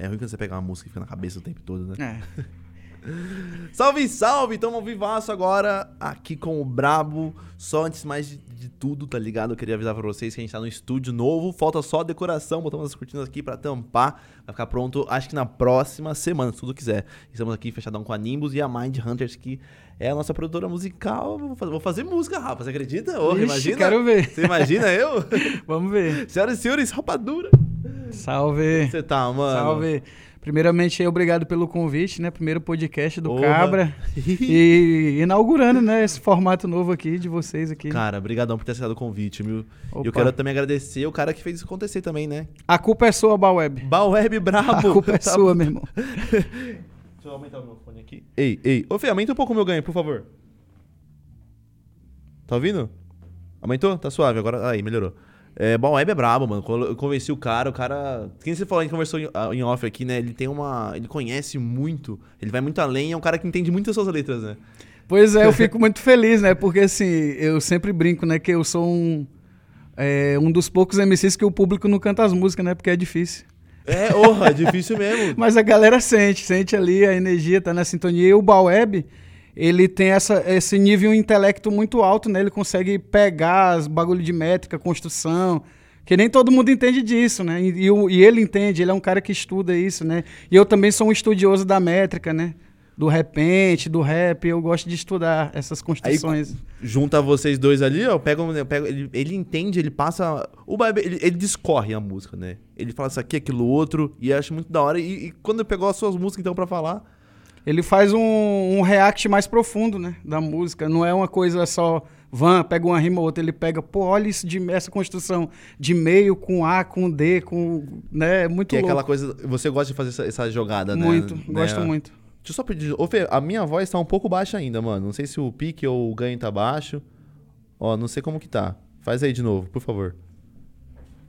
É ruim quando você pega uma música e fica na cabeça o tempo todo, né? É. Salve, salve! Tamo ao vivaço agora aqui com o Brabo. Só antes mais de, de tudo, tá ligado? Eu queria avisar pra vocês que a gente tá no estúdio novo. Falta só a decoração. Botamos as cortinas aqui pra tampar. Vai ficar pronto, acho que na próxima semana, se tudo quiser. Estamos aqui fechadão com a Nimbus e a Mind Hunters, que é a nossa produtora musical. Vou fazer, vou fazer música, rapaz. Você acredita? Ô, Ixi, imagina? quero ver. Você imagina eu? Vamos ver. Senhoras e senhores, rapadura. Salve. Você tá, mano? Salve. Primeiramente, obrigado pelo convite, né? Primeiro podcast do. Cabra. E inaugurando, né, esse formato novo aqui de vocês aqui. Cara, brigadão por ter aceitado o convite, viu? E eu quero também agradecer o cara que fez isso acontecer também, né? A culpa é sua, Baweb. Baweb A brabo. culpa é Tá- sua, meu irmão. Deixa eu aumentar o meu fone aqui. Ei, ei. Ô, Fê, aumenta um pouco o meu ganho, por favor. Tá ouvindo? Aumentou? Tá suave, agora. Aí, melhorou. É, bom, Web é brabo, mano. Eu convenci o cara, o cara. Quem você falou, a gente conversou em, ah, em off aqui, né? Ele tem uma. Ele conhece muito, ele vai muito além, é um cara que entende muito as suas letras, né? Pois é, eu fico muito feliz, né? Porque assim, eu sempre brinco, né? Que eu sou um, é, um dos poucos MCs que o público não canta as músicas, né? Porque é difícil. É, orra, é difícil mesmo. Mas a galera sente, sente ali a energia, tá na sintonia. E o Baweb, ele tem essa, esse nível intelecto muito alto, né? Ele consegue pegar as bagulho de métrica, construção, que nem todo mundo entende disso, né? E, e e ele entende, ele é um cara que estuda isso, né? E eu também sou um estudioso da métrica, né? Do repente, do rap, eu gosto de estudar essas construções. Junta vocês dois ali, ó. Eu pego, ele, ele entende, ele passa. O Web, ele, ele discorre a música, né? Ele fala isso aqui, aquilo outro, e eu acho muito da hora. E, e quando ele pegou as suas músicas, então, pra falar. Ele faz um, um react mais profundo, né? Da música. Não é uma coisa só van, pega uma rima ou outra. Ele pega, pô, olha isso de, essa construção de meio com A, com D, com. Né? É muito Que é louco. aquela coisa. Você gosta de fazer essa, essa jogada, né? Muito, Né? gosto muito. Deixa eu só pedir. Ô, Fê, a minha voz tá um pouco baixa ainda, mano. Não sei se o pique ou o ganho tá baixo. Ó, não sei como que tá. Faz aí de novo, por favor.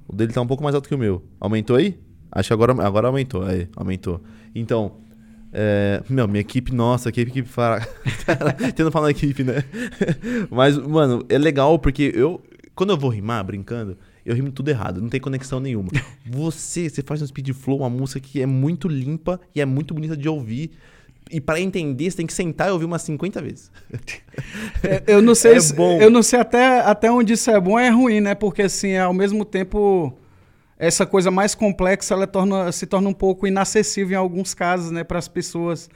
O dele tá um pouco mais alto que o meu. Aumentou aí? Acho que agora, agora aumentou. Aí, aumentou. Então, é, meu, minha equipe, nossa, que equipe fala. Tendo falar equipe, né? Mas, mano, é legal porque eu. Quando eu vou rimar brincando, eu rimo tudo errado, não tem conexão nenhuma. Você, você faz um speed flow, uma música que é muito limpa e é muito bonita de ouvir. E para entender, você tem que sentar e ouvir umas 50 vezes. É, Eu não sei, É se- bom. eu não sei até, até onde isso é bom ou é ruim, né? Porque assim, ao mesmo tempo, essa coisa mais complexa, ela torna, se torna um pouco inacessível em alguns casos, né, para as pessoas.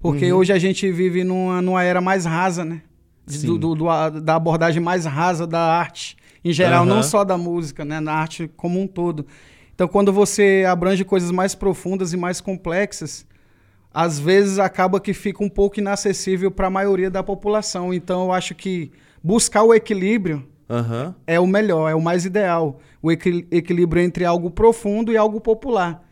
Porque Uhum. hoje a gente vive numa, numa era mais rasa, né? Do, do- do- a- da abordagem mais rasa da arte, em geral, Aham. não só da música, né? Na arte como um todo. Então, quando você abrange coisas mais profundas e mais complexas, às vezes acaba que fica um pouco inacessível para a maioria da população. Então, eu acho que buscar o equilíbrio Aham. é o melhor, é o mais ideal. O equi- equilíbrio entre algo profundo e algo popular.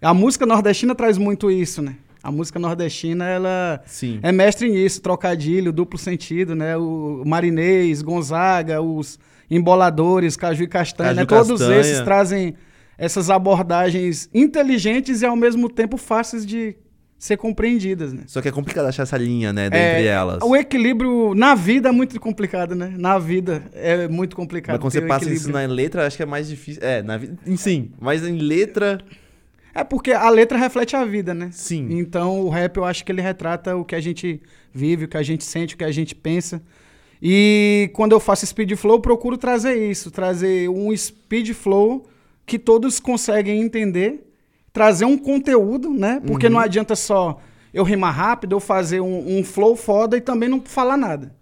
A música nordestina traz muito isso, né? A música nordestina, ela Sim. é mestre nisso, trocadilho, duplo sentido, né? O Marinês, Gonzaga, os emboladores, Caju e Castanha, Caju né? e Todos Castanha. esses trazem essas abordagens inteligentes e ao mesmo tempo fáceis de ser compreendidas, né? Só que é complicado achar essa linha, né, É, entre elas. O equilíbrio na vida é muito complicado, né? Na vida é muito complicado. Mas quando você passa isso equilíbrio. na letra, acho que é mais difícil. É, na vida. Sim, mas em letra. É porque a letra reflete a vida, né? Sim. Então o rap eu acho que ele retrata o que a gente vive, o que a gente sente, o que a gente pensa. E quando eu faço speed flow, eu procuro trazer isso, trazer um speed flow que todos conseguem entender, trazer um conteúdo, né? Porque Uhum. não adianta só eu rimar rápido, eu fazer um, um flow foda e também não falar nada.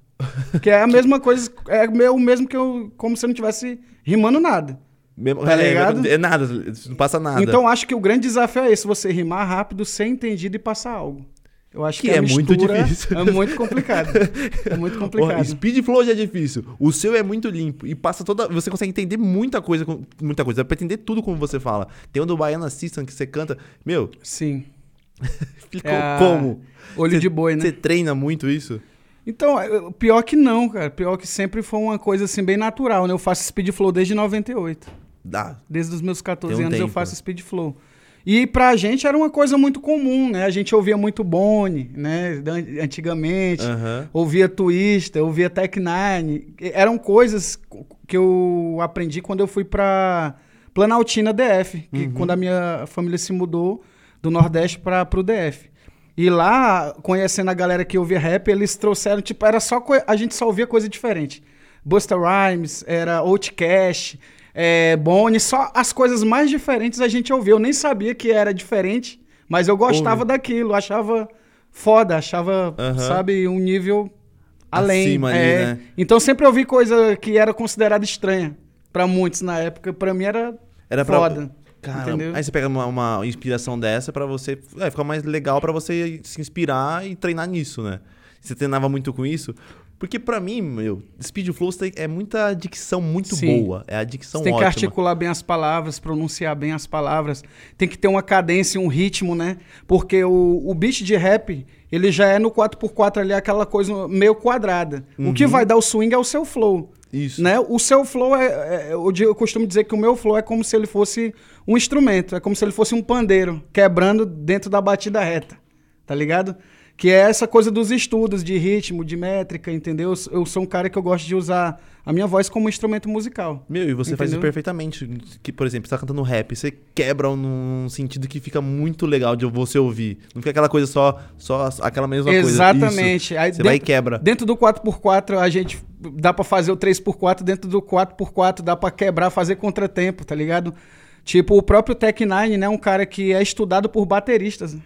Que é a mesma coisa, é o mesmo que eu, como se eu não tivesse rimando nada. Mesmo, Tá é, ligado? é nada, não passa nada. Então acho que o grande desafio é esse, você rimar rápido, ser entendido e passar algo. Eu acho Que que, é muito difícil. É muito complicado. É muito complicado. Speed flow já é difícil. O seu é muito limpo. E passa toda. Você consegue entender muita coisa. Muita coisa. Dá pra entender tudo como você fala. Tem um do Baiana System que você canta. Meu, Sim. ficou É como? Olho Você- de boi, né? Você treina muito isso? Então, é, pior que não, cara. Pior que sempre foi uma coisa assim bem natural, né? Eu faço speed flow desde 98. Dá. Desde os meus 14 Tem um anos eu tempo. faço speed flow. E pra gente era uma coisa muito comum, né? A gente ouvia muito Boni, né? Antigamente. Aham. Ouvia Twister, ouvia Tech Nine. Eram coisas que eu aprendi quando eu fui pra Planaltina DF. Que Uhum. quando a minha família se mudou, do Nordeste para pro DF. E lá, conhecendo a galera que ouvia rap, eles trouxeram, tipo, era só a gente só ouvia coisa diferente. Busta Rhymes, era Outcast, é, Bonnie, só as coisas mais diferentes a gente ouvia. Eu nem sabia que era diferente, mas eu gostava Ouve. daquilo, achava foda, achava, sabe, um nível além. Acima ali, é. né? Então sempre ouvi coisa que era considerada estranha pra muitos na época. Pra mim era, Era pra- foda. Cara, entendeu? aí você pega uma, uma inspiração dessa pra você. É, fica mais legal pra você se inspirar e treinar nisso, né? Você treinava muito com isso. Porque pra mim, meu, Speed Flow tem- é muita dicção muito Sim. boa. É a dicção Você tem que ótima. articular bem as palavras, pronunciar bem as palavras. Tem que ter uma cadência, um ritmo, né? Porque o, o beat de rap, ele já é no 4x4 ali, aquela coisa meio quadrada. O que vai dar o swing é o seu flow. Isso. Né? O seu flow é, é- digo- eu costumo dizer que o meu flow é como se ele fosse um instrumento, é como se ele fosse um pandeiro quebrando dentro da batida reta, tá ligado? Que é essa coisa dos estudos de ritmo, de métrica, entendeu? Eu, eu sou um cara que eu gosto de usar a minha voz como instrumento musical. Meu, e você faz isso Entendeu? perfeitamente. Que, por exemplo, você tá cantando rap, você quebra num sentido que fica muito legal de você ouvir. Não fica aquela coisa só, só aquela mesma coisa. Exatamente. Isso. Aí Você vai e dentro- quebra. Dentro do 4x4 a gente dá pra fazer o 3x4, dentro do 4x4 dá pra quebrar, fazer contratempo, tá ligado? Tipo, o próprio Tech Nine, né, um cara que é estudado por bateristas né,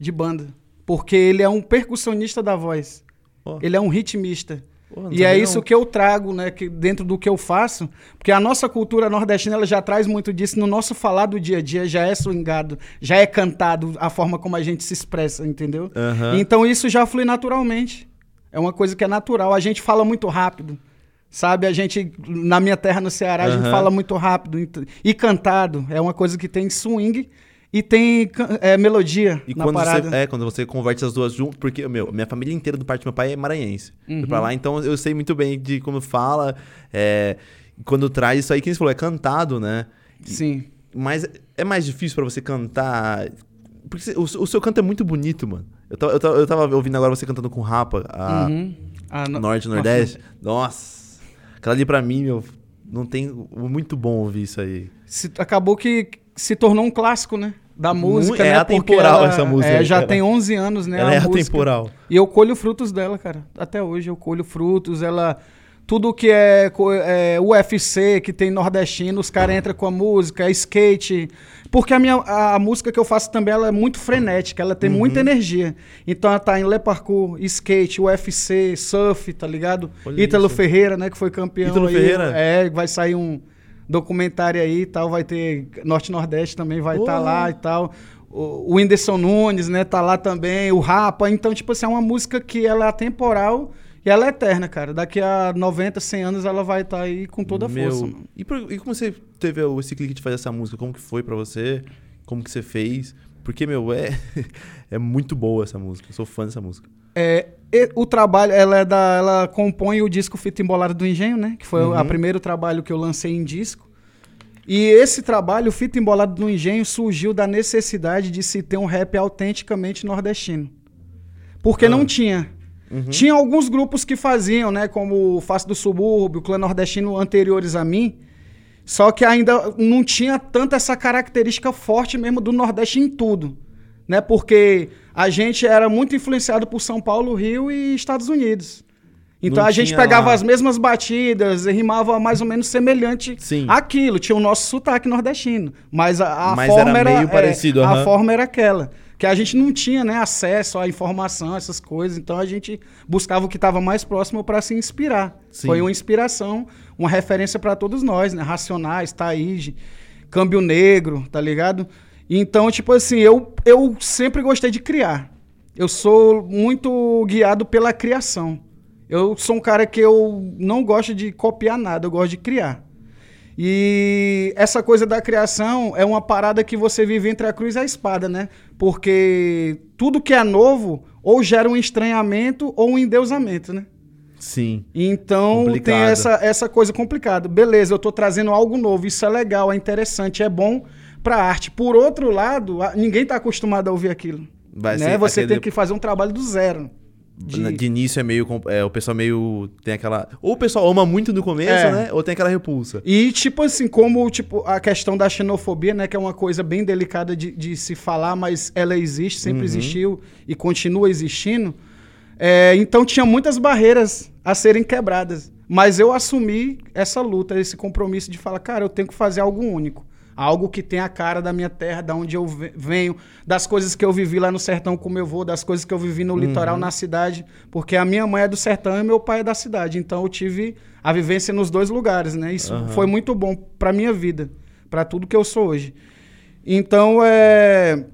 de banda, porque ele é um percussionista da voz. Ó. Ele é um ritmista. Não E é isso não. que eu trago, né, que dentro do que eu faço, porque a nossa cultura nordestina ela já traz muito disso no nosso falar do dia a dia, já é swingado, já é cantado a forma como a gente se expressa, entendeu? Então isso já flui naturalmente. É uma coisa que é natural. A gente fala muito rápido. Sabe, a gente, na minha terra, no Ceará, a gente fala muito rápido. E cantado. É uma coisa que tem swing e tem é, melodia E na quando parada. você, é, quando você converte as duas juntas, porque, meu, minha família inteira do parte do meu pai é maranhense. Uhum. pra lá, então eu sei muito bem de como fala, é, quando traz isso aí, que você falou, é cantado, né? Sim. Mas é mais difícil pra você cantar. Porque o, o seu canto é muito bonito, mano. Eu tava, eu, tava, eu tava ouvindo agora você cantando com Rapa, a Uhum. Ah, no- Norte e Nordeste. Nossa. Aquela ali pra mim, meu, não tem. Muito bom ouvir isso aí. se- acabou que se tornou um clássico, né? Da música, é né? Atemporal ela- essa música é, já cara. tem 11 anos, né? Ela é música. atemporal. E eu colho frutos dela, cara. Até hoje eu colho frutos. Ela. Tudo que é, é UFC, que tem nordestino, os caras entram com a música, é skate. Porque a, minha, a, a música que eu faço também ela é muito frenética, ela tem Uhum. muita energia. Então ela tá em Le Parkour, skate, UFC, surf, tá ligado? Olha Ítalo isso. Ferreira, né, que foi campeão. Ítalo aí. Ferreira? É, vai sair um documentário aí e tal, vai ter Norte-Nordeste também, vai estar Porra. lá e tal. O o Whindersson Nunes, né, tá lá também, o Rapa. Então, tipo assim, é uma música que ela é atemporal e ela é eterna, cara. Daqui a 90, 100 anos ela vai estar aí com toda a Meu, força. mano. E, por- e como você teve esse clique de fazer essa música? Como que foi pra você? Como que você fez? Porque, meu, é, é muito boa essa música. Eu sou fã dessa música. É, e- o trabalho, ela é da, ela compõe o disco Fita Embolada do Engenho, né? Que foi o Uhum. primeiro trabalho que eu lancei em disco. E esse trabalho, Fita Embolada do Engenho, surgiu da necessidade de se ter um rap autenticamente nordestino. Porque Ah. não tinha. Uhum. Tinha alguns grupos que faziam, né? Como o Face do Subúrbio, o Clã Nordestino anteriores a mim. Só que ainda não tinha tanta essa característica forte mesmo do Nordeste em tudo. Né? Porque a gente era muito influenciado por São Paulo, Rio e Estados Unidos. Então Não a gente pegava lá- as mesmas batidas, e rimava mais ou menos semelhante Sim. àquilo. Tinha o nosso sotaque nordestino. Mas a, a Mas forma era meio é, parecido, A aham. forma era aquela. Que a gente não tinha né, acesso à informação, essas coisas. Então a gente buscava o que estava mais próximo para se inspirar. Sim. Foi uma inspiração, uma referência para todos nós, né? Racionais, Taíde, Câmbio Negro, tá ligado? Então, tipo assim, eu, eu sempre gostei de criar. Eu sou muito guiado pela criação. Eu sou um cara que eu não gosto de copiar nada, eu gosto de criar. E essa coisa da criação é uma parada que você vive entre a cruz e a espada, né? Porque tudo que é novo ou gera um estranhamento ou um endeusamento, né? Sim. Então Complicado. tem essa, essa coisa complicada. Beleza, eu tô trazendo algo novo, isso é legal, é interessante, é bom pra arte. Por outro lado, ninguém tá acostumado a ouvir aquilo. Vai né? Você aquele- tem que fazer um trabalho do zero. De... de início é meio. É, o pessoal meio. Tem aquela. Ou o pessoal ama muito no começo, é. né? Ou tem aquela repulsa. E, tipo assim, como tipo, a questão da xenofobia, né? Que é uma coisa bem delicada de, de se falar, mas ela existe, sempre uhum. existiu e continua existindo. É, então tinha muitas barreiras a serem quebradas. Mas eu assumi essa luta, esse compromisso de falar, cara, eu tenho que fazer algo único. Algo que tem a cara da minha terra, da onde eu venho, das coisas que eu vivi lá no sertão como eu vou, das coisas que eu vivi no uhum. litoral, na cidade. Porque a minha mãe é do sertão e meu pai é da cidade. Então eu tive a vivência nos dois lugares, né? Isso uhum. foi muito bom para minha vida, para tudo que eu sou hoje. Então, é,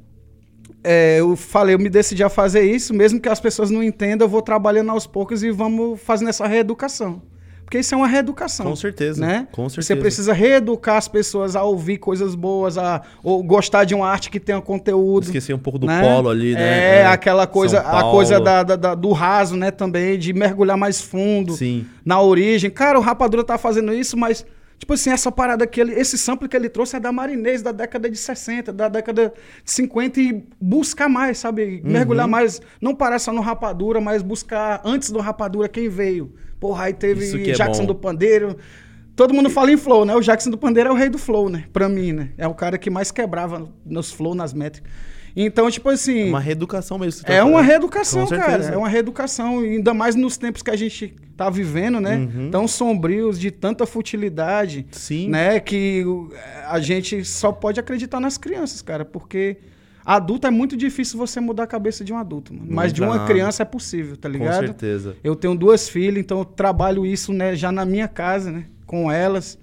é, eu falei, eu me decidi a fazer isso, mesmo que as pessoas não entendam, eu vou trabalhando aos poucos e vamos fazendo essa reeducação. Porque isso é uma reeducação. Com certeza. Né? Com certeza. Você precisa reeducar as pessoas a ouvir coisas boas, a ou gostar de uma arte que tenha conteúdo. Esqueci um pouco do né? polo ali, né? É, é aquela coisa, a coisa da, da, do raso, né, também, de mergulhar mais fundo Sim. na origem. Cara, o Rapadura tá fazendo isso, mas Tipo assim, essa parada que ele, esse sample que ele trouxe é da Marinês, da década de 60, da década de 50 e buscar mais, sabe? Uhum. Mergulhar mais, não parar só no Rapadura, mas buscar antes do Rapadura quem veio. Porra, aí teve é Jackson é do Pandeiro. Todo mundo fala em flow, né? O Jackson do Pandeiro é o rei do flow, né? Pra mim, né? É o cara que mais quebrava nos flow, nas métricas. Então, tipo assim. É uma reeducação mesmo. Tá é falando. uma reeducação, cara. É uma reeducação. Ainda mais nos tempos que a gente tá vivendo, né? Uhum. Tão sombrios, de tanta futilidade. Sim. Né? Que a gente só pode acreditar nas crianças, cara. Porque adulto é muito difícil você mudar a cabeça de um adulto, mano. Mas de uma nada. criança é possível, tá ligado? Com certeza. Eu tenho duas filhas, então eu trabalho isso, né, já na minha casa, né? Com elas.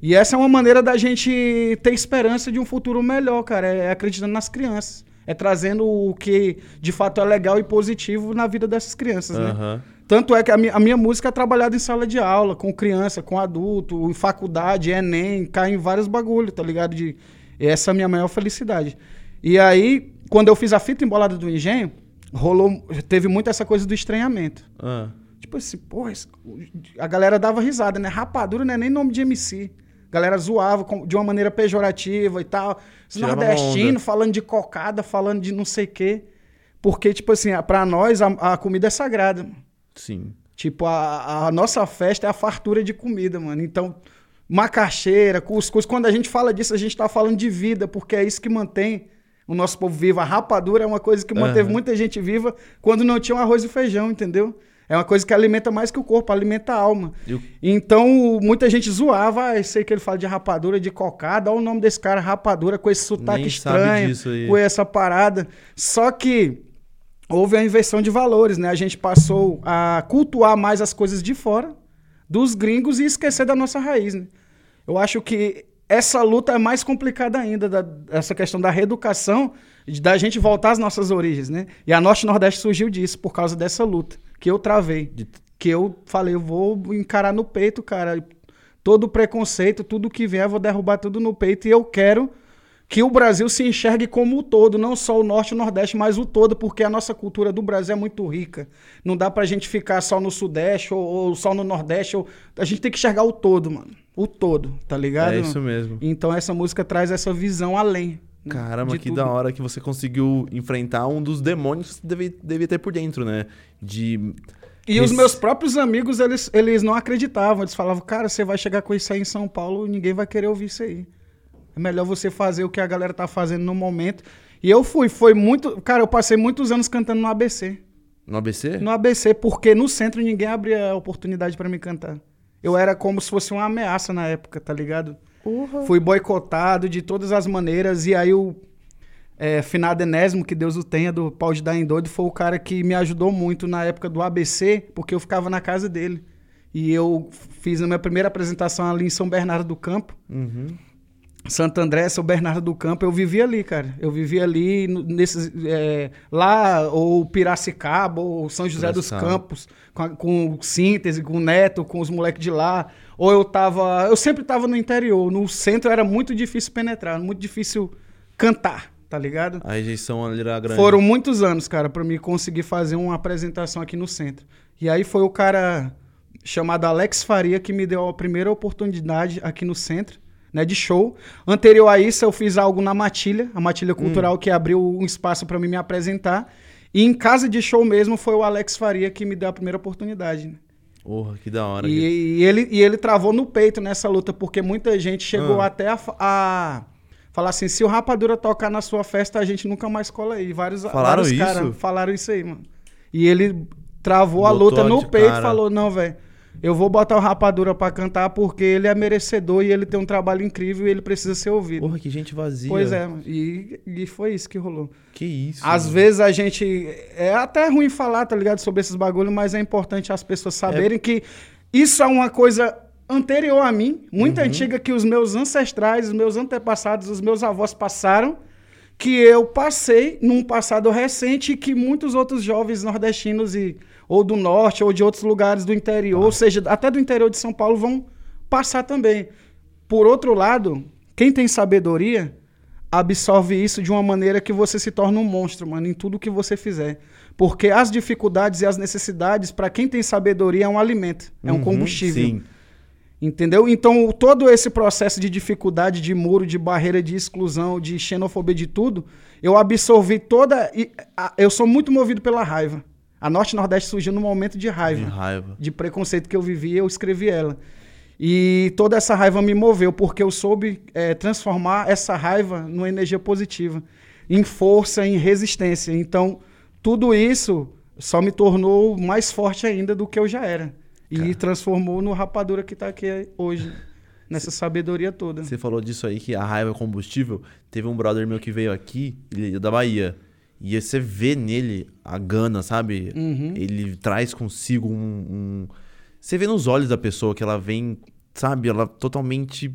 E essa é uma maneira da gente ter esperança de um futuro melhor, cara. É acreditando nas crianças. É trazendo o que de fato é legal e positivo na vida dessas crianças, uhum. né? Tanto é que a minha, a minha, música é trabalhada em sala de aula, com criança, com adulto, em faculdade, Enem, cai em vários bagulhos, tá ligado? De, essa é a minha maior felicidade. E aí, quando eu fiz a fita embolada do engenho, rolou, teve muito essa coisa do estranhamento. Ah. Tipo assim, porra, a galera dava risada, né? Rapadura não é nem nome de MC. A galera zoava de uma maneira pejorativa e tal. Os nordestinos falando de cocada, falando de não sei o quê. Porque, tipo assim, pra nós a, a comida é sagrada. Sim. Tipo, a, a nossa festa é a fartura de comida, mano. Então, macaxeira, cuscuz. Quando a gente fala disso, a gente tá falando de vida, porque é isso que mantém o nosso povo vivo. A rapadura é uma coisa que manteve uhum. muita gente viva quando não tinha um arroz e feijão, entendeu? É uma coisa que alimenta mais que o corpo, alimenta a alma. Eu... Então, muita gente zoava, ah, sei que ele fala de rapadura, de cocada, olha o nome desse cara, rapadura, com esse sotaque Nem estranho, com essa parada. Só que houve a inversão de valores, né? A gente passou a cultuar mais as coisas de fora, dos gringos, e esquecer da nossa raiz, né? Eu acho que essa luta é mais complicada ainda, da, essa questão da reeducação, da gente voltar às nossas origens, né? E a Norte Nordeste surgiu disso, por causa dessa luta, que eu travei. Que eu falei, eu vou encarar no peito, cara. Todo preconceito, tudo que vier, eu vou derrubar tudo no peito. E eu quero que o Brasil se enxergue como o todo, não só o Norte e o Nordeste, mas o todo, porque a nossa cultura do Brasil é muito rica. Não dá pra gente ficar só no Sudeste ou, ou só no Nordeste. Ou... A gente tem que enxergar o todo, mano o todo, tá ligado? É isso mesmo. Então essa música traz essa visão além. Caramba, que tudo. da hora que você conseguiu enfrentar um dos demônios que você devia, devia ter por dentro, né? De. E Esse... os meus próprios amigos, eles, eles não acreditavam. Eles falavam, cara, você vai chegar com isso aí em São Paulo e ninguém vai querer ouvir isso aí. É melhor você fazer o que a galera tá fazendo no momento. E eu fui, foi muito. Cara, eu passei muitos anos cantando no ABC. No ABC? No ABC, porque no centro ninguém abria oportunidade para me cantar. Eu era como se fosse uma ameaça na época, tá ligado? Uhum. Fui boicotado de todas as maneiras. E aí o é, finado Enésimo, que Deus o tenha, do Pau de Dar em Doido, foi o cara que me ajudou muito na época do ABC, porque eu ficava na casa dele. E eu fiz a minha primeira apresentação ali em São Bernardo do Campo. Uhum. Santo André, São Bernardo do Campo, eu vivia ali, cara. Eu vivia ali, nesses, é, lá, ou Piracicaba, ou São José dos Campos, com, com síntese, com o neto, com os moleques de lá. Ou eu tava. Eu sempre tava no interior. No centro era muito difícil penetrar, muito difícil cantar, tá ligado? A rejeição ali era grande. Foram muitos anos, cara, para mim conseguir fazer uma apresentação aqui no centro. E aí foi o cara chamado Alex Faria que me deu a primeira oportunidade aqui no centro né, de show. Anterior a isso, eu fiz algo na Matilha, a Matilha Cultural, hum. que abriu um espaço para mim me apresentar. E em casa de show mesmo foi o Alex Faria que me deu a primeira oportunidade. Né? Porra, que da hora. E, e ele, e ele travou no peito nessa luta, porque muita gente chegou Ah. até a, a falar assim: se o Rapadura tocar na sua festa, a gente nunca mais cola aí. Vários, Falaram vários isso? caras falaram isso aí, mano. E ele travou a Botou luta no peito e cara. falou: não, velho. Eu vou botar o Rapadura pra cantar porque ele é merecedor e ele tem um trabalho incrível e ele precisa ser ouvido. Porra, que gente vazia. Pois é. E, e foi isso que rolou. Que isso. Às mano. vezes a gente. É até ruim falar, tá ligado, sobre esses bagulhos, mas é importante as pessoas saberem que isso é uma coisa anterior a mim, muito Uhum. antiga, que os meus ancestrais, os meus antepassados, os meus avós passaram, que eu passei num passado recente e que muitos outros jovens nordestinos e ou do norte ou de outros lugares do interior, ou seja, até do interior de São Paulo vão passar também. Por outro lado, quem tem sabedoria absorve isso de uma maneira que você se torna um monstro, mano, em tudo que você fizer. Porque as dificuldades e as necessidades, para quem tem sabedoria, é um alimento, é um Uhum, combustível. Sim. Entendeu? Então, todo esse processo de dificuldade, de muro, de barreira, de exclusão, de xenofobia, de tudo, eu absorvi toda. e, eu sou muito movido pela raiva. A Norte e Nordeste surgiu num momento de De raiva, raiva. de preconceito que eu vivi, eu escrevi ela. E toda essa raiva me moveu, porque eu soube eh, transformar essa raiva numa energia positiva, em força, em resistência. Então, tudo isso só me tornou mais forte ainda do que eu já era. E transformou no rapadura que tá aqui hoje, nessa sabedoria toda. Você falou disso aí, que a raiva é combustível. Teve um brother meu que veio aqui, ele é da Bahia. E você vê nele a gana, sabe? Uhum. Ele traz consigo um, um- Você vê nos olhos da pessoa que ela vem, sabe? Ela totalmente.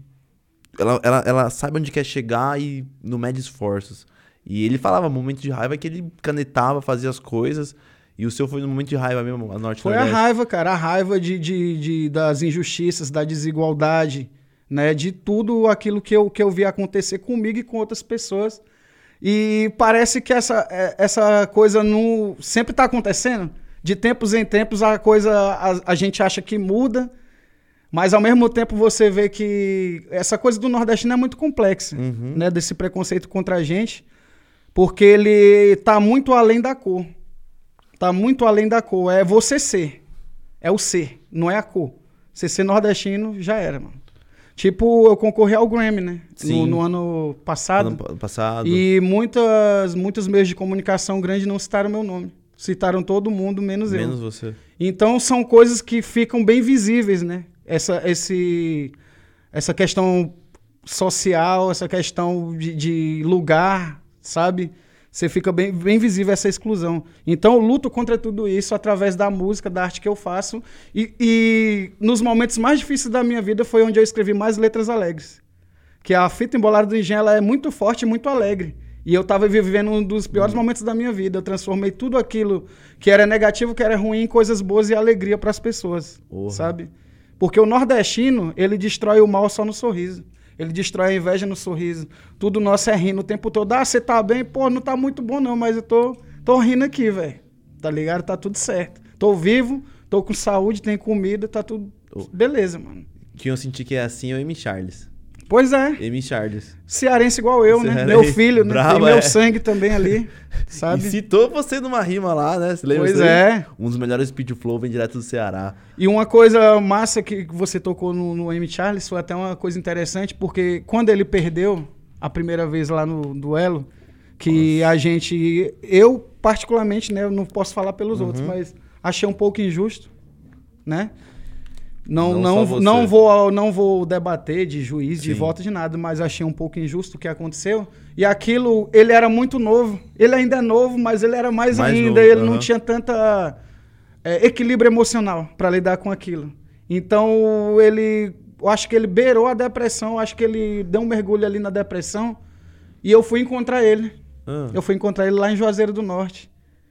Ela, ela, ela sabe onde quer chegar e não mede esforços. E ele falava, momento de raiva que ele canetava, fazia as coisas. E o seu foi no momento de raiva mesmo, a norte Foi a raiva, cara, a raiva de, de, de- das injustiças, da desigualdade, né? De tudo aquilo que eu, que eu vi acontecer comigo e com outras pessoas. E parece que essa, é- essa coisa não sempre está acontecendo. De tempos em tempos a coisa a, a gente acha que muda, mas ao mesmo tempo você vê que essa coisa do Nordeste não é muito complexa, Uhum. né? Desse preconceito contra a gente, porque ele tá muito além da cor. Tá muito além da cor. É você ser. É o ser, não é a cor. Você ser nordestino já era, mano. Tipo, eu concorri ao Grammy, né? Sim. No, no ano passado. Ano pa- passado. E muitas, muitos meios de comunicação grandes não citaram meu nome. Citaram todo mundo, menos, eu. Menos você. Então são coisas que ficam bem visíveis, né? Essa, esse, essa questão social, essa questão de, de lugar, sabe? Você fica bem, bem visível essa exclusão. Então eu luto contra tudo isso através da música, da arte que eu faço. E, e nos momentos mais difíceis da minha vida foi onde eu escrevi mais letras alegres. Que a fita embolada do engenho é muito forte e muito alegre. E eu tava vivendo um dos piores momentos da minha vida. Eu transformei tudo aquilo que era negativo, que era ruim, em coisas boas e alegria para as pessoas, Porra. sabe? Porque o nordestino, ele destrói o mal só no sorriso. Ele destrói a inveja no sorriso. Tudo nosso é rindo o tempo todo. Ah, você tá bem? Pô, não tá muito bom não, mas eu tô, tô rindo aqui, velho. Tá ligado? Tá tudo certo. Tô vivo, tô com saúde, tem comida, tá tudo... Beleza, mano. Quem eu senti que é assim é o Amy Charles. Pois é. Amy Charles. Cearense igual eu, né? Cearense. Meu filho, né? Brabo, Tem meu é. sangue também ali, sabe? E citou você numa rima lá, né? Você lembra Pois é. Um dos melhores speed flow vem direto do Ceará. E uma coisa massa que você tocou no, no M. Charles foi até uma coisa interessante, porque quando ele perdeu a primeira vez lá no duelo, que a gente. Eu, particularmente, né? Eu não posso falar pelos Uhum. outros, mas achei um pouco injusto, né? Não, Não não, não, vou, não vou debater de juiz, de Sim. voto, de nada, mas achei um pouco injusto o que aconteceu. E aquilo, ele era muito novo. Ele ainda é novo, mas ele era mais, Mais ainda. novo, ele não aham. tinha tanta é, equilíbrio emocional para lidar com aquilo. Então ele, eu acho que ele beirou a depressão, eu acho que ele deu um mergulho ali na depressão e eu fui encontrar ele. Ah, Eu fui encontrar ele lá em Juazeiro do Norte.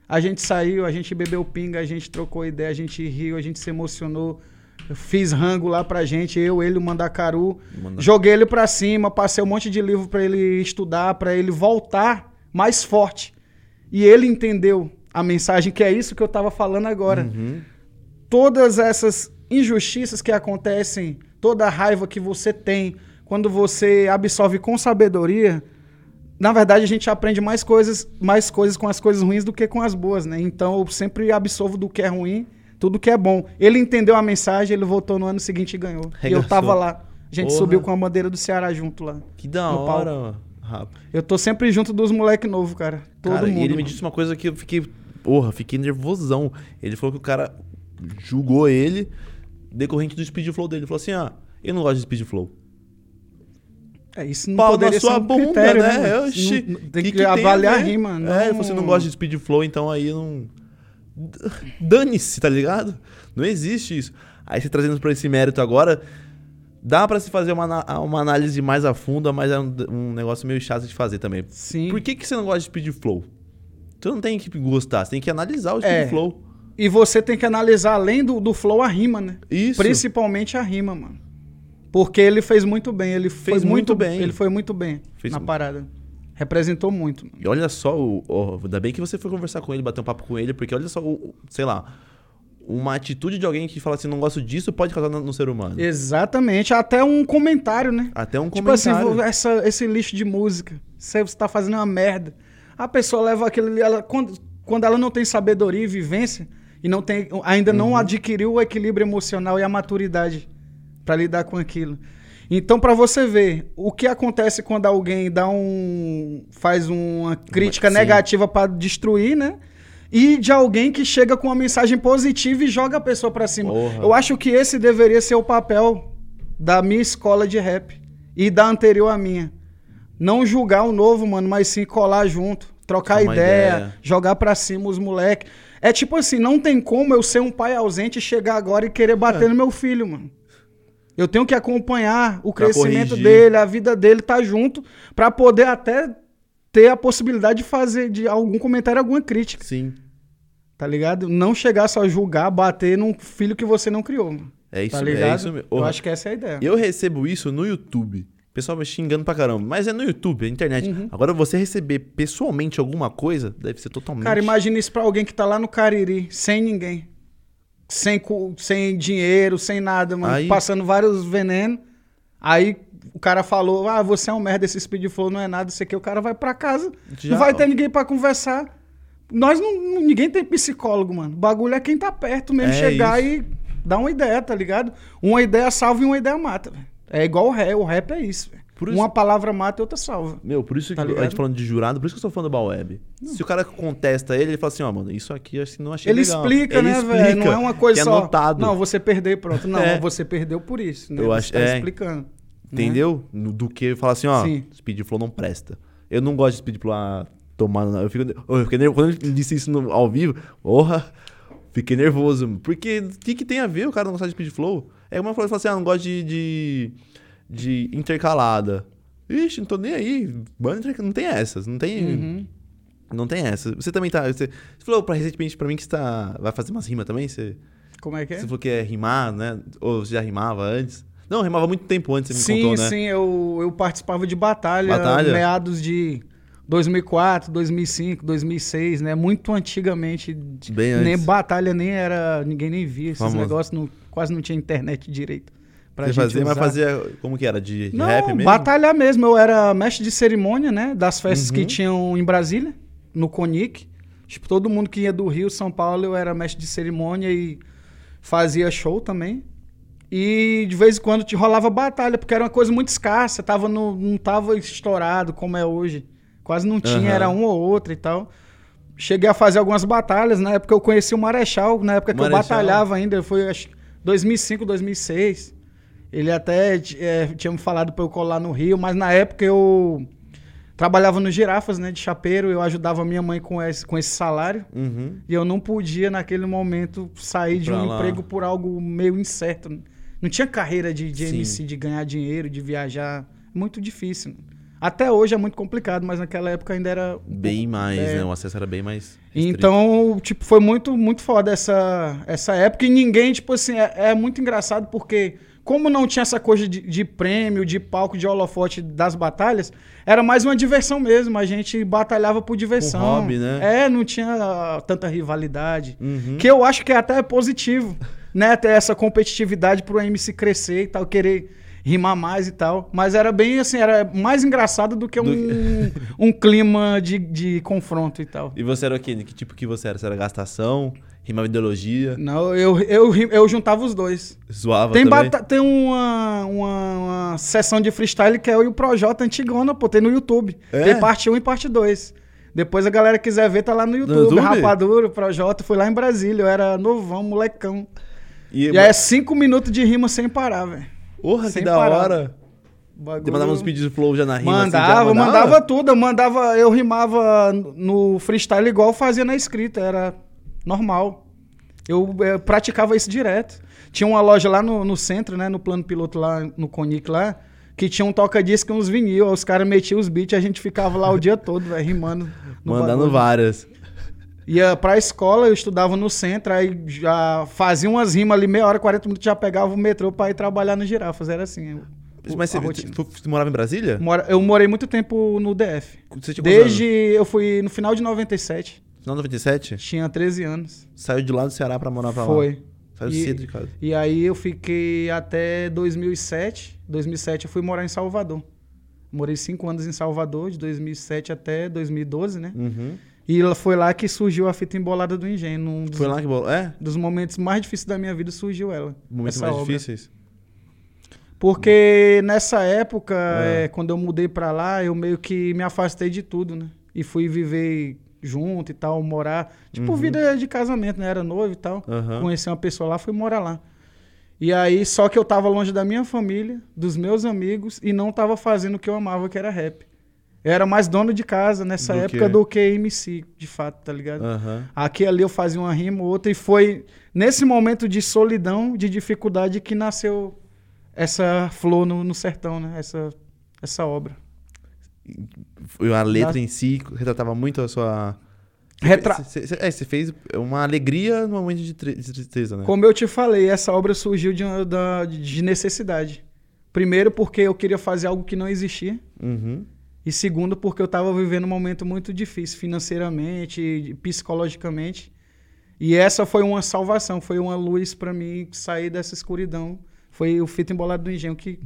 A gente saiu, a gente bebeu pinga, a gente trocou ideia, a gente riu, a gente se emocionou. Eu fiz rango lá pra gente, eu, ele, o Mandacaru. Manda- Joguei ele pra cima, passei um monte de livro pra ele estudar, pra ele voltar mais forte. E ele entendeu a mensagem, que é isso que eu tava falando agora uhum. todas essas injustiças que acontecem, toda a raiva que você tem, quando você absorve com sabedoria, na verdade, a gente aprende mais coisas, mais coisas com as coisas ruins do que com as boas, né? Então, eu sempre absorvo do que é ruim, tudo que é bom. Ele entendeu a mensagem, ele voltou no ano seguinte e ganhou. E eu Regaçou. tava lá. A gente Porra. subiu com a bandeira do Ceará junto lá. Que da hora, rapaz. Eu tô sempre junto dos moleque novo, cara. Todo cara, mundo. e ele me mano. disse uma coisa que eu fiquei. Porra, fiquei nervosão. Ele falou que o cara julgou ele decorrente do speed flow dele. Ele falou assim: ah, eu não gosto de speed flow. É, isso não Pau na poderia sua ser um bunda, critério, né? mano? Oxi, Não- tem que que, que tem a avaliar a rima. Não... É, você não gosta de speed flow, então aí não. Dane-se, tá ligado? Não existe isso. Aí você trazendo pra esse mérito agora, dá pra se fazer uma, uma análise mais a fundo, mas é um, um negócio meio chato de fazer também. Sim. Por que, que você não gosta de speed flow? Você não tem que gostar, você tem que analisar o speed É. flow. E você tem que analisar, além do, do flow, a rima, né? Isso. Principalmente a rima, mano. Porque ele fez muito bem. Ele Fez foi muito bem. Ele foi muito bem Fez na mu- parada. Representou muito. E olha só, o, o- ainda bem que você foi conversar com ele, bater um papo com ele, porque olha só, o, sei lá, uma atitude de alguém que fala assim, não gosto disso, pode causar no, no ser humano. Exatamente. Até um comentário, né? Até um Tipo assim, comentário. vo- essa, esse lixo de música. Você está fazendo uma merda. A pessoa leva aquilo ali. Ela, quando, quando ela não tem sabedoria e vivência, e não tem, ainda Uhum. não adquiriu o equilíbrio emocional e a maturidade para lidar com aquilo. Então, para você ver, o que acontece quando alguém dá um. faz uma crítica Sim. negativa para destruir, né? E de alguém que chega com uma mensagem positiva e joga a pessoa para cima. Porra. Eu acho que esse deveria ser o papel da minha escola de rap e da anterior à minha. Não julgar o novo, mano, mas sim colar junto, trocar ideia, ideia. jogar pra cima os moleque. É tipo assim, não tem como eu ser um pai ausente e chegar agora e querer bater no meu filho, mano. Eu tenho que acompanhar o É. Pra crescimento corrigir. dele, a vida dele tá junto, pra poder até ter a possibilidade de fazer de algum comentário, alguma crítica, Sim. tá ligado? Não chegar só a julgar, bater num filho que você não criou, mano. É isso, tá é ligado? isso mesmo. Eu acho que essa é a ideia. Eu recebo isso no YouTube. O pessoal vai xingando pra caramba. Mas é no YouTube, é internet. Uhum. Agora, você receber pessoalmente alguma coisa, deve ser totalmente. Cara, imagina isso pra alguém que tá lá no Cariri, sem ninguém. Sem, sem dinheiro, sem nada, mano. Aí- Passando vários venenos. Aí o cara falou: Ah, você é um merda, esse speed flow não é nada, isso aqui. O cara vai pra casa. Já- Não vai ter ninguém pra conversar. Nós não. não- Ninguém tem psicólogo, mano. O bagulho é quem tá perto mesmo, É chegar isso. e dar uma ideia, tá ligado? Uma ideia salva e uma ideia mata, velho. É igual o rap, o rap é isso, velho. Isso- Uma palavra mata e outra salva. Meu, por isso que Tá a gente ligado? falando de jurado, por isso que eu sou fã do Baweb. Se o cara contesta ele, ele fala assim, ó, mano, isso aqui que não achei Ele legal. explica, Ele né, explica, velho? Não é uma coisa só. É anotado. Não, você perdeu pronto. Não, É. você perdeu por isso. Né? Eu Você acho- tá é. explicando. né? Entendeu? No- Do que falar assim, ó, Sim. Speed Flow não presta. Eu não gosto de Speed Flow ah, tomar. Eu fico, eu fiquei nervoso. Quando ele disse isso no- ao vivo, porra, fiquei nervoso. Porque o que, que tem a ver o cara não gostar de Speed Flow? É como eu falei, assim, ah, não gosto de, de, de intercalada. Ixi, não tô nem aí. Banda interca- não tem essas, não tem. Uhum. Não tem essa. Você também tá. Você, você falou pra, recentemente pra mim que você tá, vai fazer umas rimas também? Você, Como é que é? você falou que é rimar, né? Ou você já rimava antes? Não, rimava muito tempo antes, você me sim, contou, né? sim, eu, eu participava de batalha, Batalha? meados de 2004, 2005, 2006, né? Muito antigamente. Bem nem antes. batalha nem era. Ninguém nem via esses Famoso. negócios, não- quase não tinha internet direito. Pra Você gente fazia, mas usar. fazia. Como que era? De Não, rap mesmo? batalha mesmo. Eu era mestre de cerimônia, né? Das festas Uhum. que tinham em Brasília, no Conic. Tipo, todo mundo que ia do Rio, São Paulo, eu era mestre de cerimônia e fazia show também. E de vez em quando te rolava batalha, porque era uma coisa muito escassa, tava no, não tava estourado como é hoje. Quase não tinha, Aham. era um ou outro e tal. Cheguei a fazer algumas batalhas, na época eu conheci o Marechal, na época que eu Marechal. batalhava ainda, foi acho que 2005, 2006. Ele até é, tinha me falado pra eu colar no Rio, mas na época eu trabalhava no Girafas, né, de chapeiro, eu ajudava minha mãe com esse, com esse salário. Uhum. E eu não podia, naquele momento, sair de Pra um lá. emprego por algo meio incerto. Não tinha carreira de, de Sim. MC, de ganhar dinheiro, de viajar. Muito difícil. Até hoje é muito complicado, mas naquela época ainda era. Bem mais, É. né? O acesso era bem mais. restrito. Então, tipo, foi muito, muito foda essa, essa época. E ninguém, tipo assim, é, é muito engraçado porque, como não tinha essa coisa de, de prêmio, de palco, de holofote das batalhas, era mais uma diversão mesmo. A gente batalhava por diversão. hobby, né? É, não tinha ah, tanta rivalidade. Uhum. Que eu acho que é até positivo, né? Ter essa competitividade pro MC crescer e tal, querer rimar mais e tal. Mas era bem assim, era mais engraçado do que um, um clima de, de confronto e tal. E você era o quê? De que tipo que você era? Você era gastação? Rimava ideologia? Não, eu, eu, eu juntava os dois. Zoava Tem, também? tem uma, uma, uma sessão de freestyle que é eu e o Projota antigona, pô, tem no YouTube. É? Tem parte 1 e parte 2. Depois a galera quiser ver, tá lá no YouTube. YouTube? Rapadura, o Projota, foi lá em Brasília. Eu era novão, molecão. E, E aí é cinco minutos de rima sem parar, velho. Porra, que da parar. hora. Bagulho- Você mandava uns pedidos de flow já na rima? assim, já Mandava, mandava tudo. Eu mandava, eu rimava no freestyle igual eu fazia na escrita, era normal. Eu, eh, praticava isso direto. Tinha uma loja lá no, no centro, né, no plano piloto lá, no Conic lá, que tinha um toca-disco e uns vinil. Os caras metiam os beats e a gente ficava lá o dia todo, velho, rimando. no Mandando bagulho. várias. Ia pra escola, eu estudava no centro, aí já fazia umas rimas ali, meia hora, 40 minutos, já pegava o metrô pra ir trabalhar no Girafas. Era assim. o- Mas você, tu- você morava em Brasília? Mora- Eu morei muito tempo no DF. Desde. anos? Eu fui no final de 97. Final de 97? Tinha 13 anos. Saiu de lá do Ceará pra morar pra lá? Foi. Saiu E- cedo de casa. E aí eu fiquei até 2007. 2007 eu fui morar em Salvador. Morei cinco anos em Salvador, de 2007 até 2012, né? Uhum. E foi lá que surgiu a fita embolada do engenho. Num dos, Foi lá que bolou? É? dos momentos mais difíceis da minha vida surgiu ela. Momentos mais obra. difíceis? Porque nessa época, É. é, quando eu mudei pra lá, eu meio que me afastei de tudo, né? E fui viver junto e tal, morar. Tipo, Uhum. vida de casamento, né? Era noivo e tal. Aham. Conheci uma pessoa lá, fui morar lá. E aí, só que eu tava longe da minha família, dos meus amigos, e não tava fazendo o que eu amava, que era rap. Eu era mais dono de casa nessa Do época que- do que MC, de fato, tá ligado? Aham. Aqui ali eu fazia uma rima ou outra, e foi nesse momento de solidão, de dificuldade, que nasceu essa flor no, no sertão, né? Essa, essa obra. Foi A letra Da- em si retratava muito a sua. Retra- Cê- cê- é, você fez uma alegria no momento de, tri- de tristeza, né? Como eu te falei, essa obra surgiu de, de necessidade. Primeiro, porque eu queria fazer algo que não existia. Uhum. E segundo, porque eu estava vivendo um momento muito difícil financeiramente, psicologicamente. E essa foi uma salvação, foi uma luz para mim sair dessa escuridão. Foi o fita embolado do engenho que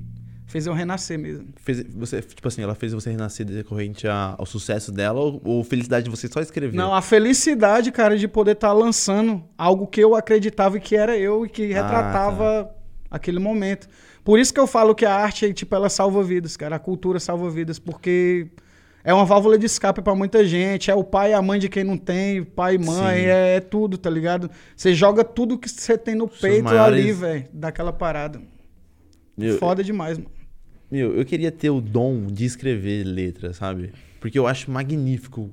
fez eu renascer mesmo. Fez, você, tipo assim, ela fez você renascer decorrente a- ao sucesso dela ou, ou felicidade de você só escrever? Não, a felicidade, cara, de poder estar lançando algo que eu acreditava que era eu e que Ah, retratava aquele momento. Por isso que eu falo que a arte, tipo, ela salva vidas, cara. A cultura salva vidas, porque é uma válvula de escape pra muita gente. É o pai e a mãe de quem não tem, pai e mãe, é, é tudo, tá ligado? Você joga tudo que você tem no Seus peito maiores- ali, velho, daquela parada. Meu, Foda demais, mano. Meu, eu queria ter o dom de escrever letras, sabe? Porque eu acho magnífico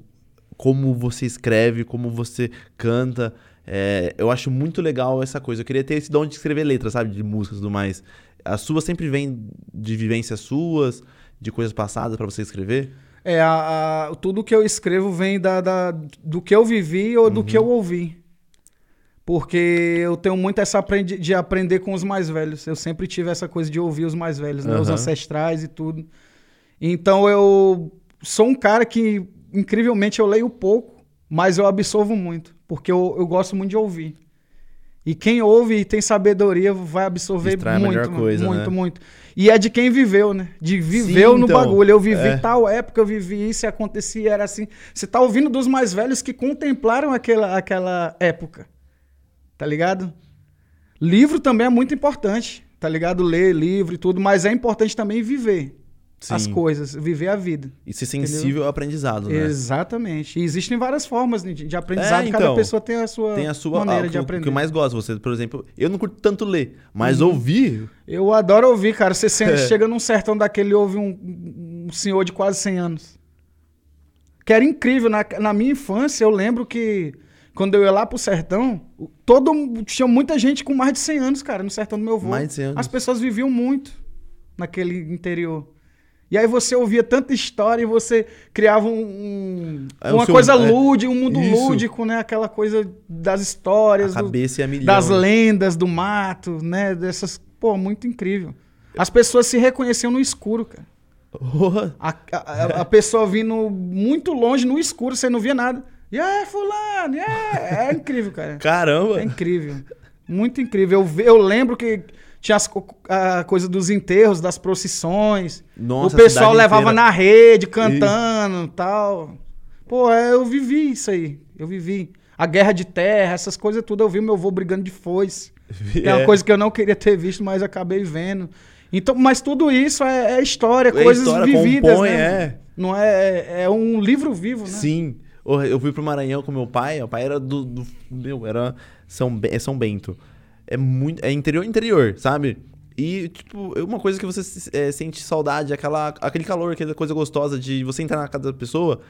como você escreve, como você canta. É, eu acho muito legal essa coisa. Eu queria ter esse dom de escrever letras, sabe? De músicas e tudo mais. As suas sempre vêm de vivências suas, de coisas passadas pra você escrever? É, a, a- tudo que eu escrevo vem da, da- do que eu vivi ou do que eu ouvi. Porque eu tenho muito essa aprendi, de aprender com os mais velhos. Eu sempre tive essa coisa de ouvir os mais velhos, né? Os ancestrais e tudo. Então eu sou um cara que, incrivelmente, eu leio pouco, mas eu absorvo muito. Porque eu, eu gosto muito de ouvir. E quem ouve e tem sabedoria vai absorver Extrai muito, mano, coisa, muito, né? muito. E é de quem viveu, né? De viveu Sim, no então. bagulho. Eu vivi É. tal época, eu vivi isso, e acontecia, era assim. Você tá ouvindo dos mais velhos que contemplaram aquela, aquela época. Tá ligado? Livro também é muito importante, tá ligado? Ler livro e tudo, mas é importante também viver as Sim. coisas, viver a vida. E ser sensível ao aprendizado, né? Exatamente. E existem várias formas de, de aprendizado, É, cada então, pessoa tem a sua, Tem a sua maneira ah, de o, aprender. O que eu mais gosto, você, por exemplo, eu não curto tanto ler, mas Uhum. ouvir, Eu adoro ouvir, cara. Você se- É. chega num sertão daquele e ouve um, um senhor de quase 100 anos. Que era incrível. Na, na minha infância, eu lembro que quando eu ia lá pro sertão, todo, tinha muita gente com mais de 100 anos, cara, no sertão do meu avô. Mais de 100 anos. As pessoas viviam muito naquele interior. E aí você ouvia tanta história e você criava um, um- É uma seu- coisa é, lúdica, um mundo isso. lúdico, né? Aquela coisa das histórias, do- é das lendas do mato, né? Dessas, pô, muito incrível. As pessoas se reconheciam no escuro, cara. Porra. A, a- a pessoa vindo muito longe no escuro, você não via nada. E aí, fulano, e aí? é incrível, cara. Caramba. É incrível. Muito incrível. Eu, eu lembro que Tinha as a coisa dos enterros, das procissões. Nossa, o pessoal levava inteira. na rede, cantando e tal. Pô, é, eu vivi isso aí. Eu vivi. A guerra de terra, essas coisas tudo. Eu vi meu avô brigando de foice. É uma É. coisa que eu não queria ter visto, mas acabei vendo. Então, mas tudo isso é, é história, É coisas história, vividas, compõe, né? é. Não é, é um livro vivo, né? Sim. Eu fui pro Maranhão com meu pai. O pai era do. do- meu, era São, é São Bento. É muito. É interior interior, sabe? E, tipo, é uma coisa que você é, sente saudade, aquela, aquele calor, aquela coisa gostosa de você entrar na casa da pessoa,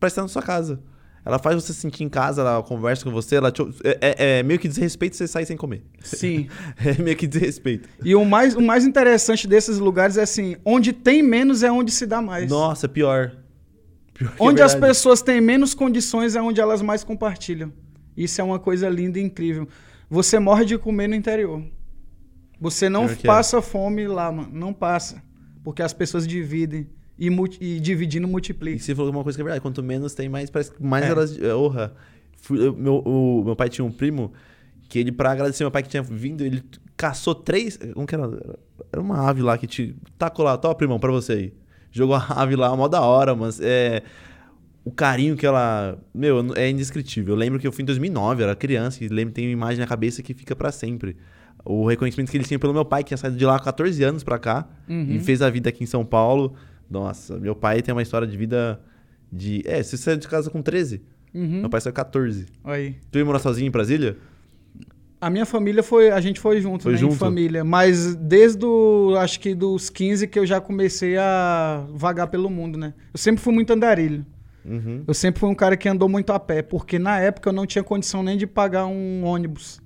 parece estar na sua casa. Ela faz você se sentir em casa, ela conversa com você, ela te- é, é- é meio que desrespeito você sair sem comer. Sim. É meio que desrespeito. E o mais, o mais interessante desses lugares é assim, onde tem menos é onde se dá mais. Nossa, pior. Pior é Onde as verdade. pessoas têm menos condições é onde elas mais compartilham. Isso é uma coisa linda e incrível. Você morre de comer no interior. Você não Pior que é. passa fome lá, mano. Não passa. Porque as pessoas dividem. E, e dividindo E multiplica. você falou uma coisa que é verdade. Quanto menos tem, mais parece que mais É. elas. é, Orra. Fui- eu- meu, o, meu pai tinha um primo que ele, pra agradecer meu pai que tinha vindo, ele caçou três. Como que era? Era uma ave lá que te. Tacou lá, tó, primão, pra você aí. Jogou a ave lá, mó da hora, mas é. O carinho que ela. Meu, é indescritível. Eu lembro que eu fui em 2009, eu era criança, e lembro, tem uma imagem na cabeça que fica pra sempre. O reconhecimento que ele tinha pelo meu pai, que tinha saído de lá há 14 anos pra cá, e fez a vida aqui em São Paulo. Nossa, meu pai tem uma história de vida de. É, você saiu de casa com 13. Uhum. Meu pai saiu com 14. Aí. Tu ia morar sozinho em Brasília? A minha família foi. A gente foi junto, Foi né? junto? Em família. Mas desde o, acho que dos 15 que eu já comecei a vagar pelo mundo, né? Eu sempre fui muito andarilho. Uhum. Eu sempre fui um cara que andou muito a pé, porque na época eu não tinha condição nem de pagar um ônibus.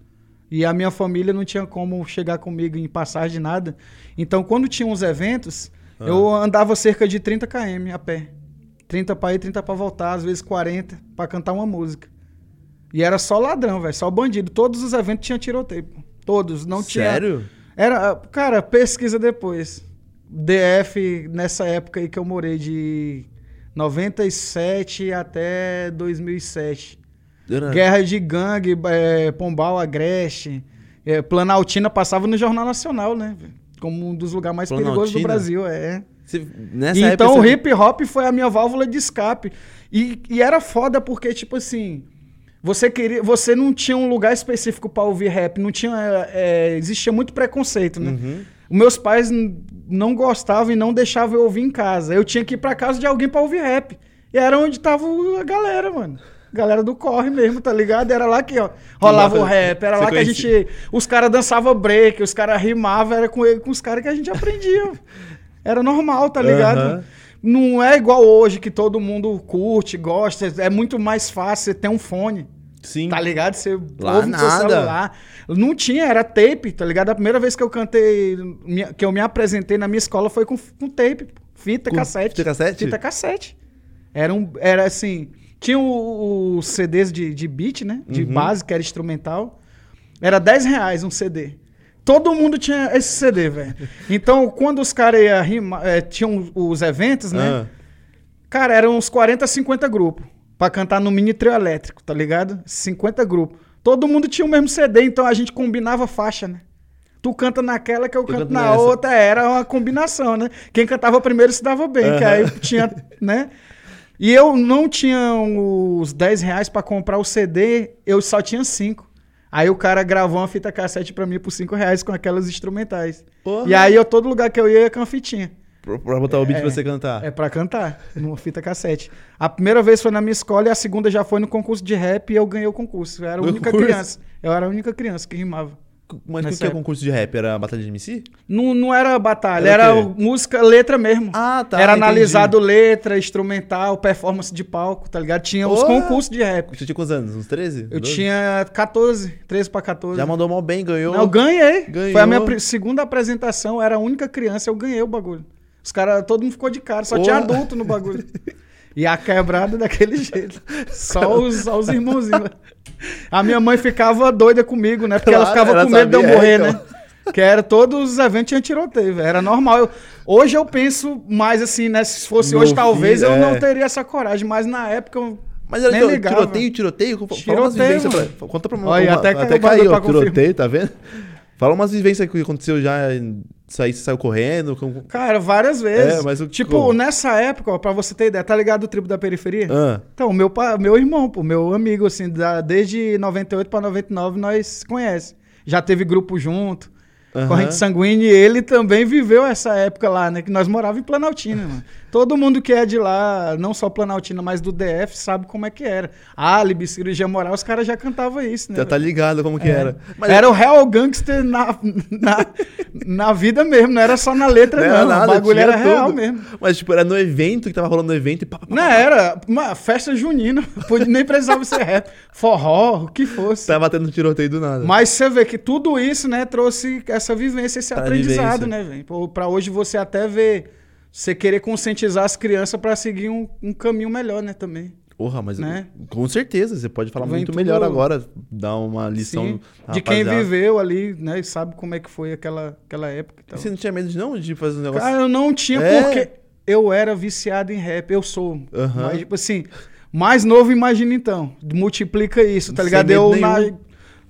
E a minha família não tinha como chegar comigo em passagem, nada. Então, quando tinha uns eventos, Ah. eu andava cerca de 30 km a pé. 30 pra ir, 30 pra voltar, às vezes 40, pra cantar uma música. E era só ladrão, velho, só bandido. Todos os eventos tinham tiroteio. Todos, não tinha. Sério? Era, cara, pesquisa depois. DF, nessa época aí que eu morei, de 97 até 2007. Era- Guerra de gangue, é, Pombal, Agreste, é, Planaltina passava no Jornal Nacional, né? Como um dos lugares mais perigosos do Planaltina? Brasil, é. E época então o hip hop foi a minha válvula de escape. E, e era foda porque, tipo assim, você queria. Você não tinha um lugar específico pra ouvir rap. Não tinha. é, existia muito preconceito, né? Uhum. Meus pais não gostavam e não deixavam eu ouvir em casa. Eu tinha que ir pra casa de alguém pra ouvir rap. E era onde tava a galera, mano. Galera do corre mesmo, tá ligado? Era lá que, ó, rolava o rap. Era lá que a gente. Os caras dançavam break, os caras rimavam, era com, ele- com os caras que a gente aprendia. Era normal, tá ligado? Aham. Não é igual hoje que todo mundo curte, gosta. É muito mais fácil você ter um fone. Sim. Tá ligado? Você Lá ouve no seu nada. celular. Não tinha, era tape, tá ligado? A primeira vez que eu cantei, que eu me apresentei na minha escola foi com, com tape, fita, Com cassete. fita cassete? Fita cassete. Era, um, era assim, tinha o- os CDs de, de beat, né? De Uhum. base, que era instrumental. Era 10 reais um CD. Todo mundo tinha esse CD, velho. Então, quando os caras iam rimar, eh, tinham os eventos, né? Ah, Cara, eram uns 40, 50 grupos. Pra cantar no mini trio elétrico, tá ligado? 50 grupos. Todo mundo tinha o mesmo CD, então a gente combinava faixa, né? Tu canta naquela que eu, canto canto na nessa. outra, era uma combinação, né? Quem cantava primeiro se dava bem, que Aham. aí tinha, né? E eu não tinha os 10 reais pra comprar o CD, eu só tinha 5. Aí o cara gravou uma fita cassete pra mim por 5 reais com aquelas instrumentais. Porra. E aí eu, todo lugar que eu ia, ia com a fitinha. Pra, botar o beat É, pra você cantar. É pra cantar, numa fita cassete. A primeira vez foi na minha escola e a segunda já foi no concurso de rap e eu ganhei o concurso. Eu era a única concurso? criança. Eu era a única criança que rimava. Mas o que que é concurso de rap? Era batalha de MC? Não, não era batalha, Era era, música, letra mesmo. Ah, tá, Era entendi. analisado letra, instrumental, performance de palco, tá ligado? Tinha os Porra! concursos de rap. Você tinha quantos anos? Uns 13? Eu 12? tinha 14, 13 pra 14. Já mandou mal bem, ganhou. Não, eu ganhei. Ganhou. Foi a minha segunda apresentação, era a única criança, eu ganhei o bagulho. Os caras, todo mundo ficou de cara, só Porra. tinha adulto no bagulho. E a quebrada daquele jeito. Só os, só os irmãozinhos. A minha mãe ficava doida comigo, né? Porque ela Claro, ficava ela com medo de eu morrer, é, né? Que era todos os eventos tinha tiroteio, velho. Era normal. Eu- hoje eu penso mais assim, né? Se fosse hoje, talvez fim, eu é. não teria essa coragem. Mas na época eu. Mas era Nem ligava. tiroteio, tiroteio? Fala Tiroteio. Pra, conta pra mim. Olha, uma- até até caiu caiu, ó, tiroteio, tá vendo? Fala umas vivências que aconteceu já. Sair, você saiu correndo. como- Cara, várias vezes. É, mas o- tipo, como? nessa época, ó, pra você ter ideia, tá ligado o tribo da periferia? Ah, Então, meu, pa- meu irmão, pô, meu amigo, assim, da- desde 98 pra 99, nós conhece. Já teve grupo junto, Aham. corrente sanguínea, e ele também viveu essa época lá, né? Que nós morávamos em Planaltina, mano. Todo mundo que é de lá, não só Planaltina, mas do DF, sabe como é que era. Álibi, cirurgia moral, os caras já cantavam isso, né? já tá ligado como que era. Mas era o real gangster na, na, na vida mesmo, não era só na letra, não não. era nada, o bagulho era real tudo. mesmo. Mas, tipo, era no evento que tava rolando no evento e pá, pá, pá, Não, era uma festa junina. Nem precisava ser rap. Forró, o que fosse. tava tendo tiroteio do nada. Mas você vê que tudo isso, né, trouxe essa vivência, esse Pra aprendizado, vivência. né, velho? Pra hoje você até ver, você querer conscientizar as crianças pra seguir um, um caminho melhor, né, também. Porra, mas Né? com certeza, você pode falar Vem muito melhor agora, dar uma lição. Sim, de quem viveu ali, né, e sabe como é que foi aquela, aquela época e E tal. Você não tinha medo de não de fazer um negócio? Cara, eu não tinha É? porque eu era viciado em rap, eu sou. Mas, tipo assim, mais novo, imagina então. Multiplica isso, tá ligado? Eu na, nenhum.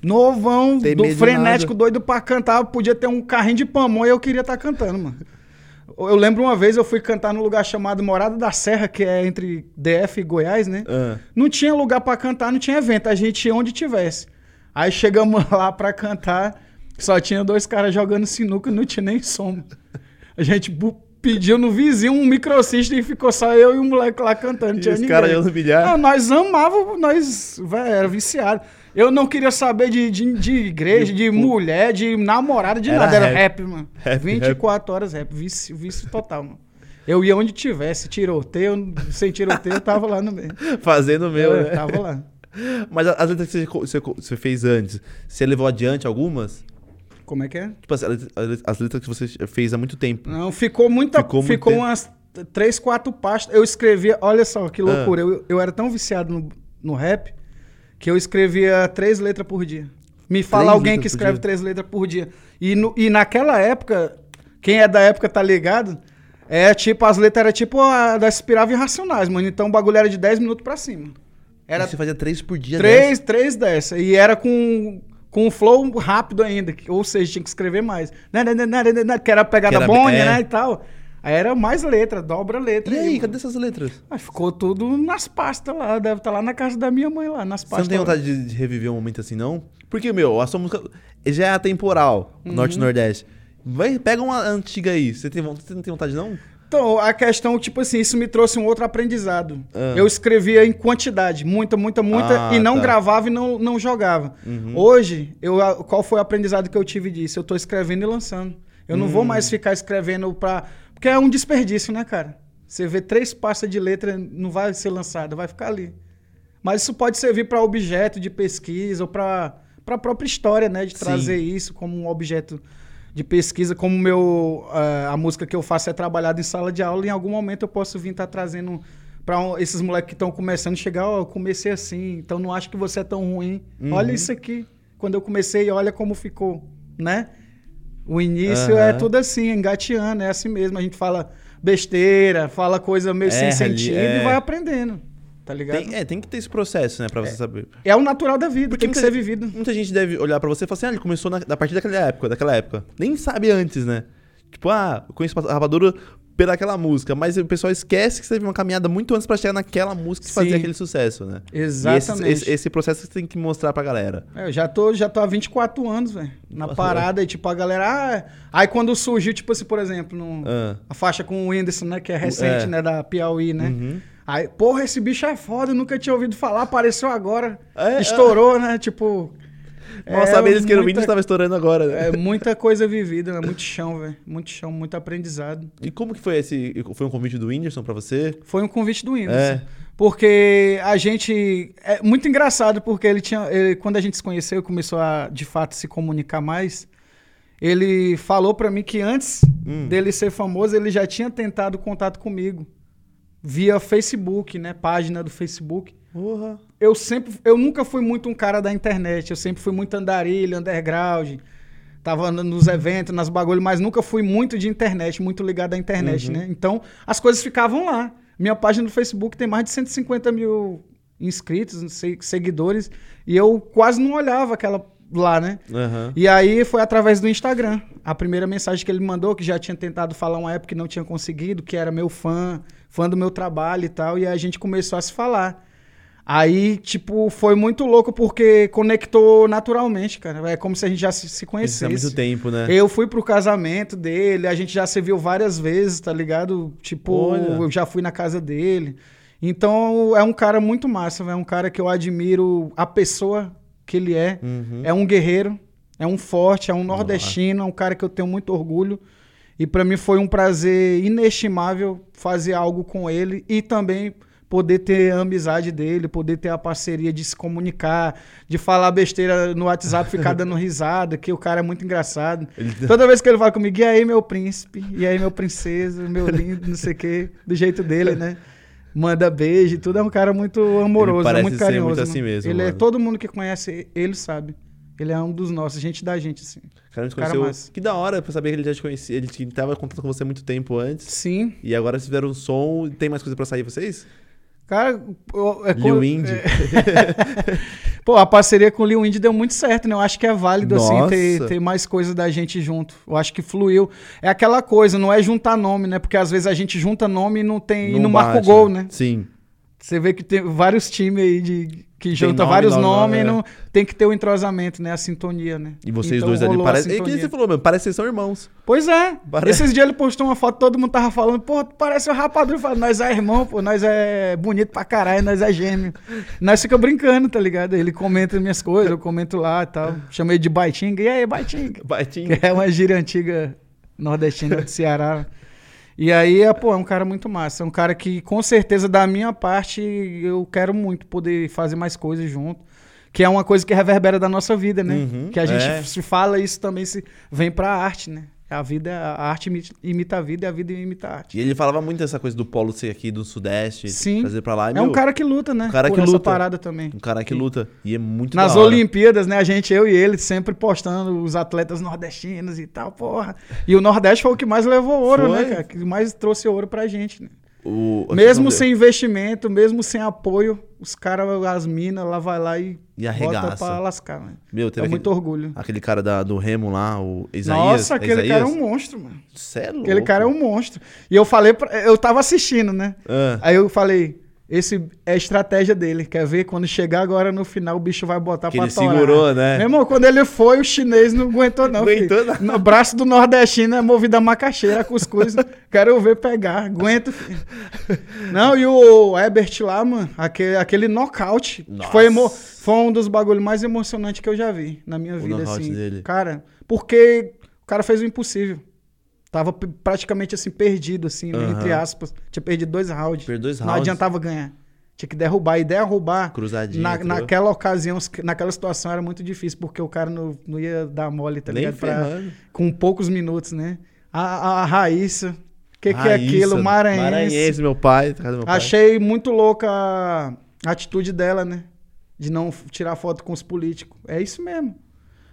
novão, Tem do frenético, nada. doido pra cantar, podia ter um carrinho de pamonha e eu queria estar cantando, mano. Eu lembro uma vez eu fui cantar num lugar chamado Morada da Serra, que é entre DF e Goiás, né? Ah, Não tinha lugar pra cantar, não tinha evento, a gente ia onde tivesse. Aí chegamos lá pra cantar, só tinha dois caras jogando sinuca, não tinha nem som. A gente pediu no vizinho um microsystem e ficou só eu e o moleque lá cantando, e os caras jogando bilhar. Não, nós amávamos, nós véio, era viciado. Eu não queria saber de, de, de igreja, de mulher, de namorada, de Era nada. Era rap. rap, mano. Rap, 24 horas rap, vício, vício total, mano. Eu ia onde tivesse, tiroteio, sem tiroteio, eu tava lá no meio. Fazendo o meu, eu né? tava lá. Mas as letras que você, você, fez antes, você levou adiante algumas? Como é que é? Tipo, as, as- as letras que você fez há muito tempo. Não, ficou muita. Ficou Ficou, muito umas três, quatro pastas. Eu escrevia, olha só que Ah. loucura. Eu, eu era tão viciado no, no rap que eu escrevia três letras por dia. Me fala Três alguém que escreve três letras por dia. E, no- e naquela época, quem é da época tá ligado? É tipo, as letras eram tipo a da Inspirava Irracionais, mano. Então o bagulho era de 10 minutos pra cima. Era E você fazia três por dia Três, três dessa. E era com, com um flow rápido ainda. que- Ou seja, tinha que escrever mais. Né, né, né, Que era a pegada Que era- bonha, é. né? E tal. Aí era mais letra, dobra letra. E aí, mano. cadê essas letras? Aí ficou tudo nas pastas lá. Deve estar lá na casa da minha mãe, lá, nas Você pastas. não tem vontade de, de reviver um momento assim, não? Porque, meu, a sua música já é atemporal, Uhum. Norte e Nordeste. Vai, pega uma antiga aí. Você, tem, você não tem vontade, não? Então, a questão, tipo assim, isso me trouxe um outro aprendizado. Ah. Eu escrevia em quantidade, muita, muita, muita, Ah, e não tá. gravava e não, não jogava. Uhum. Hoje, eu, qual foi o aprendizado que eu tive disso? Eu tô escrevendo e lançando. Eu não Hum. vou mais ficar escrevendo pra. Porque é um desperdício, né, cara? Você vê três pastas de letra, não vai ser lançada, vai ficar ali. Mas isso pode servir para objeto de pesquisa ou para a própria história, né? De Sim. trazer isso como um objeto de pesquisa, como meu, ah, a música que eu faço é trabalhada em sala de aula, em algum momento eu posso vir estar trazendo para esses moleques que estão começando chegar, ó, eu comecei assim, então não acho que você é tão ruim. Uhum. Olha isso aqui. Quando eu comecei, olha como ficou, né? O início é Aham. tudo assim, engateando, é assim mesmo. A gente fala besteira, fala coisa meio sem É, ali, sentido é. e vai aprendendo, tá ligado? Tem, é, tem que ter esse processo, né, pra você saber. É o natural da vida, Porque tem que ser gente- vivido. Muita gente deve olhar pra você e falar assim, ah, ele começou na, a partir daquela época, daquela época. Nem sabe antes, né? Tipo, ah, eu conheço a Rapadura pelaquela música, mas o pessoal esquece que você teve uma caminhada muito antes pra chegar naquela música que Sim. fazia aquele sucesso, né? E esse, Exatamente. esse, esse processo você tem que mostrar pra galera. É, eu já tô, já tô há 24 anos, velho. Na Nossa, parada, e tipo, a galera. Ah, aí quando surgiu, tipo assim, por exemplo, no, Ah. a faixa com o Whindersson, né? Que é recente, É. né? Da Piauí, né? Uhum. Aí, porra, esse bicho é foda, eu nunca tinha ouvido falar, apareceu agora. É, estourou, né? Tipo. Mal saber eles que o Windows estava estourando agora, né? É muita coisa vivida, né? Muito chão, velho. Muito chão, muito aprendizado. E como que foi esse... Foi um convite do Whindersson pra você? Foi um convite do Whindersson. É. Porque a gente. É muito engraçado, porque ele tinha. ele- quando a gente se conheceu e começou a, de fato, se comunicar mais, ele falou pra mim que antes Hum. dele ser famoso, ele já tinha tentado contato comigo. Via Facebook, né? Página do Facebook. Porra. Eu sempre. Eu nunca fui muito um cara da internet. Eu sempre fui muito andarilho, underground. Tava andando nos eventos, nas bagulhos, mas nunca fui muito de internet, muito ligado à internet, Uhum. né? Então, as coisas ficavam lá. Minha página do Facebook tem mais de 150 mil inscritos, se- seguidores, e eu quase não olhava aquela. lá, né? Aham. E aí foi através do Instagram. A primeira mensagem que ele mandou, que já tinha tentado falar uma época que não tinha conseguido, que era meu fã, fã do meu trabalho e tal, e aí a gente começou a se falar. Aí, tipo, foi muito louco porque conectou naturalmente, cara. É como se a gente já se, se Isso há conhecesse. muito tempo, né? Eu fui pro casamento dele, a gente já se viu várias vezes, tá ligado? Tipo, Olha. eu já fui na casa dele. Então, é um cara muito massa, é um cara que eu admiro a pessoa que ele é. Uhum. É um guerreiro, é um forte, é um nordestino, é um cara que eu tenho muito orgulho. E pra mim foi um prazer inestimável fazer algo com ele e também poder ter a amizade dele, poder ter a parceria de se comunicar, de falar besteira no WhatsApp, ficar dando risada, que o cara é muito engraçado. Toda vez que ele fala comigo, e aí meu príncipe, e aí meu princesa, meu lindo, não sei o quê, do jeito dele, né? Manda beijo e tudo, é um cara muito amoroso, parece muito carinhoso. muito né? assim mesmo, Ele é mano. todo mundo que conhece ele sabe. Ele é um dos nossos, gente da gente, assim. Cara, te Cara conheceu. massa. que da hora pra saber que ele já te conhecia. Ele que tava contando com você muito tempo antes. Sim. E agora vocês fizeram um som. Tem mais coisa pra sair vocês? Cara, eu- é co- Indy. Pô, a parceria com o Lil Indy deu muito certo, né? Eu acho que é válido, assim, ter, Nossa. ter mais coisas da gente junto. Eu acho que fluiu. É aquela coisa, não é juntar nome, né? Porque às vezes a gente junta nome e não tem. e não marca o bate, gol, né? Sim. Você vê que tem vários times aí de, que junta nome, vários nome, nomes e é. tem que ter o entrosamento, né? A sintonia, né? E vocês Então dois ali parecem. É que você falou, mano. Parece que vocês são irmãos. Pois é. Parece- Esses dias ele postou uma foto, todo mundo tava falando, pô, parece o rapadura. Eu falo, nós é irmão, pô, nós é bonito pra caralho, nós é gêmeo. Nós fica brincando, tá ligado? Ele comenta minhas coisas, eu comento lá e tal. Chamei de Baitinga. E aí, Baitinga? Baitinho. Que é uma gíria antiga nordestina do Ceará. E aí, é, pô, é um cara muito massa. É um cara que, com certeza, da minha parte, eu quero muito poder fazer mais coisas junto. Que é uma coisa que reverbera da nossa vida, né? Uhum, que a gente é. se fala, isso também se vem pra arte, né? A vida, a arte imi- imita a vida e a vida imita a arte. E ele falava muito dessa coisa do polo ser aqui do Sudeste. Sim. Trazer pra lá. E, É um cara que luta, né? um cara que essa luta. parada também. um cara que luta. E é muito Nas. Olimpíadas, né? A gente, eu e ele, sempre postando os atletas nordestinos e tal, porra. E o Nordeste foi o que mais levou ouro, Foi. né, cara? Que mais trouxe ouro pra gente, né? O- Mesmo sem investimento, mesmo sem apoio, os caras, as minas, lá vai lá e, E bota arregaça. pra lascar, de- Meu, É teve muito aquele, orgulho. aquele cara da- do Remo lá, o Isaías. Nossa, aquele Isaías? cara é um monstro, mano. Cê é louco. Aquele cara é um monstro. E eu falei, pra, eu tava assistindo, né? Ah, Aí eu falei, esse é a estratégia dele. Quer ver? Quando chegar agora no final, o bicho vai botar que pra ele torar. segurou, né? Meu irmão, quando ele foi, o chinês não aguentou, não. Aguentou nada. No braço do nordestino é movido a macaxeira, cuscuz. Quero ver pegar. Aguento, filho. Não, e o Ebert lá, mano, aquele, aquele nocaute. Foi, emo- foi um dos bagulhos mais emocionantes que eu já vi na minha O vida, assim. dele. Cara, porque o cara fez o impossível. Tava praticamente assim, perdido, assim, né, Aham. entre aspas. Tinha perdido dois rounds. Perdeu dois Não rounds. adiantava ganhar. Tinha que derrubar. E derrubar Cruzadinha. na, naquela ocasião, naquela situação era muito difícil, porque o cara não, não ia dar mole, tá ligado? Pra- com poucos minutos, né? A, a, a Raíssa, o que, que é aquilo? Maranhense. Maranhense, meu pai. Do meu pai. Achei muito louca a atitude dela, né? De não tirar foto com os políticos. É isso mesmo.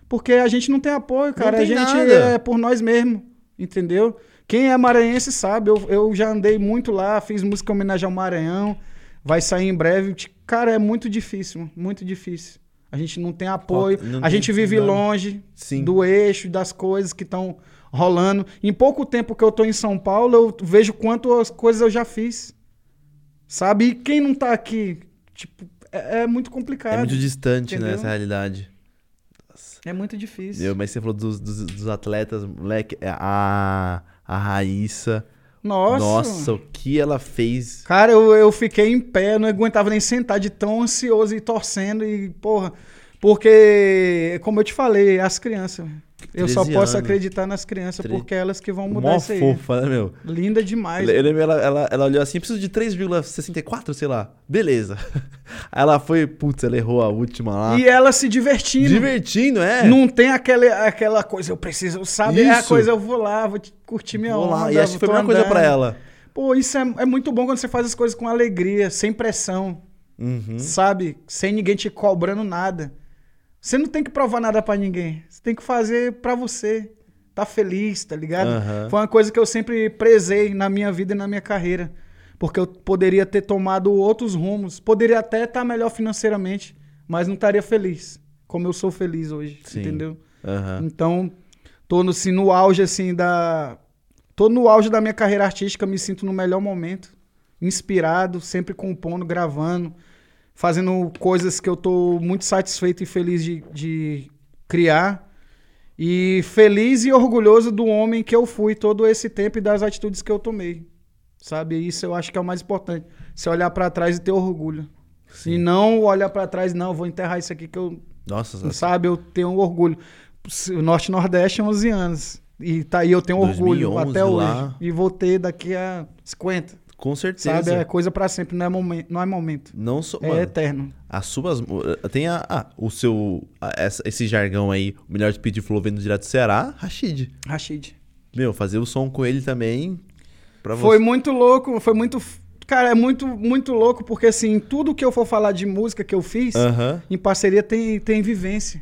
Porque a gente não tem apoio, cara. tem a gente nada. é por nós mesmos, entendeu? Quem é maranhense sabe. Eu, eu já andei muito lá, fiz música em homenagem ao Maranhão. Vai sair em breve. Cara, é muito difícil, muito difícil. A gente não tem apoio. Não a tem gente vive nada. longe Sim. do eixo, das coisas que estão rolando. Em pouco tempo que eu tô em São Paulo, eu vejo quanto as coisas eu já fiz. Sabe? E quem não tá aqui, tipo, é, é muito complicado. É muito distante, né, Entendeu? essa realidade. É muito difícil. Eu, mas você falou dos, dos, dos atletas, moleque, é, a, a Raíssa. Nossa. Nossa, o que ela fez. Cara, eu, eu fiquei em pé, não aguentava nem sentar de tão ansioso e torcendo e, porra. Porque, como eu te falei, as crianças. Eu só 13 posso anos. acreditar nas crianças Tre- porque elas que vão mudar Mó isso aí. fofa, né, meu? Linda demais. Eu lembro, ela, ela, ela olhou assim, preciso de 3,64, sei lá. Beleza. Aí ela foi, putz, ela errou a última lá. E ela se divertindo. Divertindo, é. Não tem aquele, aquela coisa, eu preciso, sabe? É a Isso. coisa, eu vou lá, vou curtir minha Vou onda. lá. E acho que foi a melhor coisa pra ela. Pô, isso é, é muito bom quando você faz as coisas com alegria, sem pressão, Uhum. sabe? Sem ninguém te cobrando nada. Você não tem que provar nada pra ninguém. Você tem que fazer pra você. Tá feliz, tá ligado? Aham. Foi uma coisa que eu sempre prezei na minha vida e na minha carreira. Porque eu poderia ter tomado outros rumos. Poderia até estar melhor financeiramente, mas não estaria feliz. como eu sou feliz hoje, Sim. entendeu? Aham. Então, tô no, assim, no auge, assim, da... Tô no auge da minha carreira artística, me sinto no melhor momento. Inspirado, sempre compondo, gravando, fazendo coisas que eu tô muito satisfeito e feliz de, de criar. E feliz e orgulhoso do homem que eu fui todo esse tempo e das atitudes que eu tomei. Sabe? Isso eu acho que é o mais importante. Você olhar pra trás e ter orgulho. E não olhar pra trás, não, vou enterrar isso aqui que eu Nossa, Sabe, eu tenho orgulho. O Norte e Nordeste é 11 anos. E tá aí eu tenho orgulho 2011 até hoje. lá. E vou ter daqui a 50. Com certeza. Sabe, é coisa pra sempre, não é momento. Não é, momento. Não sou. é mano, eterno. As suas. Tem a, ah, o seu. a- essa- esse jargão aí, o melhor speed flow vendo direto do Ceará, Rashid. Rashid. Meu, fazer o som com ele também. Pra Foi você. muito louco, foi muito. Cara, é muito, muito louco, porque assim, tudo que eu for falar de música que eu fiz, Aham. em parceria tem, tem vivência.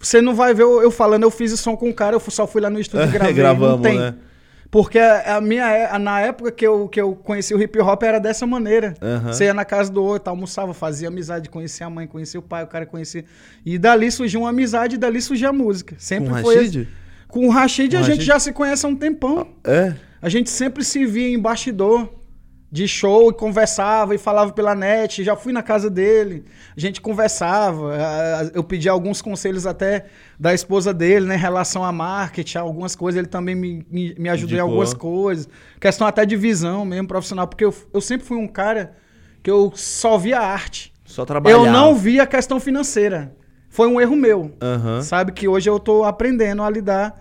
Você não vai ver eu, eu falando, eu fiz o som com o cara, eu só fui lá no estúdio e gravei. Gravamos, não tem. né? Porque a minha, é- na época que eu, que eu conheci o hip hop era dessa maneira. Aham. Você ia na casa do outro, almoçava, fazia amizade, conhecia a mãe, conhecia o pai, o cara conhecia. E dali surgiu uma amizade e dali surgiu a música. Sempre Com foi. Rashid? Com o Rashid Com a o gente Rashid? já se conhece há um tempão. É. A gente sempre se via em bastidor de show e conversava e falava pela net. Já fui na casa dele, a gente conversava. Eu pedi alguns conselhos até da esposa dele, né, em relação a marketing, algumas coisas. Ele também me, me, me ajudou em Indicou. algumas coisas. Questão até de visão mesmo, profissional, porque eu, eu sempre fui um cara que eu só via arte. Só trabalhar. Eu não via a questão financeira. Foi um erro meu. Aham. Sabe que hoje eu tô aprendendo a lidar,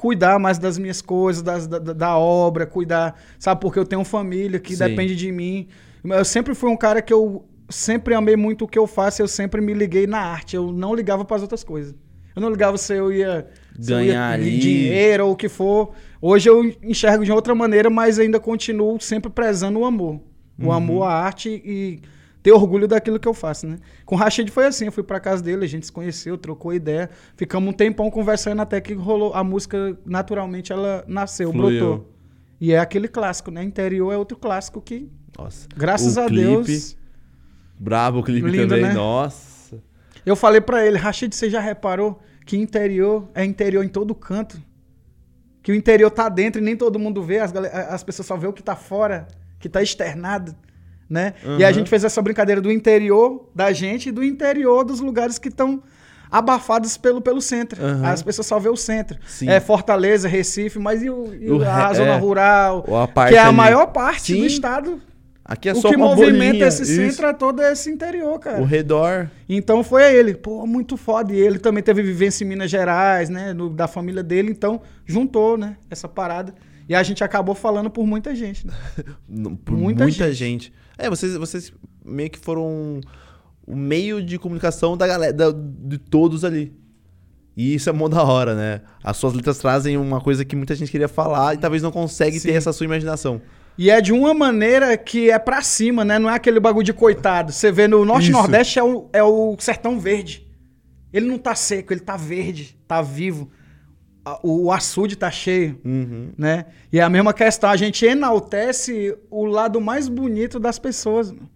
cuidar mais das minhas coisas, das- da, da- obra, cuidar, sabe? Porque eu tenho família que Sim. depende de mim. Eu sempre fui um cara que eu sempre amei muito o que eu faço, eu sempre me liguei na arte, eu não ligava para as outras coisas. Eu não ligava se eu ia se eu ia Ganhar dinheiro ou o que for. Hoje eu enxergo de outra maneira, mas ainda continuo sempre prezando o amor. O Uhum. amor à arte e ter orgulho daquilo que eu faço, né? Com o Rashid foi assim, eu fui pra casa dele, a gente se conheceu, trocou ideia, ficamos um tempão conversando até que rolou a música, naturalmente ela nasceu, Fluiu. brotou. E é aquele clássico, né? Interior é outro clássico que, Nossa. graças O a clipe, Deus, Brabo o clipe Lindo, também. né? Nossa. eu falei pra ele, Rashid, você já reparou que interior é interior em todo canto? Que o interior tá dentro e nem todo mundo vê, as, as pessoas só vê o que tá fora, que tá externado, né? E a Uhum. gente fez essa brincadeira do interior da gente e do interior dos lugares que estão abafados pelo, pelo centro. Uhum. As pessoas só vê o centro. Sim. É Fortaleza, Recife, mas e, o, e O a zona é. rural? A que é a ali. maior parte Sim. do estado. Aqui é o só que movimenta bolinha, esse isso. centro é todo esse interior, cara. O redor. Então foi ele. Pô, muito foda. E ele também teve vivência em Minas Gerais, né? no- da família dele. Então juntou, né? Essa parada. E a gente acabou falando por muita gente. Né? Por Muita muita, gente. É, vocês, vocês meio que foram o meio de comunicação da galera, da- de todos ali. E isso é mó da hora, né? As suas letras trazem uma coisa que muita gente queria falar e talvez não consegue Sim. ter essa sua imaginação. E é de uma maneira que é pra cima, né? Não é aquele bagulho de coitado. Você vê no Norte e Isso. Nordeste é o, é o sertão verde. Ele não tá seco, ele tá verde, tá vivo. O, açude tá cheio. Uhum. né? E é a mesma questão, a gente enaltece o lado mais bonito das pessoas. mano.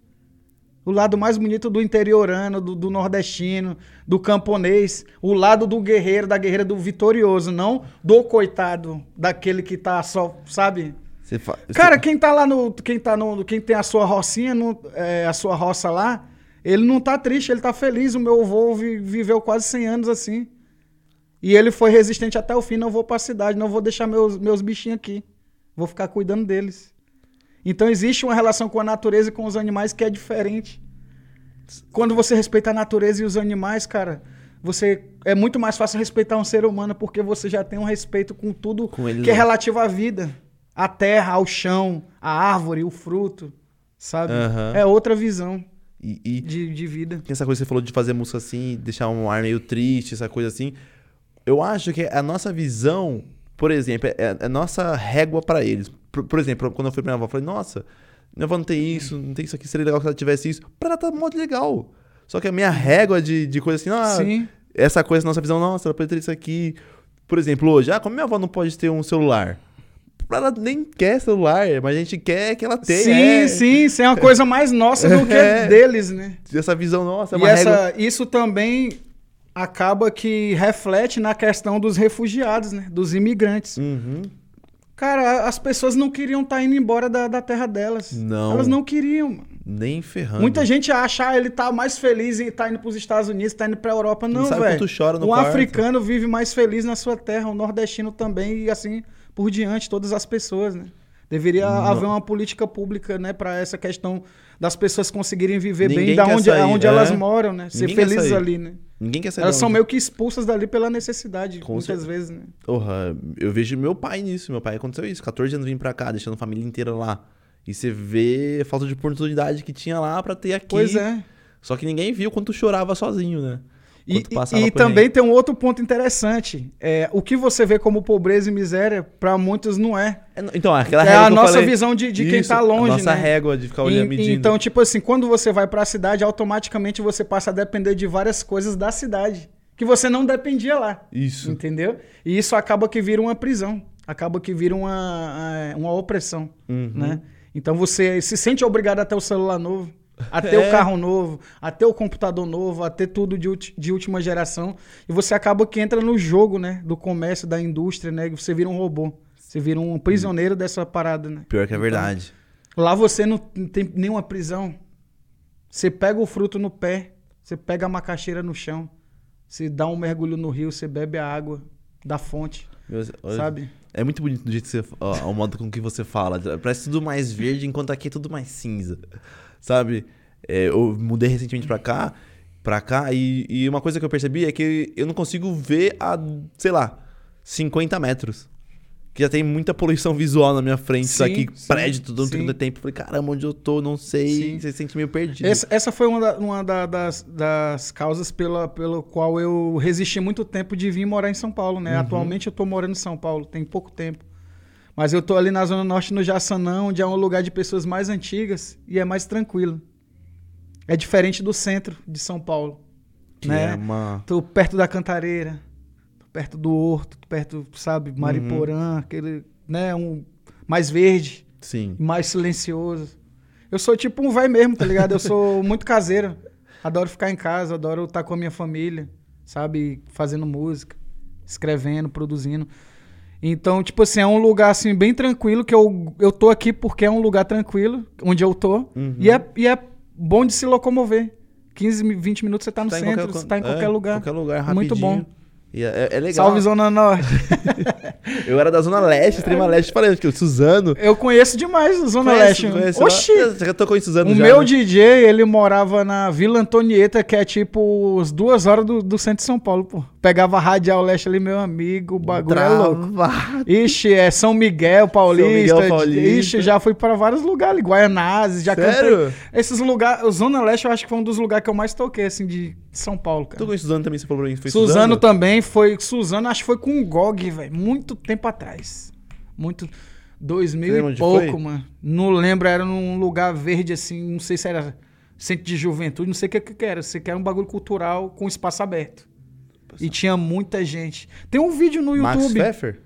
O lado mais bonito do interiorano, do, do nordestino, do camponês. O lado do guerreiro, da guerreira do vitorioso, não do coitado, daquele que tá só, sabe? Fa- Cara, quem tá lá no. Quem tá no. Quem tem a sua rocinha, no- é, a sua roça lá, ele não tá triste, ele tá feliz. O meu avô vi- viveu quase 100 anos assim. E ele foi resistente até o fim. Não vou pra cidade, não vou deixar meus, meus bichinhos aqui. Vou ficar cuidando deles. Então existe uma relação com a natureza e com os animais que é diferente. Quando você respeita a natureza e os animais, cara, você é muito mais fácil respeitar um ser humano porque você já tem um respeito com tudo Com ele que é relativo à vida, à terra, ao chão, à árvore, o fruto, sabe? É outra visão E, e de, de vida. tem essa coisa que você falou de fazer música assim, deixar um ar meio triste, essa coisa assim. Eu acho que a nossa visão, por exemplo, é é a nossa régua pra eles. Por, por exemplo, quando eu fui pra minha avó, eu falei, nossa, minha avó não tem isso, não tem isso aqui, seria legal que ela tivesse isso. Pra ela tá muito legal. Só que a minha régua de, de coisa assim, ah, Sim. essa coisa, nossa visão, nossa, ela pode ter isso aqui. Por exemplo, hoje, ah, como minha avó não pode ter um celular? Ela nem quer celular, mas a gente quer que ela tenha. sim, é. sim, isso é uma coisa mais nossa do que É. deles, né? Essa visão nossa, é e uma essa, régua. isso também acaba que reflete na questão dos refugiados, né? Dos imigrantes. Uhum. Cara, as pessoas não queriam estar indo embora da, da terra delas. Não. Elas não queriam. Nem ferrando. Muita gente acha, ah, ele tá mais feliz em estar indo pros Estados Unidos, tá indo pra Europa. Não, velho. O quarto. africano vive mais feliz na sua terra, o nordestino também, e assim por diante, todas as pessoas, né? Deveria haver uma política pública, né, para essa questão das pessoas conseguirem viver Ninguém bem da onde, sair, onde é. elas moram, né? Ser Ninguém felizes ali, né? Ninguém quer saber. Elas são meio que expulsas dali pela necessidade, Com muitas certeza. vezes, né? Porra, eu vejo meu pai nisso. Meu pai aconteceu isso. 14 anos vim pra cá, deixando a família inteira lá. E você vê a falta de oportunidade que tinha lá pra ter aqui. Pois é. Só que ninguém viu quanto chorava sozinho, né? E, e também tem um outro ponto interessante. É, o que você vê como pobreza e miséria, para muitos não é. É, Então, aquela É a nossa falei- visão de, de quem Isso, tá longe, A nossa né? régua de ficar olhando, E- medindo. Então, tipo assim, quando você vai pra cidade, automaticamente você passa a depender de várias coisas da cidade. Que você não dependia lá. Isso. Entendeu? E isso acaba que vira uma prisão. Acaba que vira uma, uma opressão. Uhum. Né? Então você se sente obrigado a ter o celular novo, a ter É. o carro novo, a ter o computador novo, a ter tudo de, de última geração. E você acaba que entra no jogo, né? Do comércio, da indústria, né? Você vira um robô. Você vira um prisioneiro dessa parada, né? Pior que é verdade. Lá você não tem nenhuma prisão. Você pega o fruto no pé, você pega a macaxeira no chão, você dá um mergulho no rio, você bebe a água da fonte, Meu- sabe? É muito bonito do jeito que você. Ó, o modo com que você fala. Parece tudo mais verde, enquanto aqui é tudo mais cinza. Sabe? É, eu mudei recentemente pra cá. Pra cá, e, e uma coisa que eu percebi é que eu não consigo ver a, sei lá, 50 metros. Que já tem muita poluição visual na minha frente. Isso Sim, aqui, sim, prédio, tudo sim. no tempo. Falei, caramba, onde eu tô? Não sei. Você se sente meio perdido. Essa, essa foi uma, da- uma da- das, das causas pela, pelo qual eu resisti muito tempo de vir morar em São Paulo, né? Atualmente eu tô morando em São Paulo, tem pouco tempo. Mas eu tô ali na Zona Norte, no Jaçanã, onde é um lugar de pessoas mais antigas e é mais tranquilo. É diferente do centro de São Paulo. Que né? é uma. Tô perto da Cantareira, tô perto do Horto, tô perto, sabe, Mariporã, aquele, né, um mais verde, Sim. mais silencioso. Eu sou tipo um vai mesmo, tá ligado? Eu sou muito caseiro. Adoro ficar em casa, adoro estar com a minha família, sabe, fazendo música, escrevendo, produzindo. Então, tipo assim, é um lugar assim bem tranquilo que eu, eu tô aqui porque é um lugar tranquilo, onde eu tô. Uhum. E, é, e é bom de se locomover. 15, 20 minutos você tá no Tá centro, qualquer você tá em qualquer é, lugar. Qualquer lugar, rapidinho. Muito bom. É, é legal. Salve Zona Norte. Eu era da Zona Leste, Extrema Leste, falei, que o Suzano. Eu conheço demais o Zona Conhece- Leste. conhece lá? Oxi! Você já tocou em Suzano O já, meu né? DJ, ele morava na Vila Antonieta, que é tipo as duas horas do, do centro de São Paulo, pô. Pegava a Radial Leste ali, meu amigo, o bagulho é louco. Ixi, é São Miguel Paulista. Miguel Paulista. Ixi, já fui pra vários lugares ali, Guaianazes, já Sério? cantei. Esses lugares, o Zona Leste eu acho que foi um dos lugares que eu mais toquei, assim, de São Paulo, cara. Tocou em Suzano também, você falou pra mim foi Suzano, Suzano? também foi. Suzano, acho que foi com o GOG, velho. Muito tempo atrás. Muito. 2000 lembra e pouco, foi? mano. Não lembro, era num lugar verde, assim. Não sei se era centro de juventude, não sei o que, que era. Sei que era um bagulho cultural com espaço aberto. E tinha muita gente. Tem um vídeo no Max YouTube. Pfeffer?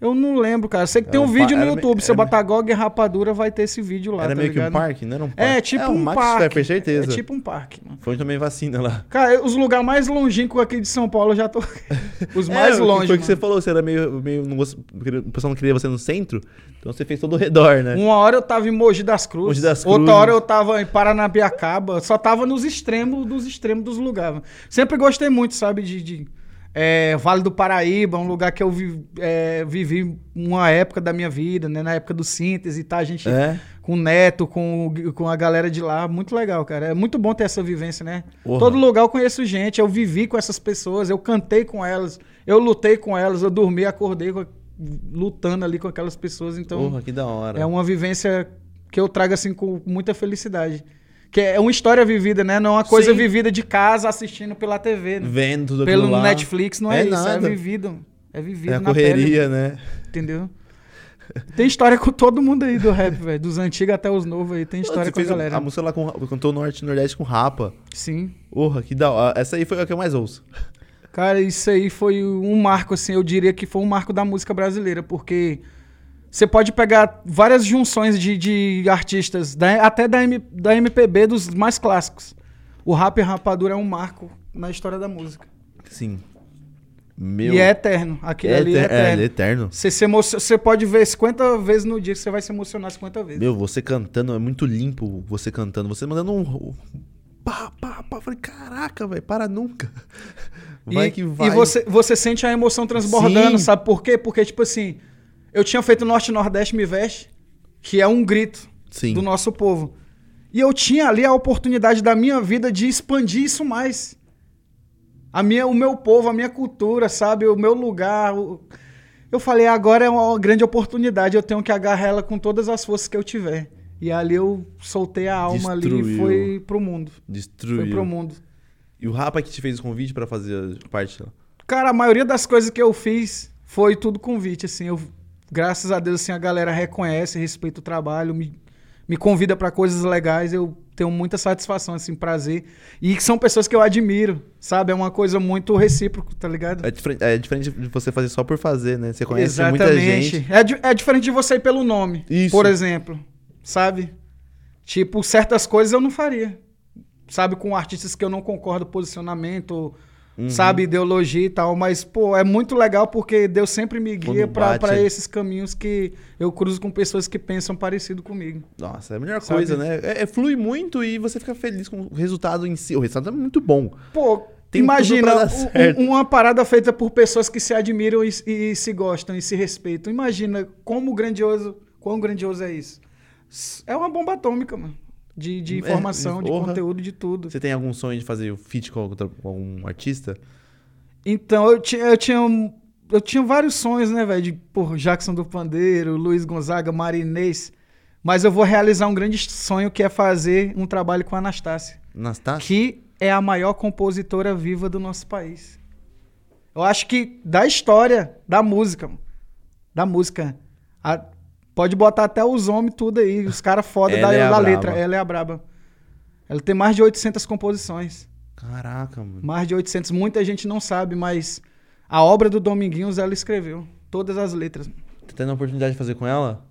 Eu não lembro, cara. Sei que É tem um um vídeo no YouTube. Se eu botar GOG e Rapadura, vai ter esse vídeo lá. Era tá meio que um ligado? parque, não era um parque? É, tipo é, o um Max parque. Certeza. É tipo um parque, mano. Foi tomei vacina lá. Cara, os lugares mais longínquos aqui de São Paulo eu já tô. Os mais é, longe. Foi o que você falou, você era meio. meio não gost... O pessoal não queria você no centro, então você fez todo o redor, né? Uma hora eu tava em Mogi das Cruzes. Mogi das Outra Cruzes. hora eu tava em Paranapiacaba. Só tava nos extremos dos extremos dos lugares. Sempre gostei muito, sabe, de. de, é, vale do Paraíba, um lugar que eu vi- é, vivi uma época da minha vida, né? Na época do síntese e tá? A gente É. com o Neto, com, com a galera de lá. Muito legal, cara. É muito bom ter essa vivência, né? Todo lugar eu conheço gente, eu vivi com essas pessoas, eu cantei com elas, eu lutei com elas, eu dormi, acordei com- lutando ali com aquelas pessoas. Então, Porra, que da hora. é uma vivência que eu trago assim com muita felicidade. Que é uma história vivida, né? Não é uma coisa Sim. vivida de casa assistindo pela TV, né? Vendo tudo Pelo lá. Netflix, não é, É isso, nada. é vivido. É vivido É a na pele, correria, né? entendeu? Tem história com todo mundo aí do rap, velho. Dos antigos até os novos aí, tem história Você com a galera. a música lá com. Cantou Norte e Nordeste com Rapa. Sim. Porra, que da hora. Essa aí foi a que eu mais ouço. Cara, isso aí foi um marco, assim, eu diria que foi um marco da música brasileira, porque você pode pegar várias junções de, de artistas, da- até da, M- da MPB, dos mais clássicos. O rap e rapadura é um marco na história da música. Sim. Meu. E é eterno. Aquilo ali é eter- eterno. é eterno. Você, se emo- você pode ver 50 vezes no dia que você vai se emocionar 50 vezes. Meu, você cantando, é muito limpo você cantando. Você mandando um. pá, pá, pá. Falei, caraca, velho, para nunca. Vai e, que vai. E você, você sente a emoção transbordando, Sim. sabe por quê? Porque, tipo assim, eu tinha feito Norte Nordeste Me Veste, que é um grito Sim. do nosso povo. E eu tinha ali a oportunidade da minha vida de expandir isso mais. A minha, o meu povo, a minha cultura, sabe? O meu lugar. o- Eu falei, agora é uma grande oportunidade, eu tenho que agarrar ela com todas as forças que eu tiver. E ali eu soltei a alma ali e Destruiu. foi pro mundo. Destruiu. Foi pro mundo. E o Rapa que te fez o convite pra fazer parte. Cara, a maioria das coisas que eu fiz foi tudo convite, assim. Eu, graças a Deus, assim, a galera reconhece, respeita o trabalho, me, me convida pra coisas legais. Eu tenho muita satisfação, assim, prazer. E são pessoas que eu admiro, sabe? É uma coisa muito recíproca, tá ligado? É diferente, é diferente de você fazer só por fazer, né? Você conhece muita Exatamente. gente. É, di- é diferente de você ir pelo nome, Isso. por exemplo. Sabe? Tipo, certas coisas eu não faria. Sabe, com artistas que eu não concordo posicionamento, Uhum. sabe, ideologia e tal. Mas, pô, é muito legal porque Deus sempre me guia ali. esses caminhos que eu cruzo com pessoas que pensam parecido comigo. Nossa, é a melhor Sabe? coisa, né? É, é, flui muito e você fica feliz com o resultado em si. O resultado é muito bom. Pô, Tem imagina um- um- uma parada feita por pessoas que se admiram e, e se gostam e se respeitam. Imagina como grandioso, quão grandioso é isso. É uma bomba atômica, mano. De, de É, informação, de porra. conteúdo, de tudo. Você tem algum sonho de fazer o feat com outra- com algum artista? Então, eu tinha, eu tinha, eu tinha vários sonhos, né, velho? De, por Jackson do Pandeiro, Luiz Gonzaga, Marinês. Mas eu vou realizar um grande sonho que é fazer um trabalho com a Anastácia. Anastácia? que é a maior compositora viva do nosso país. Eu acho que da história da música, da música, a- pode botar até os homens tudo aí, os caras foda da, é da letra. Ela é a braba. Ela tem mais de 800 composições. Caraca, mano. Mais de 800, muita gente não sabe, mas a obra do Dominguinhos ela escreveu. Todas as letras. Tá tendo a oportunidade de fazer com ela?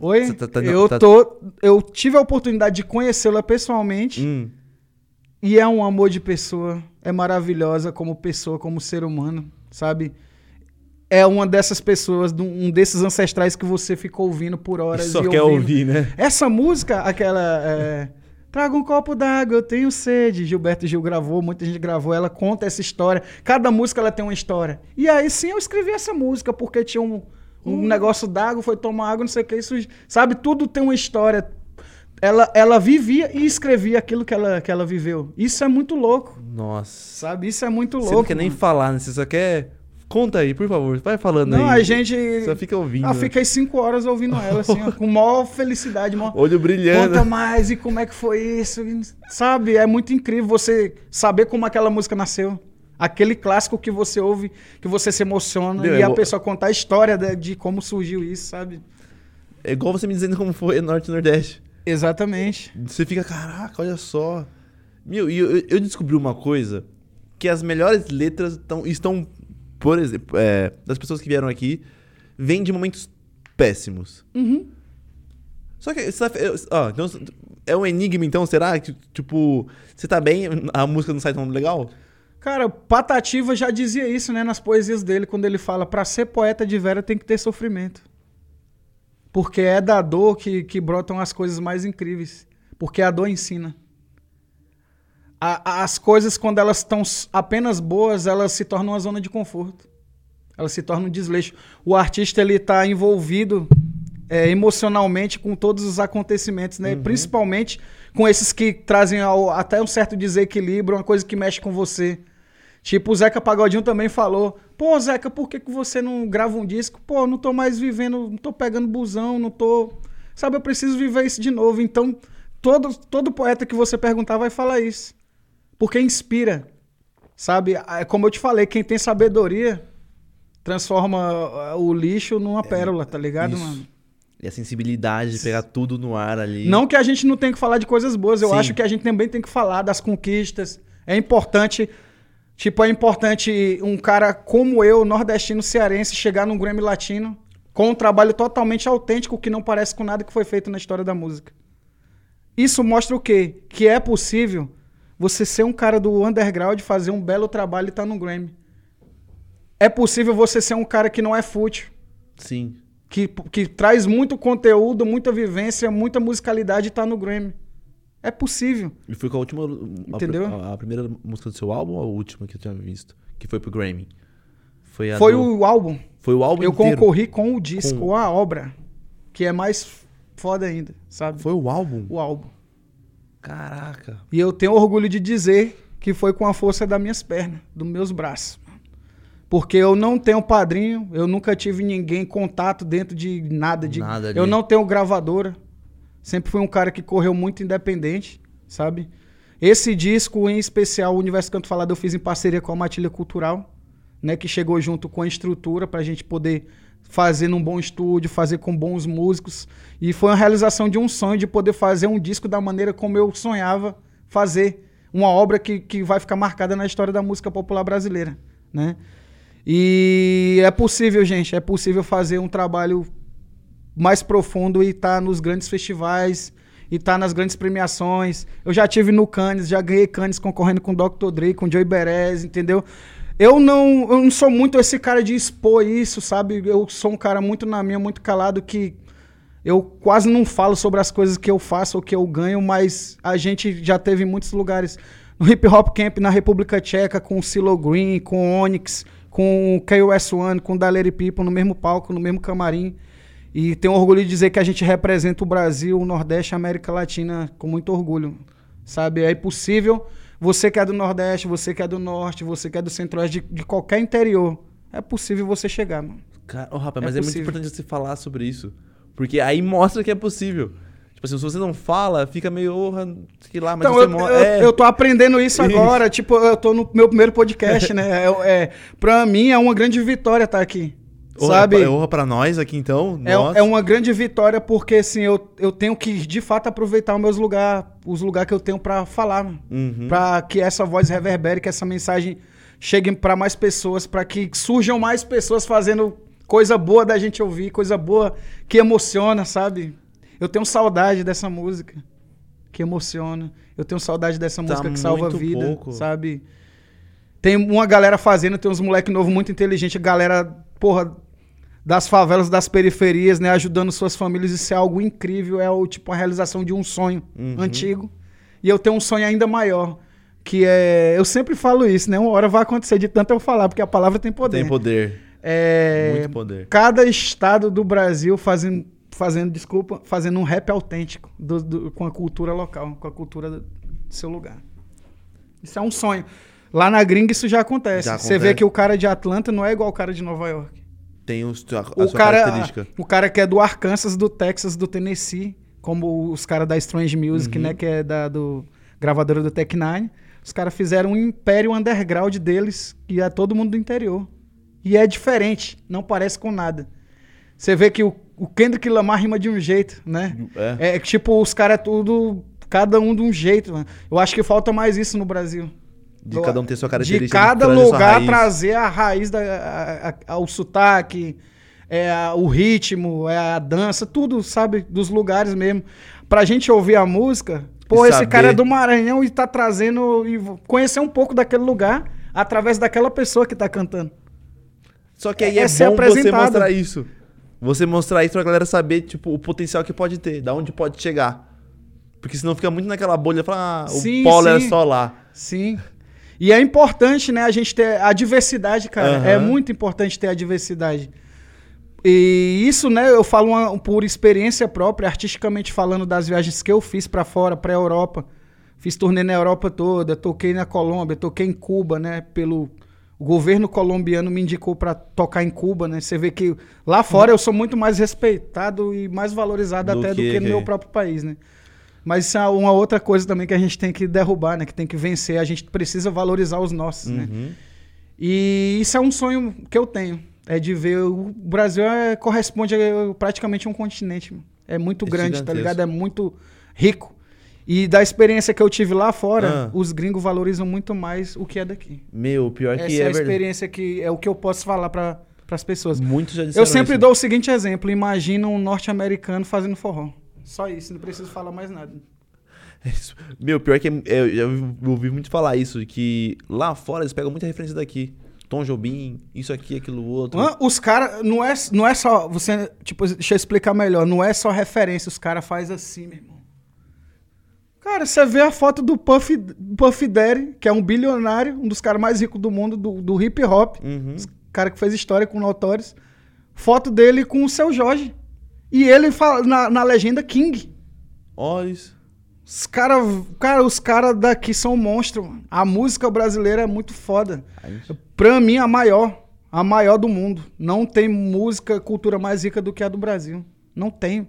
Oi? Você tá- tá- eu, tá- tô, eu tive a oportunidade de conhecê-la pessoalmente. Hum. E é um amor de pessoa. É maravilhosa como pessoa, como ser humano, sabe? É uma dessas pessoas, um desses ancestrais que você ficou ouvindo por E horas. só e quer ouvindo. ouvir, né? Essa música, aquela. é, Traga um copo d'água, eu tenho sede. Gilberto Gil gravou, muita gente gravou. Ela conta essa história. Cada música ela tem uma história. E aí sim eu escrevi essa música, porque tinha um, um negócio d'água, foi tomar água, não sei o que. Isso, sabe, tudo tem uma história. Ela, ela vivia e escrevia aquilo que ela, que ela viveu. Isso é muito louco, Nossa. sabe? Isso é muito Você louco. não quer nem falar, né? Você só quer. Conta aí, por favor. Vai falando Não, aí. a gente. Só fica ouvindo. Eu fiquei cinco horas ouvindo ela, assim, ó, com maior felicidade, maior. Olho brilhando. Conta mais e como é que foi isso, sabe? É muito incrível você saber como aquela música nasceu. Aquele clássico que você ouve, que você se emociona Meu, e eu a pessoa contar a história de, de como surgiu isso, sabe? É igual você me dizendo como foi Norte e Nordeste. Exatamente. Você fica, caraca, olha só. Meu, e eu, eu descobri uma coisa: que as melhores letras tão, estão, por exemplo, é, das pessoas que vieram aqui, vêm de momentos péssimos. Uhum. Só que, tá- ó, então, é um enigma, então, será? Que, tipo, você tá bem, a música não sai tão legal? Cara, Patativa já dizia isso, né, nas poesias dele, quando ele fala: pra ser poeta de vera tem que ter sofrimento. Porque é da dor que, que brotam as coisas mais incríveis. Porque a dor ensina. A- as coisas, quando elas estão apenas boas, elas se tornam uma zona de conforto. Elas se tornam um desleixo. O artista, ele tá envolvido é, emocionalmente com todos os acontecimentos, né? Principalmente com esses que trazem ao- até um certo desequilíbrio, uma coisa que mexe com você. Tipo, o Zeca Pagodinho também falou: Pô, Zeca, por que, que você não grava um disco? Pô, não tô mais vivendo, não tô pegando busão, não tô. Sabe, eu preciso viver isso de novo. Então, todo, todo poeta que você perguntar vai falar isso. Porque inspira. Sabe? É como eu te falei, quem tem sabedoria transforma ah, o lixo numa pérola, tá ligado, isso. mano? E a sensibilidade de pegar tudo no ar ali. Não que a gente não tenha que falar de coisas boas, eu Sim. acho que a gente também tem que falar das conquistas. É importante, tipo, é importante um cara como eu, nordestino cearense, chegar num Grammy Latino com um trabalho totalmente autêntico que não parece com nada que foi feito na história da música. Isso mostra o quê? Que é possível você ser um cara do underground, fazer um belo trabalho e estar tá no Grammy. É possível você ser um cara que não é fútil. Sim. Que, que traz muito conteúdo, muita vivência, muita musicalidade e tá no Grammy. É possível. E foi com a última. Entendeu? A, a, primeira música do seu álbum ou a última que eu tinha visto? Que foi pro Grammy? Foi, foi do... o álbum. Foi o álbum Eu inteiro. concorri com o disco, com... a obra. Que é mais foda ainda, sabe? Foi o álbum? O álbum. Caraca. E eu tenho orgulho de dizer que foi com a força das minhas pernas, dos meus braços. Porque eu não tenho padrinho, eu nunca tive ninguém contato dentro de nada. De, nada eu não tenho gravadora. Sempre fui um cara que correu muito independente, sabe? Esse disco, em especial, o Universo Canto Falado, eu fiz em parceria com a Matilha Cultural, né? Que chegou junto com a estrutura para a gente poder fazer num bom estúdio, fazer com bons músicos. E foi uma realização de um sonho de poder fazer um disco da maneira como eu sonhava fazer. Uma obra que, que vai ficar marcada na história da música popular brasileira, né? E é possível, gente, é possível fazer um trabalho mais profundo e estar tá nos grandes festivais e estar tá nas grandes premiações. Eu já tive no Cannes, já ganhei Cannes concorrendo com o Dr. Dre, com Joey Beres, entendeu? Eu não, eu não sou muito esse cara de expor isso, sabe? Eu sou um cara muito na minha, muito calado que eu quase não falo sobre as coisas que eu faço ou que eu ganho, mas a gente já teve em muitos lugares. No Hip Hop Camp na República Tcheca, com o Silo Green, com o Onyx, com o KOS-One, com o Daleri People no mesmo palco, no mesmo camarim. E tenho orgulho de dizer que a gente representa o Brasil, o Nordeste, a América Latina com muito orgulho. Sabe? É impossível você que é do Nordeste, você que é do Norte, você que é do Centro-Oeste, de, de, qualquer interior. É possível você chegar, mano. Cara, oh, rapaz, é mas possível. é muito importante você falar sobre isso. Porque aí mostra que é possível. Tipo assim, se você não fala, fica meio, oh, sei lá, mas então, você eu, mostra. Eu, é. eu tô aprendendo isso agora. tipo, eu tô no meu primeiro podcast, né? É, é, pra mim é uma grande vitória estar aqui. Sabe? É honra pra nós aqui, então. É, é uma grande vitória porque, assim, eu, eu tenho que, de fato, aproveitar os meus lugares, os lugares que eu tenho para falar. Uhum. Pra que essa voz reverbere, que essa mensagem chegue para mais pessoas, para que surjam mais pessoas fazendo coisa boa da gente ouvir, coisa boa que emociona, sabe? Eu tenho saudade dessa música que emociona. Eu tenho saudade dessa tá música que salva a vida, pouco. sabe? Tem uma galera fazendo, tem uns moleque novo muito inteligente, galera, porra, das favelas, das periferias, né, ajudando suas famílias, isso é algo incrível, é o tipo a realização de um sonho uhum. antigo. E eu tenho um sonho ainda maior, que é, eu sempre falo isso, né, uma hora vai acontecer de tanto eu falar, porque a palavra tem poder. Tem poder. É, muito poder. Cada estado do Brasil fazendo fazendo, desculpa, fazendo um rap autêntico do, do, com a cultura local, com a cultura do seu lugar. Isso é um sonho. Lá na gringa isso já acontece. já acontece. Você vê que o cara de Atlanta não é igual o cara de Nova York. Tem os, a, a o cara, característica. O cara que é do Arkansas, do Texas, do Tennessee, como os caras da Strange Music, uhum. né, que é da do gravadora do Tech Nine. Os caras fizeram um império underground deles, que é todo mundo do interior. E é diferente, não parece com nada. Você vê que o o Kendrick Lamar rima de um jeito, né? É, é tipo, os caras é tudo, cada um de um jeito, mano. Eu acho que falta mais isso no Brasil. De cada um ter sua característica. De cada de lugar trazer a raiz, da, a, a, o sotaque, é, a, o ritmo, é a dança, tudo, sabe? Dos lugares mesmo. Pra gente ouvir a música, pô, esse cara é do Maranhão e tá trazendo. e conhecer um pouco daquele lugar através daquela pessoa que tá cantando. Só que aí é, é bom você mostrar isso. Você mostrar isso pra galera saber, tipo, o potencial que pode ter, da onde pode chegar. Porque senão fica muito naquela bolha, fala, ah, sim, o polo é só lá. Sim. E é importante, né, a gente ter a diversidade, cara. Uhum. É muito importante ter a diversidade. E isso, né, eu falo uma, por experiência própria, artisticamente falando das viagens que eu fiz para fora, para Europa. Fiz turnê na Europa toda, toquei na Colômbia, toquei em Cuba, né, pelo o governo colombiano me indicou para tocar em Cuba, né? Você vê que lá fora eu sou muito mais respeitado e mais valorizado do até que, do que no meu próprio país, né? Mas isso é uma outra coisa também que a gente tem que derrubar, né? Que tem que vencer. A gente precisa valorizar os nossos, né? uhum. né? E isso é um sonho que eu tenho. É de ver. O Brasil é, corresponde a praticamente um continente. É muito é grande, tá ligado? É muito rico. E da experiência que eu tive lá fora, ah. os gringos valorizam muito mais o que é daqui. Meu, pior Essa que é, é a experiência que é o que eu posso falar para as pessoas. Muitos já Eu sempre isso. dou o seguinte exemplo: imagina um norte-americano fazendo forró. Só isso, não preciso falar mais nada. Meu, pior que é, é, eu já ouvi muito falar isso, que lá fora eles pegam muita referência daqui. Tom Jobim, isso aqui, aquilo outro. Os caras, não é, não é só, você, tipo, deixa eu explicar melhor, não é só referência, os caras fazem assim, meu irmão. Cara, você vê a foto do Puff, Puff Daddy, que é um bilionário, um dos caras mais ricos do mundo, do, do hip hop, Uhum. cara que fez história com Notorious, foto dele com o seu Jorge. E ele fala na, na legenda King. Olha isso. Os cara, cara, os caras daqui são monstros. mano. A música brasileira é muito foda. A gente- Pra mim, a maior. A maior do mundo. Não tem música, cultura mais rica do que a do Brasil. Não tem.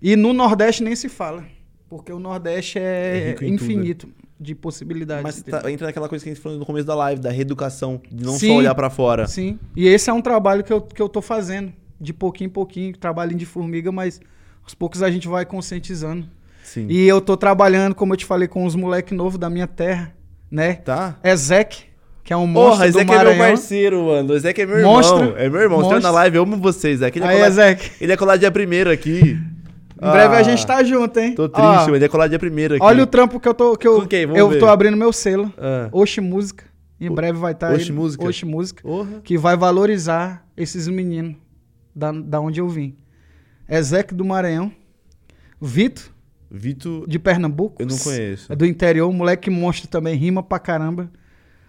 E no Nordeste nem se fala. Porque o Nordeste É é, rico em tudo, infinito de possibilidades. Mas tá- entra naquela coisa que a gente falou no começo da live, da reeducação, de não Sim. só olhar pra fora. Sim. E esse é um trabalho que eu, que eu tô fazendo. De pouquinho em pouquinho. Trabalhinho de formiga, mas aos poucos a gente vai conscientizando. Sim. E eu tô trabalhando, como eu te falei, com os moleques novos da minha terra, né? Tá? Ezek, que é um monstro Porra, do Ezek é meu Maranhão. parceiro, mano. Ezek é meu Monstro. irmão. É meu irmão. Você tá na Monstro. live, eu amo vocês. Ezek, ele, é Aí. Ezek. ele é colar dia primeiro aqui. Em breve a Ah, gente tá junto, hein? Tô triste, mano. Ele é colar dia primeiro aqui. Olha o trampo que eu tô. Que eu? Vamos eu ver. tô abrindo meu selo. Ah. Oxi Música. Em O- breve vai estar Oxi Música? Oxi Música. Que vai valorizar esses meninos da, da onde eu vim. Ezek do Maranhão. Vitor, Vitor, de Pernambuco. eu não conheço. É do interior, moleque monstro também, rima pra caramba.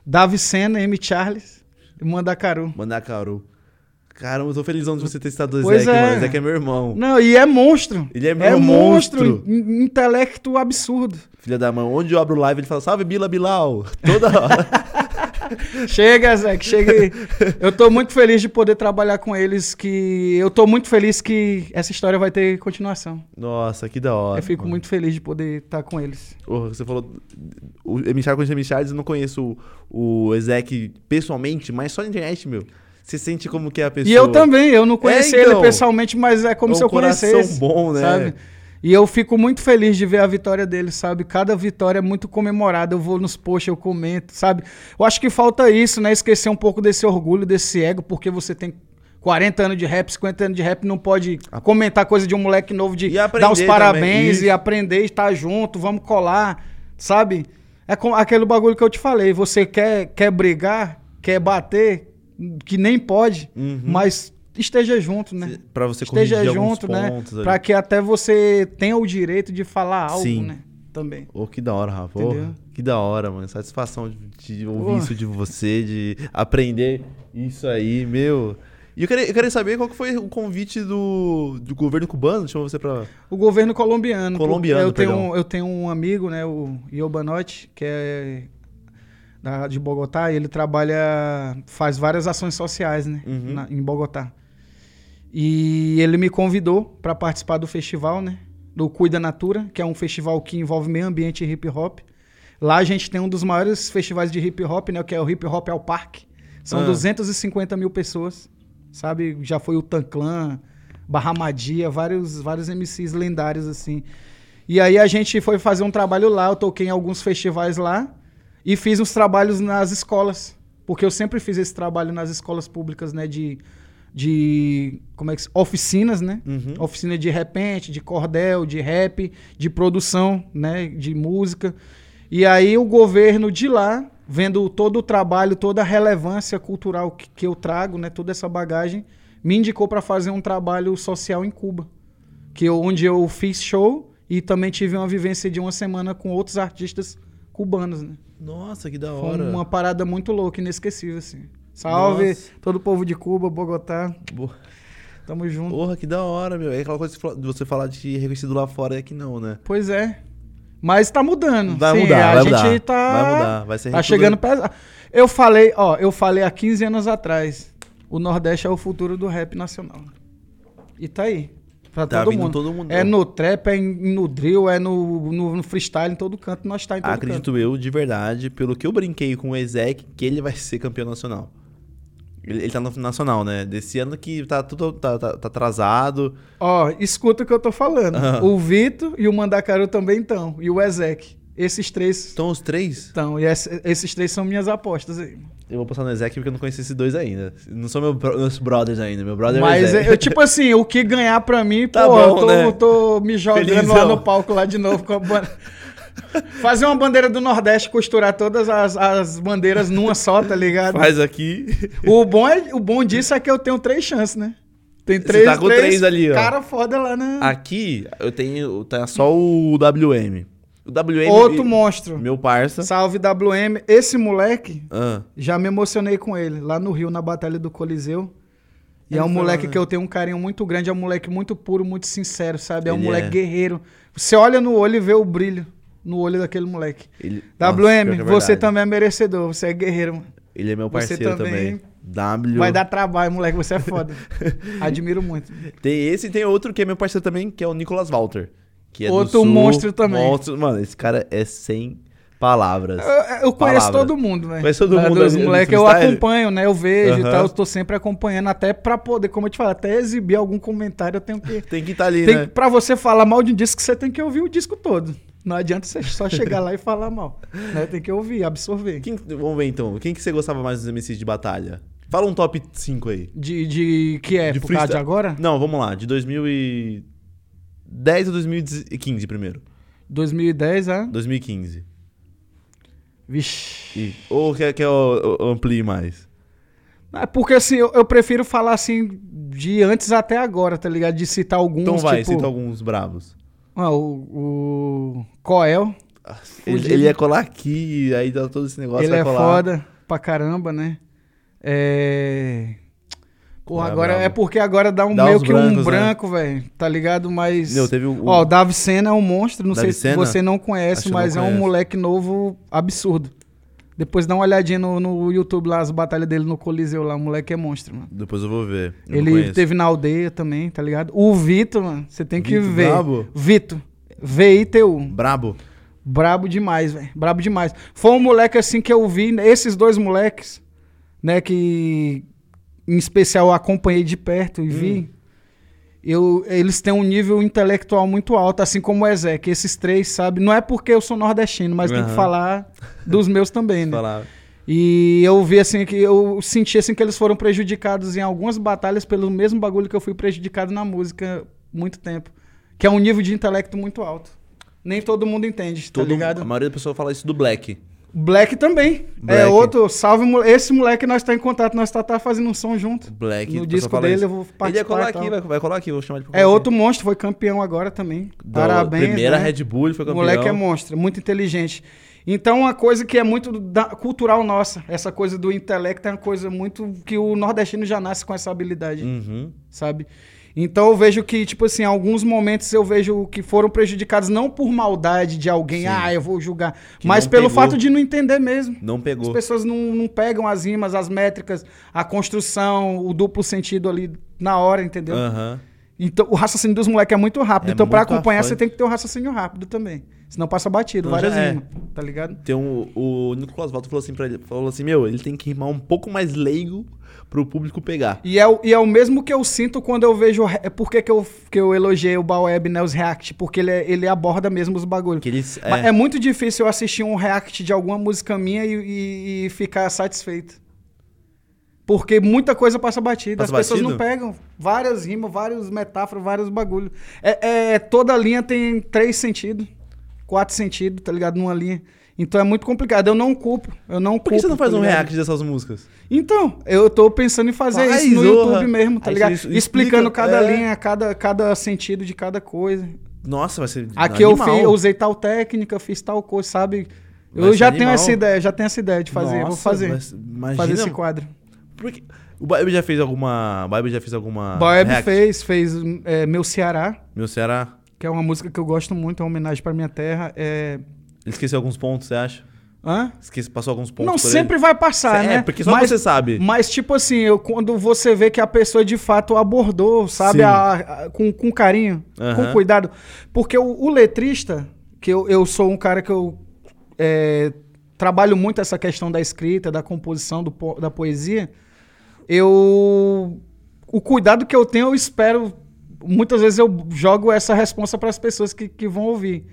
Davi Senna, M. Charles e Mandacaru. Mandacaru. Caramba, eu tô felizão de você ter citado o Ezek, é. mano. Ezek é meu irmão. Não, e é monstro. Ele é meu monstro. in- intelecto absurdo. Filha da mãe. Onde eu abro live, ele fala, salve Bila Bilal. Toda hora. Chega, Zé, chega aí. Eu tô muito feliz de poder trabalhar com eles, que eu tô muito feliz que essa história vai ter continuação. Nossa, que da hora. eu fico mano. muito feliz de poder estar com eles. Porra, você falou. O conhece o Michard, eu não conheço o, o Ezek pessoalmente, mas só na internet, meu. Você sente como que é a pessoa. E eu também, eu não conheci É, então. ele pessoalmente, mas é como É um se eu coração conhecesse. bom, né? Sabe? E eu fico muito feliz de ver a vitória dele, sabe? Cada vitória é muito comemorada. Eu vou nos posts, eu comento, sabe? Eu acho que falta isso, né? Esquecer um pouco desse orgulho, desse ego, porque você tem 40 anos de rap, 50 anos de rap, não pode comentar coisa de um moleque novo, de dar os parabéns e aprender, estar junto, vamos colar, sabe? É com aquele bagulho que eu te falei. Você quer, quer brigar, quer bater, que nem pode, Uhum. mas esteja junto, né? Pra você esteja junto, né? Pra que até você tenha o direito de falar algo, Sim. né? Também. Ô, que da hora, Rafa. Entendeu? Ô, que da hora, mano. Satisfação de, ouvir Pô. isso de você, de aprender isso aí, meu. E eu queria, eu queria saber qual que foi o convite do, do governo cubano, chamou você pra. O governo colombiano. Colombiano, eu tenho, um- eu tenho um amigo, né? O Iobanote, que é da, de Bogotá, e ele trabalha, faz várias ações sociais, né? Uhum. na- em Bogotá. E ele me convidou para participar do festival, né? Do Cuida Natura, que é um festival que envolve meio ambiente e hip hop. Lá a gente tem um dos maiores festivais de hip hop, né? Que é o Hip Hop ao Parque. São Ah. 250 mil pessoas, sabe? Já foi o Tanclan, Barramadia, vários, vários MCs lendários, assim. E aí a gente foi fazer um trabalho lá, eu toquei em alguns festivais lá e fiz uns trabalhos nas escolas. Porque eu sempre fiz esse trabalho nas escolas públicas, né? De, de como é que oficinas, né? Uhum. Oficina de repente, de cordel, de rap, de produção, né? De música. E aí o governo de lá, vendo todo o trabalho, toda a relevância cultural que, que eu trago, né? Toda essa bagagem, me indicou para fazer um trabalho social em Cuba. Que eu- onde eu fiz show e também tive uma vivência de uma semana com outros artistas cubanos, né? Nossa, que da Foi hora. uma parada muito louca, inesquecível, assim. Salve Nossa. todo o povo de Cuba, Bogotá. Boa. Tamo junto. Porra, que da hora, meu. É aquela coisa de você falar de reconhecido lá fora é que não, né? Pois é. Mas tá mudando. Vai Sim, mudar, a vai gente mudar. tá. Vai mudar, vai ser Tá chegando pesado. Eu falei, ó, eu falei há 15 anos atrás. O Nordeste é o futuro do rap nacional. E tá aí. Pra Tá todo mundo. todo mundo. É no trap, é no drill, é no, no, no freestyle, em todo canto. Nós tá em todo canto. Acredito eu, de verdade, pelo que eu brinquei com o Ezek, que ele vai ser campeão nacional. Ele, ele tá no nacional, né? Desse ano que tá tudo tá, tá- tá atrasado. Ó, escuta o que eu tô falando. Ah. O Vitor e o Mandacaru também estão. E o Ezek. Esses três Então os três? estão. E esse- esses três são minhas apostas aí. Eu vou passar no Ezek porque eu não conheço esses dois ainda. Não são meu meus brothers ainda. Meu brother é Mas, é, eu, tipo assim, o que ganhar pra mim, Tá pô, eu bom, tô, né? tô me jogando lá Felizão. no palco lá de novo com a bandeira. Fazer uma bandeira do Nordeste, costurar todas as, as bandeiras numa só, tá ligado? Faz aqui. O bom, é, o bom disso é que eu tenho três chances, né? Tem Você três, tá com três ali, ó. Cara foda lá, né? Aqui eu tenho. Tá só o WM. O WM. Outro monstro. Meu parça. Salve WM. Esse moleque, Ah, já me emocionei com ele, lá no Rio, na Batalha do Coliseu. E é um moleque né? que eu tenho um carinho muito grande, é um moleque muito puro, muito sincero, sabe? É um Ele moleque é. guerreiro. Você olha no olho e vê o brilho no olho daquele moleque. ele, Nossa, WM, que é você também é merecedor, você é guerreiro, mano. Ele é meu Você parceiro também também. W. Vai dar trabalho, moleque, você é foda. Admiro muito. Tem esse e tem outro que é meu parceiro também, que é o Nicolas Walter. Que é do Outro Sul. monstro também. Monstro. Mano, esse cara é sem palavras. Eu, eu conheço Palavras. todo mundo, velho. Conhece todo mundo Dos moleques eu acompanho, né? Eu vejo e Aham. tal. Eu tô sempre acompanhando, até pra poder, como eu te falei, até exibir algum comentário, eu tenho que. Tem que estar ali, Tem, né? Pra você falar mal de um disco, você tem que ouvir o disco todo. Não adianta você só chegar lá e falar mal. Né? Tem que ouvir, absorver. Quem- vamos ver então. Quem que você gostava mais dos MCs de batalha? Fala um top 5 aí. De, de que época? De, freestyle. agora? Não, vamos lá. De 2010 a 2015 primeiro. 2010, ah? 2015. Vixe. E- ou quer que eu, eu amplie mais? É porque assim, eu, eu prefiro falar assim de antes até agora, tá ligado? De citar alguns. Então vai, tipo, cita alguns bravos. Ah, o, o Coel. Ele, ele ia colar aqui, aí dá todo esse negócio. Ele é colar. foda pra caramba, né? É. Pô, é agora brabo. é porque agora dá um Dá meio que um brancos, né? branco, velho. Tá ligado? Mas. Meu, teve o. Ó, o Davi Senna é um monstro. Não Davi sei se Senna? você não Acho conhece, eu mas não é um moleque novo absurdo. Depois dá uma olhadinha no, no YouTube lá, as batalhas dele no Coliseu lá. O moleque é monstro, mano. Depois eu vou ver. eu Ele teve na aldeia também, tá ligado? O Vitor, mano, você tem que Vitor ver. brabo? Vitor. V-I-T-U. Brabo. Brabo demais, velho. Brabo demais. Foi um moleque assim que eu vi, esses dois moleques, né, que em especial eu acompanhei de perto e Hum. vi. Eu, eles têm um nível intelectual muito alto, assim como o Ezek. Esses três, sabe? Não é porque eu sou nordestino, mas tem que falar dos meus também, né? Falar. E eu vi assim que eu senti assim que eles foram prejudicados em algumas batalhas pelo mesmo bagulho que eu fui prejudicado na música muito tempo, que é um nível de intelecto muito alto. Nem todo mundo entende, tá Todo, ligado? a maioria da pessoa fala isso do Black. Black também. É Black. outro, salve esse moleque nós tá em contato, nós tá, tá fazendo um som junto. Black. No disco dele isso. eu vou Ele ia participar colar aqui, vai, vai colar aqui, vou chamar ele pra É outro monstro, foi campeão agora também. Da Parabéns. Primeira né? Red Bull, foi campeão. moleque é monstro, muito inteligente. Então, uma coisa que é muito da- cultural nossa, essa coisa do intelecto é uma coisa muito que o nordestino já nasce com essa habilidade, Uhum. sabe? Então eu vejo que, tipo assim, alguns momentos eu vejo que foram prejudicados não por maldade de alguém, Sim. ah, eu vou julgar, Que mas pelo pegou. fato de não entender mesmo. Não As pegou. pessoas não, não pegam as rimas, as métricas, a construção, o duplo sentido ali na hora, entendeu? Aham. Então, o raciocínio dos moleques é muito rápido. É então, pra muito acompanhar, você tem que ter um raciocínio rápido também. Senão passa batido, Então várias é. rimas, tá ligado? Tem um, o Nicolas Walter falou assim pra ele, falou assim, meu, ele tem que rimar um pouco mais leigo pro público pegar. E é, o- e é o mesmo que eu sinto quando eu vejo. É por que, eu, que eu elogiei o Baweb, né? Os React. Porque ele, é- ele aborda mesmo os bagulhos. Eles, é, é muito difícil eu assistir um react de alguma música minha e, e- e ficar satisfeito. Porque muita coisa passa batida. Passa As pessoas batido? não pegam várias rimas, várias metáforas, vários bagulhos. É, é- toda linha tem três sentidos, quatro sentidos, tá ligado? Numa linha. Então é muito complicado. Eu não culpo. Eu não Por que você não faz tá um ligado? react dessas músicas? Então, eu tô pensando em fazer Faz, isso no zorra. YouTube mesmo, tá Aí ligado? explica- Explicando cada é. linha, cada, cada sentido de cada coisa. Nossa, vai ser Aqui eu, fiz, eu usei tal técnica, fiz tal coisa, sabe? Vai Eu já tenho animal. essa ideia, já tenho essa ideia de fazer. vou Nossa, fazer. vai ser- Imagina, Fazer esse quadro. porque o Bible já fez alguma, o Bible já fez alguma react? fez, fez é, Meu Ceará, Meu Ceará, que é uma música que eu gosto muito, é uma homenagem pra minha terra. É... ele esqueceu alguns pontos, você acha? Hã? Esquece, passou alguns pontos Não, sempre ele? vai passar, É, né? porque só mas, você sabe. Mas, tipo assim, eu, quando você vê que a pessoa de fato abordou, sabe, a- a- com, com carinho, com cuidado. Porque o, o letrista, que eu, eu sou um cara que eu é, trabalho muito essa questão da escrita, da composição, do da poesia, eu. O cuidado que eu tenho, eu espero. Muitas vezes eu jogo essa resposta para as pessoas que, que vão ouvir.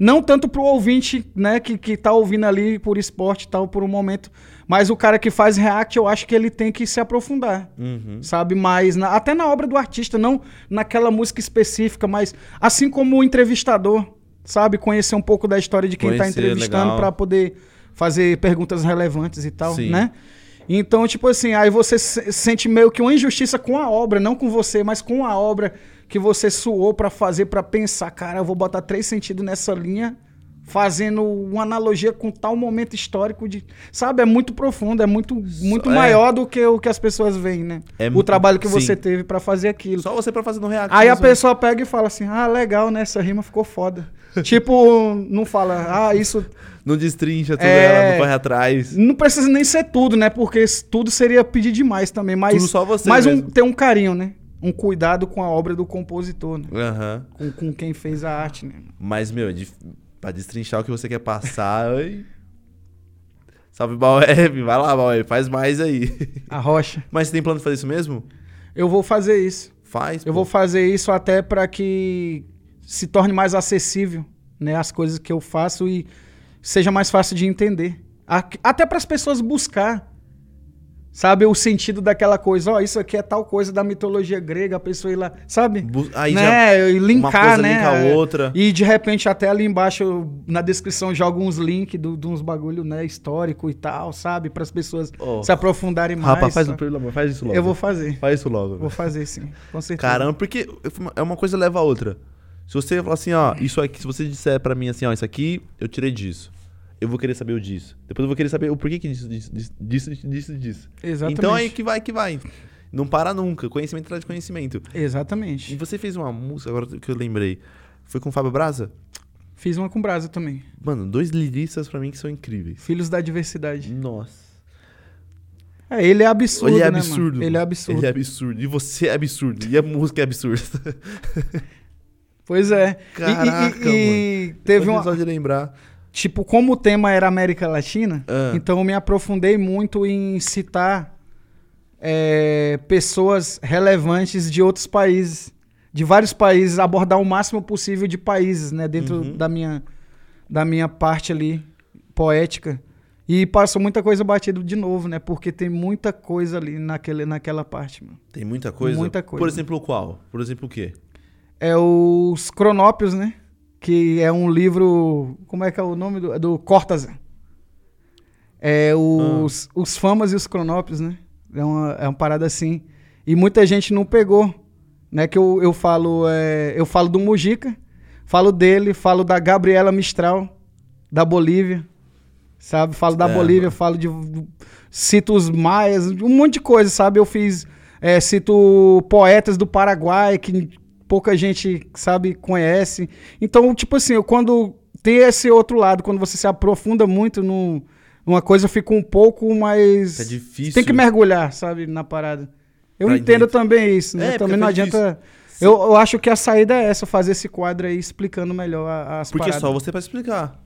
Não tanto pro ouvinte, né, que, que tá ouvindo ali por esporte e tal, por um momento. Mas o cara que faz react, eu acho que ele tem que se aprofundar. Uhum. Sabe? Mas na- até na obra do artista, não naquela música específica, mas assim como o entrevistador, sabe? Conhecer um pouco da história de quem tá Conhecer, entrevistando pra poder fazer perguntas relevantes e tal, Sim. né? Então, tipo assim, aí você se- sente meio que uma injustiça com a obra, não com você, mas com a obra que você suou pra fazer, pra pensar, cara, eu vou botar três sentidos nessa linha, fazendo uma analogia com tal momento histórico de, sabe, é muito profundo, é muito muito é. maior do que o que as pessoas veem, né? É o trabalho que sim. você teve pra fazer aquilo. Só você pra fazer no react. Aí a mesmo. pessoa pega e fala assim: "Ah, legal, né? Essa rima ficou foda". tipo, não fala: "Ah, isso Não destrincha tudo É. ela, não corre atrás. não precisa nem ser tudo, né? Porque tudo seria pedir demais também. Mas, Tudo só você mas um, mesmo. ter um carinho, né? Um cuidado com a obra do compositor, né? Aham. Com, com quem fez a arte, né? Mas, meu, de, pra destrinchar o que você quer passar. oi. Salve, Baueb. Vai lá, Baueb. Faz mais aí. A rocha. Mas você tem plano de fazer isso mesmo? Eu vou fazer isso. Faz. Eu pô. vou fazer isso até para que se torne mais acessível, né? As coisas que eu faço e seja mais fácil de entender. Até para as pessoas buscar, sabe, o sentido daquela coisa. Ó, isso aqui é tal coisa da mitologia grega, a pessoa ir lá, sabe? Aí já. né? E uma linkar, coisa né? linka a outra. E de repente até ali embaixo eu, na descrição jogo uns links de uns bagulho, né, histórico e tal, sabe, para as pessoas Oh. se aprofundarem mais. Rapaz, faz, sabe? o, pelo amor, faz isso logo. Eu vou fazer. Faz isso logo. Vou fazer sim, com certeza. Caramba, porque é uma coisa leva a outra. Se você falar assim, ó, isso aqui, se você disser pra mim assim, ó, isso aqui eu tirei disso. Eu vou querer saber o disso. Depois eu vou querer saber o porquê que disso, disso, disso, disso, disso, disso. Exatamente. Então aí que vai, que vai. Não para nunca. Conhecimento traz conhecimento. E Exatamente. você fez uma música, agora que eu lembrei. Foi com o Fábio Braza? Fiz uma com brasa também. Mano, dois liristas pra mim que são incríveis. Filhos da diversidade. Nossa. É, ele é absurdo, Ele é né, absurdo. mano? Ele é absurdo. Ele é absurdo. E você é absurdo. E a música é absurda. Pois é. E- e- Caraca, e, e teve Só de- uma... Só de lembrar. Tipo, como o tema era América Latina, Ah. então eu me aprofundei muito em citar é, pessoas relevantes de outros países, de vários países, abordar o máximo possível de países, né, dentro Uhum. da, minha, da minha parte ali poética. E passou muita coisa batida de novo, né? Porque tem muita coisa ali naquele, naquela parte, mano. Tem muita coisa? Muita coisa. Por exemplo, qual? Por exemplo, o quê? É os Cronópios, né? Que é um livro. Como é que é o nome do. é do Cortázar. É os, Ah. os Famas e os Cronópios, né? É uma, é uma parada assim. E muita gente não pegou. Né? Que eu, eu falo. é, eu falo do Mujica, falo dele, falo da Gabriela Mistral, da Bolívia. Sabe? Falo da É, Bolívia, mano. falo de. Cito os maias, um monte de coisa, sabe? Eu fiz. é, cito poetas do Paraguai que pouca gente, sabe, conhece. Então, tipo assim, eu, quando tem esse outro lado, quando você se aprofunda muito num- numa coisa, fica um pouco mais. É difícil. Tem que mergulhar, sabe, na parada. Eu Pra entendo entender. também isso, né? É, também porque não foi adianta. Eu, eu acho que a saída é essa, fazer esse quadro aí explicando melhor as Porque paradas. só você pra explicar.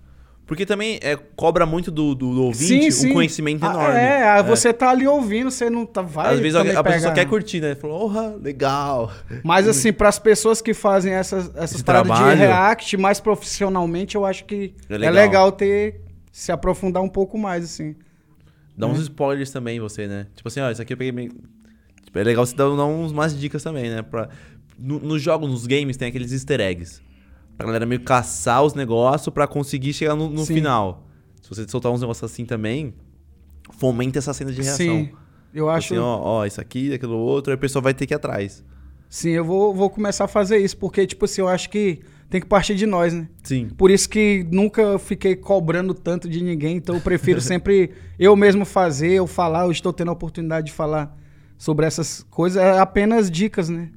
Porque também é, cobra muito do, do, do ouvinte Sim, um sim. conhecimento Ah, enorme. É, ah, você tá ali ouvindo, você não tá. Vai Às vezes a, a pessoa só quer curtir, né? Falou, porra, legal. Mas assim, para as pessoas que fazem essas, essas Esse paradas trabalho. de react mais profissionalmente, eu acho que É é legal. legal, ter se aprofundar um pouco mais, assim. Dá uns spoilers também, você, né? Tipo assim, ó, isso aqui eu peguei meio... Tipo, é legal você dar, dar umas dicas também, né? Pra... No- Nos jogos, nos games, tem aqueles easter eggs. Pra galera meio caçar os negócios pra conseguir chegar no, no final. Se você soltar uns negócios assim também, fomenta essa cena de reação. Sim, eu acho. Assim, ó, ó, isso aqui, aquilo outro, aí a pessoa vai ter que ir atrás. Sim, eu vou, vou começar a fazer isso, porque, tipo assim, eu acho que tem que partir de nós, né? Sim. Por isso que nunca fiquei cobrando tanto de ninguém, então eu prefiro sempre eu mesmo fazer, eu falar, eu estou tendo a oportunidade de falar sobre essas coisas, é apenas dicas, né?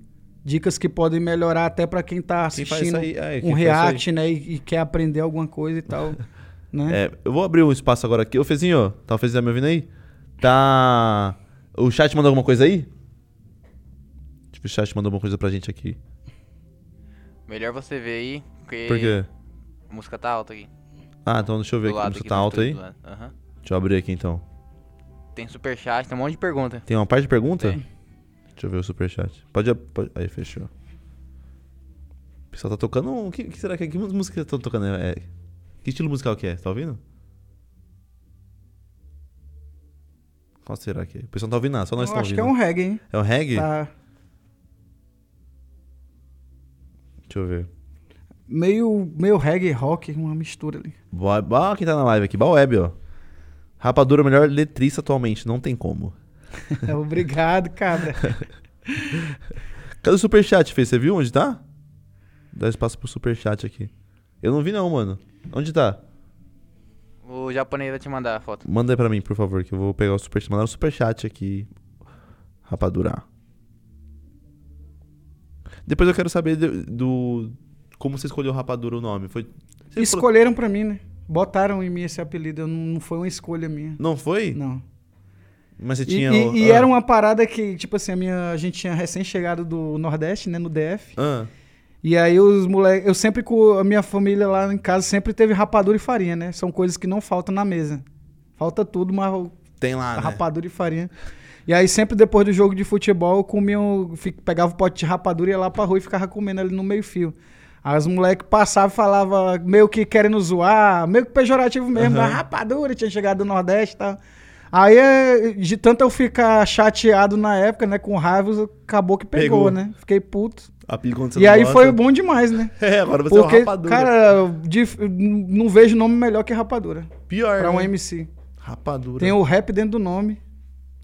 Dicas que podem melhorar até para quem tá faz assistindo aí, é, quem um faz react, né? E, e quer aprender alguma coisa e tal, né? É, eu vou abrir um espaço agora aqui. Ô, Fezinho, tá o Fezinho tá me ouvindo aí? Tá. O chat mandou alguma coisa aí? Tipo, o chat mandou alguma coisa pra gente aqui. Melhor você ver aí, porque Por quê? a música tá alta aqui. Ah, então deixa eu ver do aqui. lado Você aqui tá do alto aí? Aham. Deixa eu abrir aqui então. Tem superchat, tem um monte de pergunta. Tem uma parte de pergunta? Tem. Deixa eu ver o superchat. Pode, pode. Aí, fechou. pessoal tá tocando. O que, que será que que música estão tocando? É, que estilo musical que é? Tá ouvindo? Qual será que é? O pessoal não tá ouvindo nada, só nós estamos acho ouvindo. que é um reggae, hein? É um reggae? Tá Deixa eu ver. meio, meio reggae rock, uma mistura ali. Ah, quem tá na live aqui? Baweb, ó. Rapadura, melhor letrista atualmente, não tem como. Obrigado, cabra. Cadê o superchat, Fê? Você viu onde tá? Dá espaço pro superchat aqui. Eu não vi não, mano. Onde tá? O japonês vai te mandar a foto. Manda aí pra mim, por favor, que eu vou pegar o superchat. Mandar um superchat aqui. Rapadura. Depois eu quero saber do... do- como você escolheu Rapadura o nome. Foi... Você falou- Escolheram pra mim, né? Botaram em mim esse apelido, eu não, não foi uma escolha minha. Não foi? Não. Mas você E, tinha... e- o- e ah. era uma parada que, tipo assim, a, minha, a gente tinha recém-chegado do Nordeste, né, no DF. Ah, E aí os moleques, eu sempre com a minha família lá em casa sempre teve rapadura e farinha, né? São coisas que não faltam na mesa. Falta tudo, mas tem lá, né? rapadura e farinha. E aí sempre depois do jogo de futebol eu comia, um- pegava o pote de rapadura e ia lá pra rua e ficava comendo ali no meio fio. Aí os moleques passavam e falavam meio que querendo zoar, meio que pejorativo mesmo, da rapadura, tinha chegado do Nordeste e tal. Aí, é, de tanto eu ficar chateado na época, né, com raiva, acabou que pegou, Pegou. né? Fiquei puto. Você E aí gosta. foi bom demais, né? É, agora você é Porque, o Rapadura. cara, dif- não vejo nome melhor que rapadura. Pior, Pra um né? MC. Rapadura. Tem o rap dentro do nome.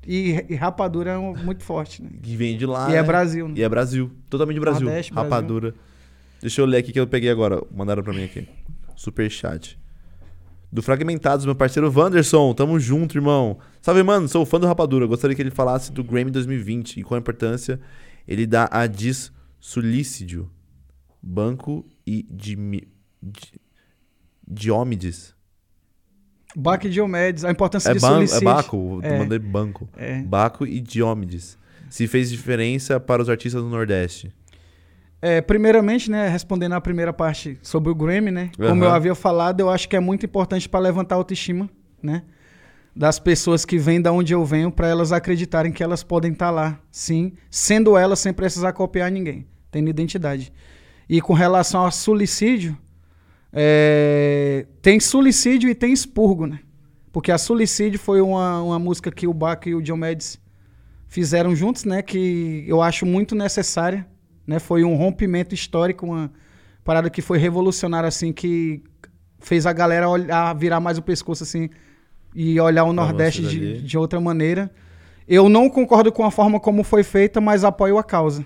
E, e rapadura é um- muito forte, né? Que vem de lá, e né? é Brasil, né? E é Brasil. Totalmente Brasil. Nordeste, Brasil. Rapadura. Deixa eu ler aqui que eu peguei agora. Mandaram pra mim aqui. Superchat. Do Fragmentados, meu parceiro Wanderson. Tamo junto, irmão. Salve, mano. Sou fã do Rapadura. Gostaria que ele falasse do Grammy 2020 e qual a importância ele dá a dissulicídio, banco e dimi- di- diômides. Baco e Diomedes, a importância É, de ban é. Baco? É. Mandei banco. É. Baco e Diômedes. Se fez diferença para os artistas do Nordeste. É, primeiramente, né, respondendo a primeira parte sobre o Grammy, né? Como Aham. eu havia falado, eu acho que é muito importante para levantar a autoestima, né? Das pessoas que vêm da onde eu venho, para elas acreditarem que elas podem estar lá, sim, sendo elas sem precisar copiar ninguém, tendo identidade. E com relação ao suicídio, é, tem suicídio e tem expurgo, né? Porque a suicídio foi uma, uma música que o Baco e o Diomedes fizeram juntos, né? Que eu acho muito necessária, né? Foi um rompimento histórico, uma parada que foi revolucionária, assim, que fez a galera olhar, virar mais o pescoço, assim, e olhar o Nordeste de, de outra maneira. Eu não concordo com a forma como foi feita, mas apoio a causa.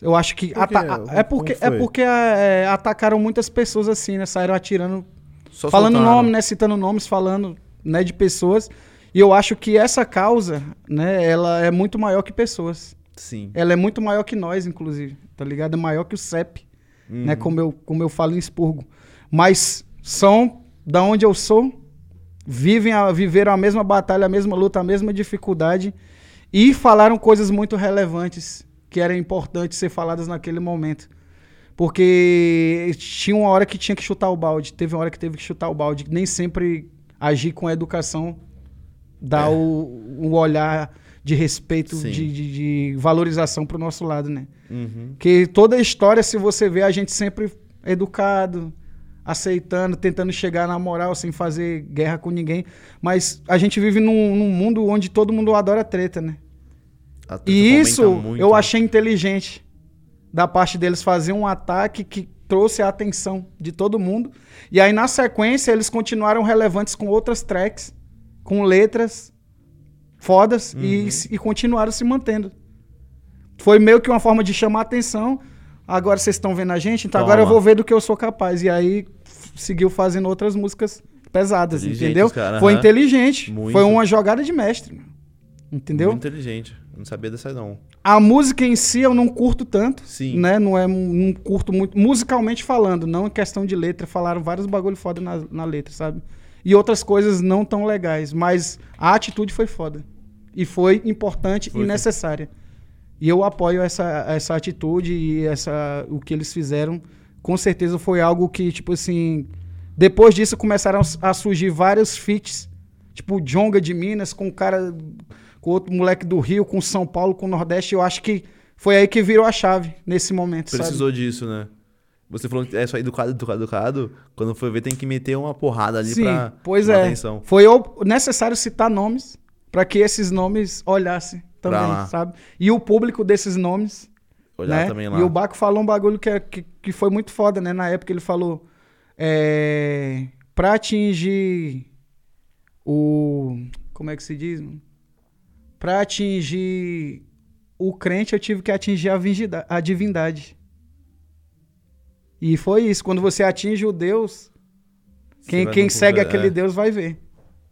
Eu acho que. Por Como é porque, é porque é, atacaram muitas pessoas assim, né? Saíram atirando Só falando soltaram. nome, né? Citando nomes, falando né, de pessoas. E eu acho que essa causa, né, ela é muito maior que pessoas. Sim. Ela é muito maior que nós, inclusive. Tá ligado? É maior que o CEP, né? Uhum. Como eu, como eu falo em expurgo. Mas são da onde eu sou, vivem a, viveram a mesma batalha, a mesma luta, a mesma dificuldade e falaram coisas muito relevantes que eram importantes ser faladas naquele momento. Porque tinha uma hora que tinha que chutar o balde, teve uma hora que teve que chutar o balde. Nem sempre agir com a educação dá É. o, o olhar de respeito, de, de, de valorização pro nosso lado, né? Uhum. Que toda a história, se você vê, a gente sempre educado, aceitando, tentando chegar na moral, sem fazer guerra com ninguém. Mas a gente vive num, num mundo onde todo mundo adora treta, né? Treta E isso muito, eu né? achei inteligente da parte deles fazer um ataque que trouxe a atenção de todo mundo. E aí, na sequência, eles continuaram relevantes com outras tracks, com letras fodas e, Uhum. se- e continuaram se mantendo. Foi meio que uma forma de chamar a atenção. Agora vocês estão vendo a gente, então agora eu Toma. vou ver do que eu sou capaz. E aí seguiu fazendo outras músicas pesadas, entendeu? cara, Foi aham. inteligente. Muito. Foi uma jogada de mestre. Entendeu? Muito inteligente. Eu não sabia dessa não. A música em si eu não curto tanto. Sim. Né? Não é não curto muito. Musicalmente falando, não em questão de letra. Falaram vários bagulho foda na, na letra, sabe? E outras coisas não tão legais. Mas a atitude foi foda. E foi importante Foi, e foi. necessária. E eu apoio essa, essa atitude e essa, o que eles fizeram. Com certeza foi algo que, tipo assim. Depois disso começaram a surgir vários feats. Tipo Jonga de Minas com o cara. Com outro moleque do Rio, com São Paulo, com o Nordeste. Eu acho que Foi aí que virou a chave, nesse momento, sabe? Precisou disso, né? Você falou que é só educado, educado, educado. Quando for ver, tem que meter uma porrada ali Sim, pra pois é. atenção. Foi necessário citar nomes para que esses nomes olhassem Pra também, sabe? E o público desses nomes, Olhar né? também lá. E o Baco falou um bagulho que, é- que, que foi muito foda, né? Na época ele falou é, para atingir o como é que se diz? Pra atingir o crente, eu tive que atingir a, vingida- a divindade. E foi isso. Quando você atinge o Deus, quem, quem segue é. aquele Deus vai ver.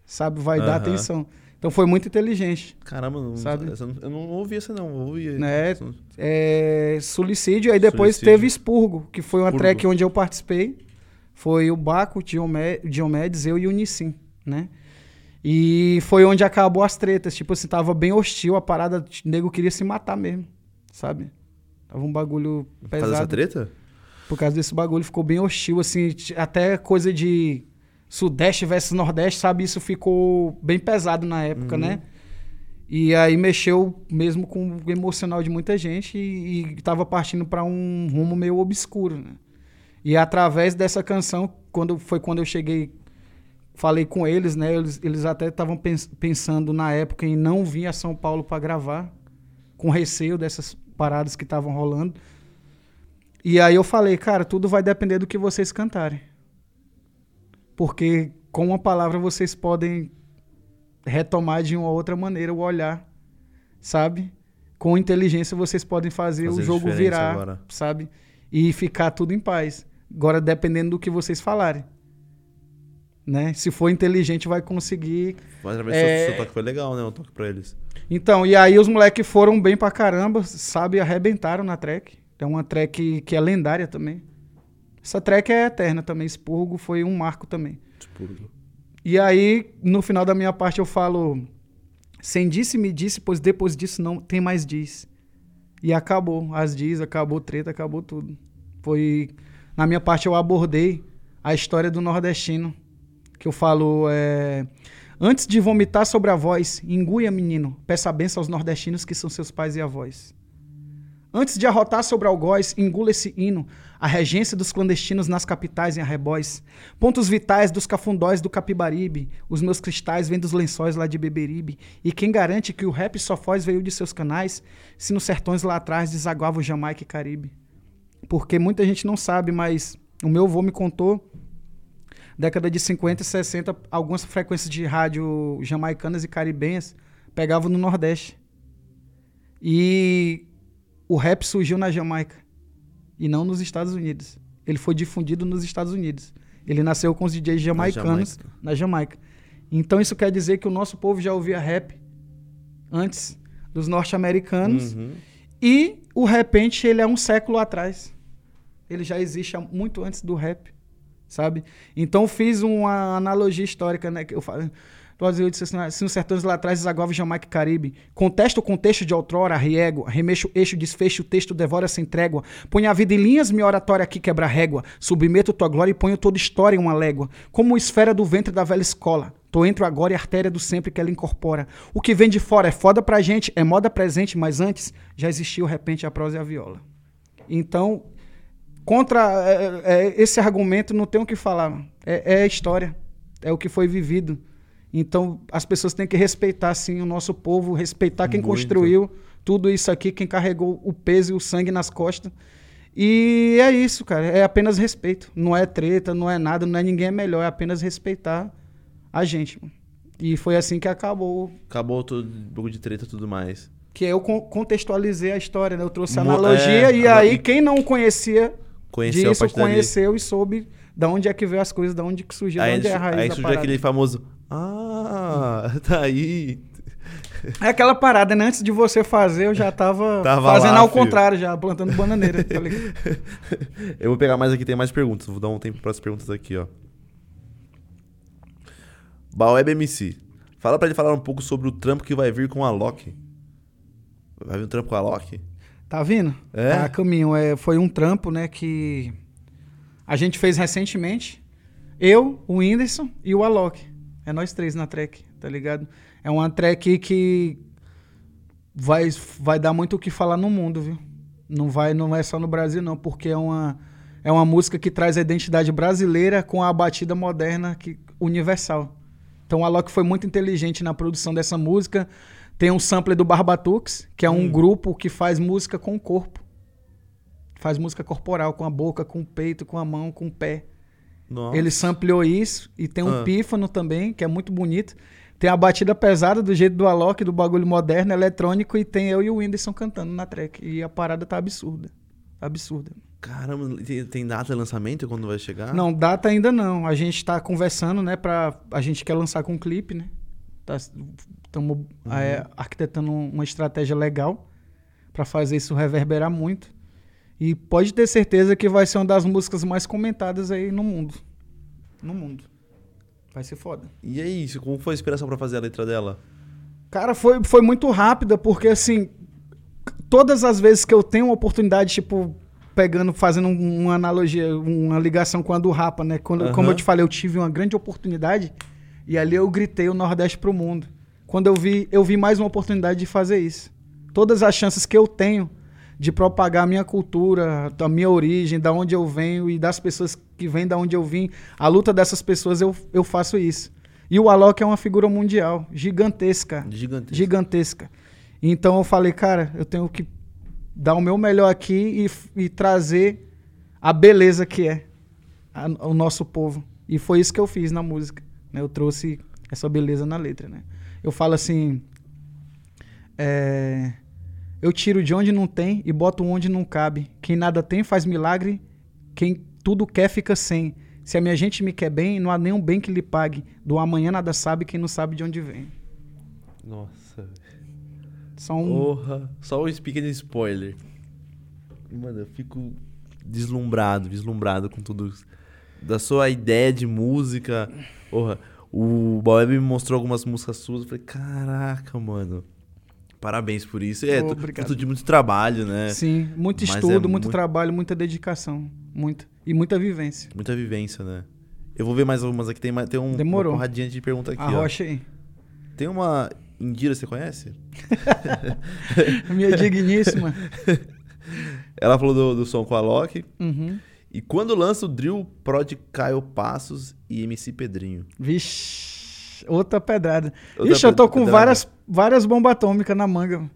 Sabe? Vai dar Aham. atenção. Então foi muito inteligente. Caramba, não, Sabe? eu não- ouvi essa não. Ouvi. Né? É, suicídio, aí depois Suicídio. teve Expurgo, que foi uma Expurgo. track onde eu participei. Foi o Baco, Diomedes, eu e o Nissim, né? E foi onde acabou as tretas. Tipo assim, tava bem hostil a parada. O nego queria se matar mesmo, sabe? Tava um bagulho Por causa dessa pesado. treta? Por causa desse bagulho, ficou bem hostil, assim, até coisa de Sudeste versus Nordeste, sabe? Isso ficou bem pesado na época, Uhum. né? E aí mexeu mesmo com o emocional de muita gente e, e tava partindo para um rumo meio obscuro, né? E através dessa canção, quando foi quando eu cheguei, falei com eles, né? Eles, eles até estavam pens- pensando na época em não vir a São Paulo para gravar, com receio dessas paradas que estavam rolando. E aí eu falei, cara, tudo vai depender do que vocês cantarem. Porque com uma palavra vocês podem retomar de uma outra maneira o olhar, sabe? Com inteligência vocês podem fazer, Fazer o jogo virar, agora. sabe? E ficar tudo em paz. Agora dependendo do que vocês falarem. Né? Se for inteligente vai conseguir Mas através É. seu, toque foi legal, né? Um toque pra eles. então, e aí os moleques foram bem pra caramba, sabe? Arrebentaram na track. É uma track que é lendária também. Essa track é eterna também. Expurgo foi um marco também. Tipo, E aí, no final da minha parte, eu falo: Sem disse, me disse, pois depois disso não tem mais diz. E acabou. As diz, acabou treta, acabou tudo. Foi. Na minha parte, eu abordei a história do nordestino. Que eu falo: é, Antes de vomitar sobre a voz, enguia, menino, peça a benção aos nordestinos que são seus pais e avós. Antes de arrotar sobre algoz, engula esse hino, a regência dos clandestinos nas capitais em arrebóis. Pontos vitais dos cafundóis do Capibaribe, os meus cristais vêm dos lençóis lá de Beberibe. E quem garante que o rap só foz veio de seus canais, se nos sertões lá atrás desaguava o Jamaica e Caribe? Porque muita gente não sabe, mas o meu avô me contou, década de 50 e 60, algumas frequências de rádio jamaicanas e caribenhas pegavam no Nordeste. E o rap surgiu na Jamaica e não nos Estados Unidos. Ele foi difundido nos Estados Unidos. Ele nasceu com os DJs jamaicanos Jamaica. na Jamaica. Então isso quer dizer que o nosso povo já ouvia rap antes dos norte-americanos Uhum. e o repente ele é um século atrás. Ele já existe muito antes do rap, sabe? Então fiz uma analogia histórica, né? Que eu falo, Brasil disse assim, nos sertões lá atrás desagova Jamaica e Caribe. Contesta o contexto de outrora, riego, remexo, eixo, desfecho, o texto devora sem trégua. Põe a vida em linhas, minha oratória aqui quebra régua. Submeto tua glória e ponho toda história em uma légua. Como esfera do ventre da velha escola. Tô entre o agora e artéria do sempre que ela incorpora. O que vem de fora é foda pra gente, é moda presente, mas antes já existiu repente, a prosa e a viola. Então, contra é, é, esse argumento não tem o que falar. É, é história. É o que foi vivido. Então, as pessoas têm que respeitar, sim, o nosso povo, respeitar quem Muito. construiu tudo isso aqui, quem carregou o peso e o sangue nas costas. E é isso, cara. É apenas respeito. Não é treta, não é nada, não é ninguém é melhor. É apenas respeitar a gente. E foi assim que acabou. Acabou todo de treta e tudo mais. Que eu con- contextualizei a história, né? Eu trouxe a analogia é, e aí quem não conhecia Conheceu disso, conheceu e soube da onde é que veio as coisas, da onde que surgiu, da Aí, onde é a raiz aí surgiu aquele famoso. Ah, tá aí. É aquela parada, né? Antes de você fazer, eu já tava, Tava fazendo lá, ao filho. contrário, já plantando bananeira, tá? Eu vou pegar mais aqui, tem mais perguntas. Vou dar um tempo para as perguntas aqui, ó. Baoeb MC. Fala pra ele falar um pouco sobre o trampo que vai vir com a Loki. Vai vir um trampo com a Loki? Tá vindo? É? Tá a caminho. É, foi um trampo, né, que a gente fez recentemente. Eu, o Whindersson e o Alok. É nós três na track, tá ligado? É uma track que vai, vai dar muito o que falar no mundo, viu? Não vai, não é só no Brasil não, porque é uma é uma música que traz a identidade brasileira com a batida moderna que universal. Então o Alok foi muito inteligente na produção dessa música. Tem um sample do Barbatux, que é um Hum. grupo que faz música com o corpo. Faz música corporal, com a boca, com o peito, com a mão, com o pé. Nossa. Ele sampleou isso e tem um Ah. pífano também, que é muito bonito. Tem a batida pesada do jeito do Alok, do bagulho moderno, eletrônico, e tem eu e o Whindersson cantando na track. E a parada tá absurda. Absurda. Caramba, tem, data de lançamento quando vai chegar? Não, data ainda não. A gente tá conversando, né, pra... A gente quer lançar com um clipe, né? Estamos arquitetando um- uma estratégia legal pra fazer isso reverberar muito. E pode ter certeza que vai ser uma das músicas mais comentadas aí no mundo. No mundo. Vai ser foda. E é isso, como foi a inspiração pra fazer a letra dela? Cara, foi, foi muito rápida, porque assim, todas as vezes que eu tenho uma oportunidade, tipo, pegando, fazendo um- uma analogia, uma ligação com a do Rapa, né? Quando, Como Aham. eu te falei, eu tive uma grande oportunidade e ali eu gritei o Nordeste pro mundo. Quando eu vi, eu vi mais uma oportunidade de fazer isso. Todas as chances que eu tenho de propagar a minha cultura, a minha origem, da onde eu venho e das pessoas que vêm da onde eu vim, a luta dessas pessoas, eu, eu faço isso. E o Alok é uma figura mundial, gigantesca Gigantesco. gigantesca. Então eu falei, cara, eu tenho que dar o meu melhor aqui e, e trazer a beleza que é a- o nosso povo. E foi isso que eu fiz na música. né? Eu trouxe essa beleza na letra, né? Eu falo assim, é, eu tiro de onde não tem e boto onde não cabe. Quem nada tem faz milagre, quem tudo quer fica sem. Se a minha gente me quer bem, não há nenhum bem que lhe pague. Do amanhã nada sabe quem não sabe de onde vem. Nossa. Só um, Porra. Só um pequeno spoiler. Mano, eu fico deslumbrado, vislumbrado com tudo. isso. Da sua ideia de música. Porra, o Boeb me mostrou algumas músicas suas. Eu falei, caraca, mano. Parabéns por isso. É, tu- obrigado. fruto de muito trabalho, né? Sim, muito Mas é estudo, muito muito- trabalho, muita dedicação. Muita. E muita vivência. Muita vivência, né? Eu vou ver mais algumas aqui. Tem, tem um, Demorou. uma porradinha de pergunta aqui, a ó. aí. Tem uma Indira, você conhece? Minha digníssima. Ela falou do, do som com a Loki. Uhum. E quando lança o drill, prod Caio Passos e MC Pedrinho. Vixe, outra pedrada. Outra Ixi, eu tô com pedrada. várias, várias bombas atômicas na manga.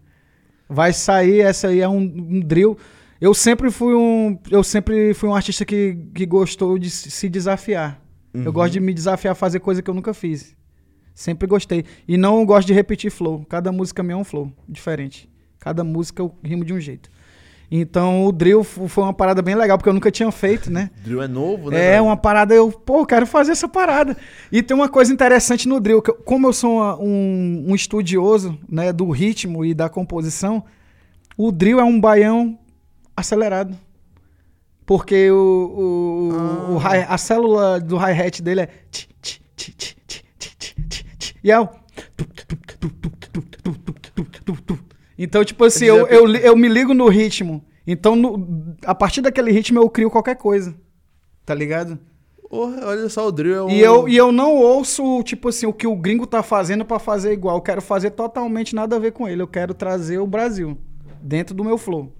Vai sair, essa aí é um, um drill. Eu sempre fui um, eu sempre fui um artista que, que gostou de se desafiar. Eu Uhum. gosto de me desafiar a fazer coisa que eu nunca fiz. Sempre gostei. E não gosto de repetir flow. Cada música minha é um flow diferente. Cada música eu rimo de um jeito. Então o drill foi uma parada bem legal, porque eu nunca tinha feito, né? drill é novo, né? É, uma parada, eu, pô, quero fazer essa parada. E tem uma coisa interessante no drill, que eu, como eu sou uma, um, um, estudioso né, do ritmo e da composição, o drill é um baião acelerado. Porque o, o, ah. o, o hi, a célula do hi-hat dele é. E é o. Então, tipo assim, eu, eu, eu me ligo no ritmo. Então, no- a partir daquele ritmo, eu crio qualquer coisa. Tá ligado? Porra, olha só, o drill é um... E eu, e eu não ouço, tipo assim, o que o gringo tá fazendo pra fazer igual. Eu quero fazer totalmente nada a ver com ele. Eu quero trazer o Brasil dentro do meu flow.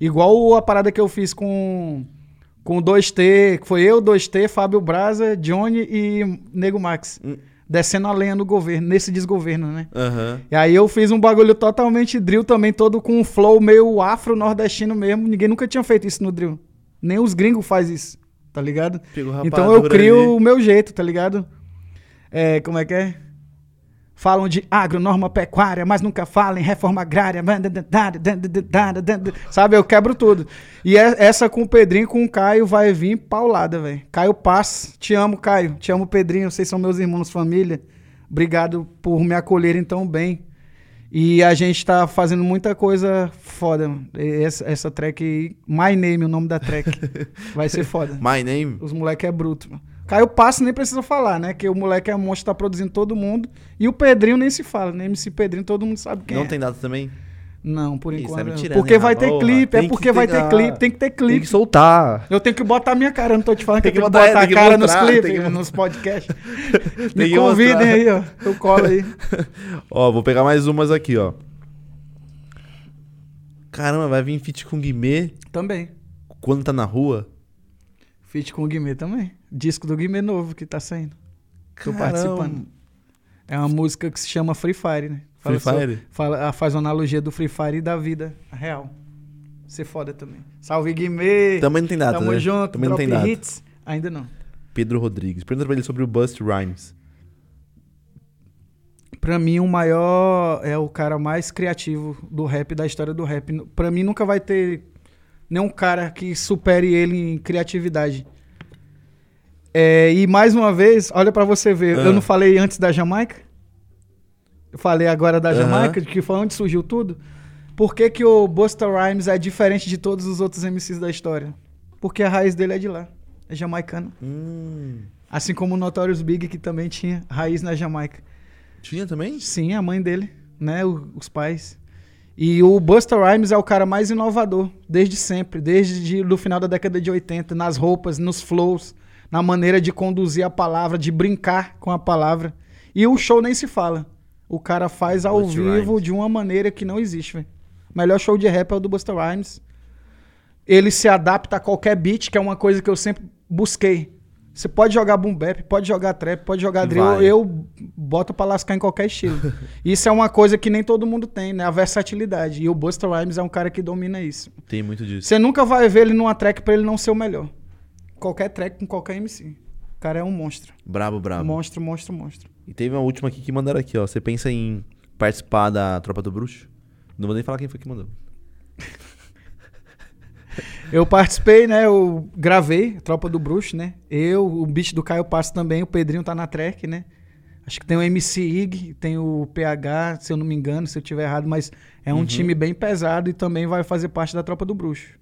Igual a parada que eu fiz com com o 2T, que foi eu, 2T, Fábio Braza, Johnny e Nego Max. Descendo a lenha no governo, nesse desgoverno, né? Aham. E aí eu fiz um bagulho totalmente drill também, todo com um flow meio afro-nordestino mesmo. Ninguém nunca tinha feito isso no drill. Nem os gringos faz isso, tá ligado? Então eu crio ali. o meu jeito, tá ligado? É, como é que é? Falam de agro, norma pecuária, mas nunca falam em reforma agrária. Sabe, eu quebro tudo. E é- essa com o Pedrinho com o Caio vai vir paulada, velho. Caio Paz, te amo, Caio. Te amo, Pedrinho. Vocês são meus irmãos, família. Obrigado por me acolherem tão bem. E a gente tá fazendo muita coisa foda, Essa, essa track aí, My Name, o nome da track. Vai ser foda. My name? Os moleque é bruto. mano. Caio Passo nem precisa falar, né? Que o moleque é monstro, tá produzindo todo mundo. E o Pedrinho nem se fala, né? MC Pedrinho, todo mundo sabe quem Não é. tem data também? Não, por Ih, enquanto. você tá me não. tirando, porque hein, vai ter Ô, clipe, é tem que porque vai ter clipe, tem que ter Tem clipe. que soltar. Eu tenho que botar a minha cara, não tô te falando que Tem eu tenho que que botar- botar tem que a cara nos mostrar, clipes, tem que nos podcasts. Tem Me que convidem mostrar. aí, ó. Eu colo aí. Ó, vou pegar mais umas aqui, ó. Caramba, vai vir feat com Guimê Também. quando tá na rua? Feat com o Guimê também. Disco do Guimê novo que tá saindo. Tô Caramba. participando. É uma música que se chama Free Fire, né? Free so- Fire? fala- ah, faz uma analogia do Free Fire e da vida real. Ser foda também. Salve Guimê! Também não tem data, Tamo né? junto, Também não tem data. hits. Ainda não. Pedro Rodrigues. Pergunta pra ele sobre o Bust Rhymes. Pra mim, o maior é o cara mais criativo do rap, da história do rap. Pra mim, nunca vai ter nenhum cara que supere ele em criatividade. É, e mais uma vez, olha pra você ver, Ah. eu não falei antes da Jamaica? Eu falei agora da. Jamaica, que foi onde surgiu tudo. Por que, que o Busta Rhymes é diferente de todos os outros MCs da história? Porque a raiz dele é de lá, é jamaicano. Hum. Assim como o Notorious Big, que também tinha raiz na Jamaica. Tinha também? Sim, a mãe dele, né? o- os pais. E o Busta Rhymes é o cara mais inovador, desde sempre, desde o final da década de 80, nas roupas, nos flows, na maneira de conduzir a palavra, de brincar com a palavra. E o show nem se fala. O cara faz ao Busta vivo Rhymes. de uma maneira que não existe, velho. O melhor show de rap é o do Busta Rhymes. Ele se adapta a qualquer beat, que é uma coisa que eu sempre busquei. Você pode jogar boom bap, pode jogar trap, pode jogar drill, vai. eu boto pra lascar em qualquer estilo. isso é uma coisa que nem todo mundo tem, né? A versatilidade. E o Busta Rhymes é um cara que domina isso. Tem muito disso. Você nunca vai ver ele numa track pra ele não ser o melhor. Qualquer track com qualquer MC. O cara é um monstro. Brabo, brabo. Monstro, monstro, monstro. E teve uma última aqui que mandaram aqui, ó. Você pensa em participar da Tropa do Bruxo? Não vou nem falar quem foi que mandou. Eu participei, né? Eu gravei Tropa do Bruxo, né? Eu, o beat do Caio Passo também, o Pedrinho tá na track, né? Acho que tem o MC Ig, tem o PH, se eu não me engano, se eu tiver errado, mas é um time bem pesado e também vai fazer parte da Tropa do Bruxo.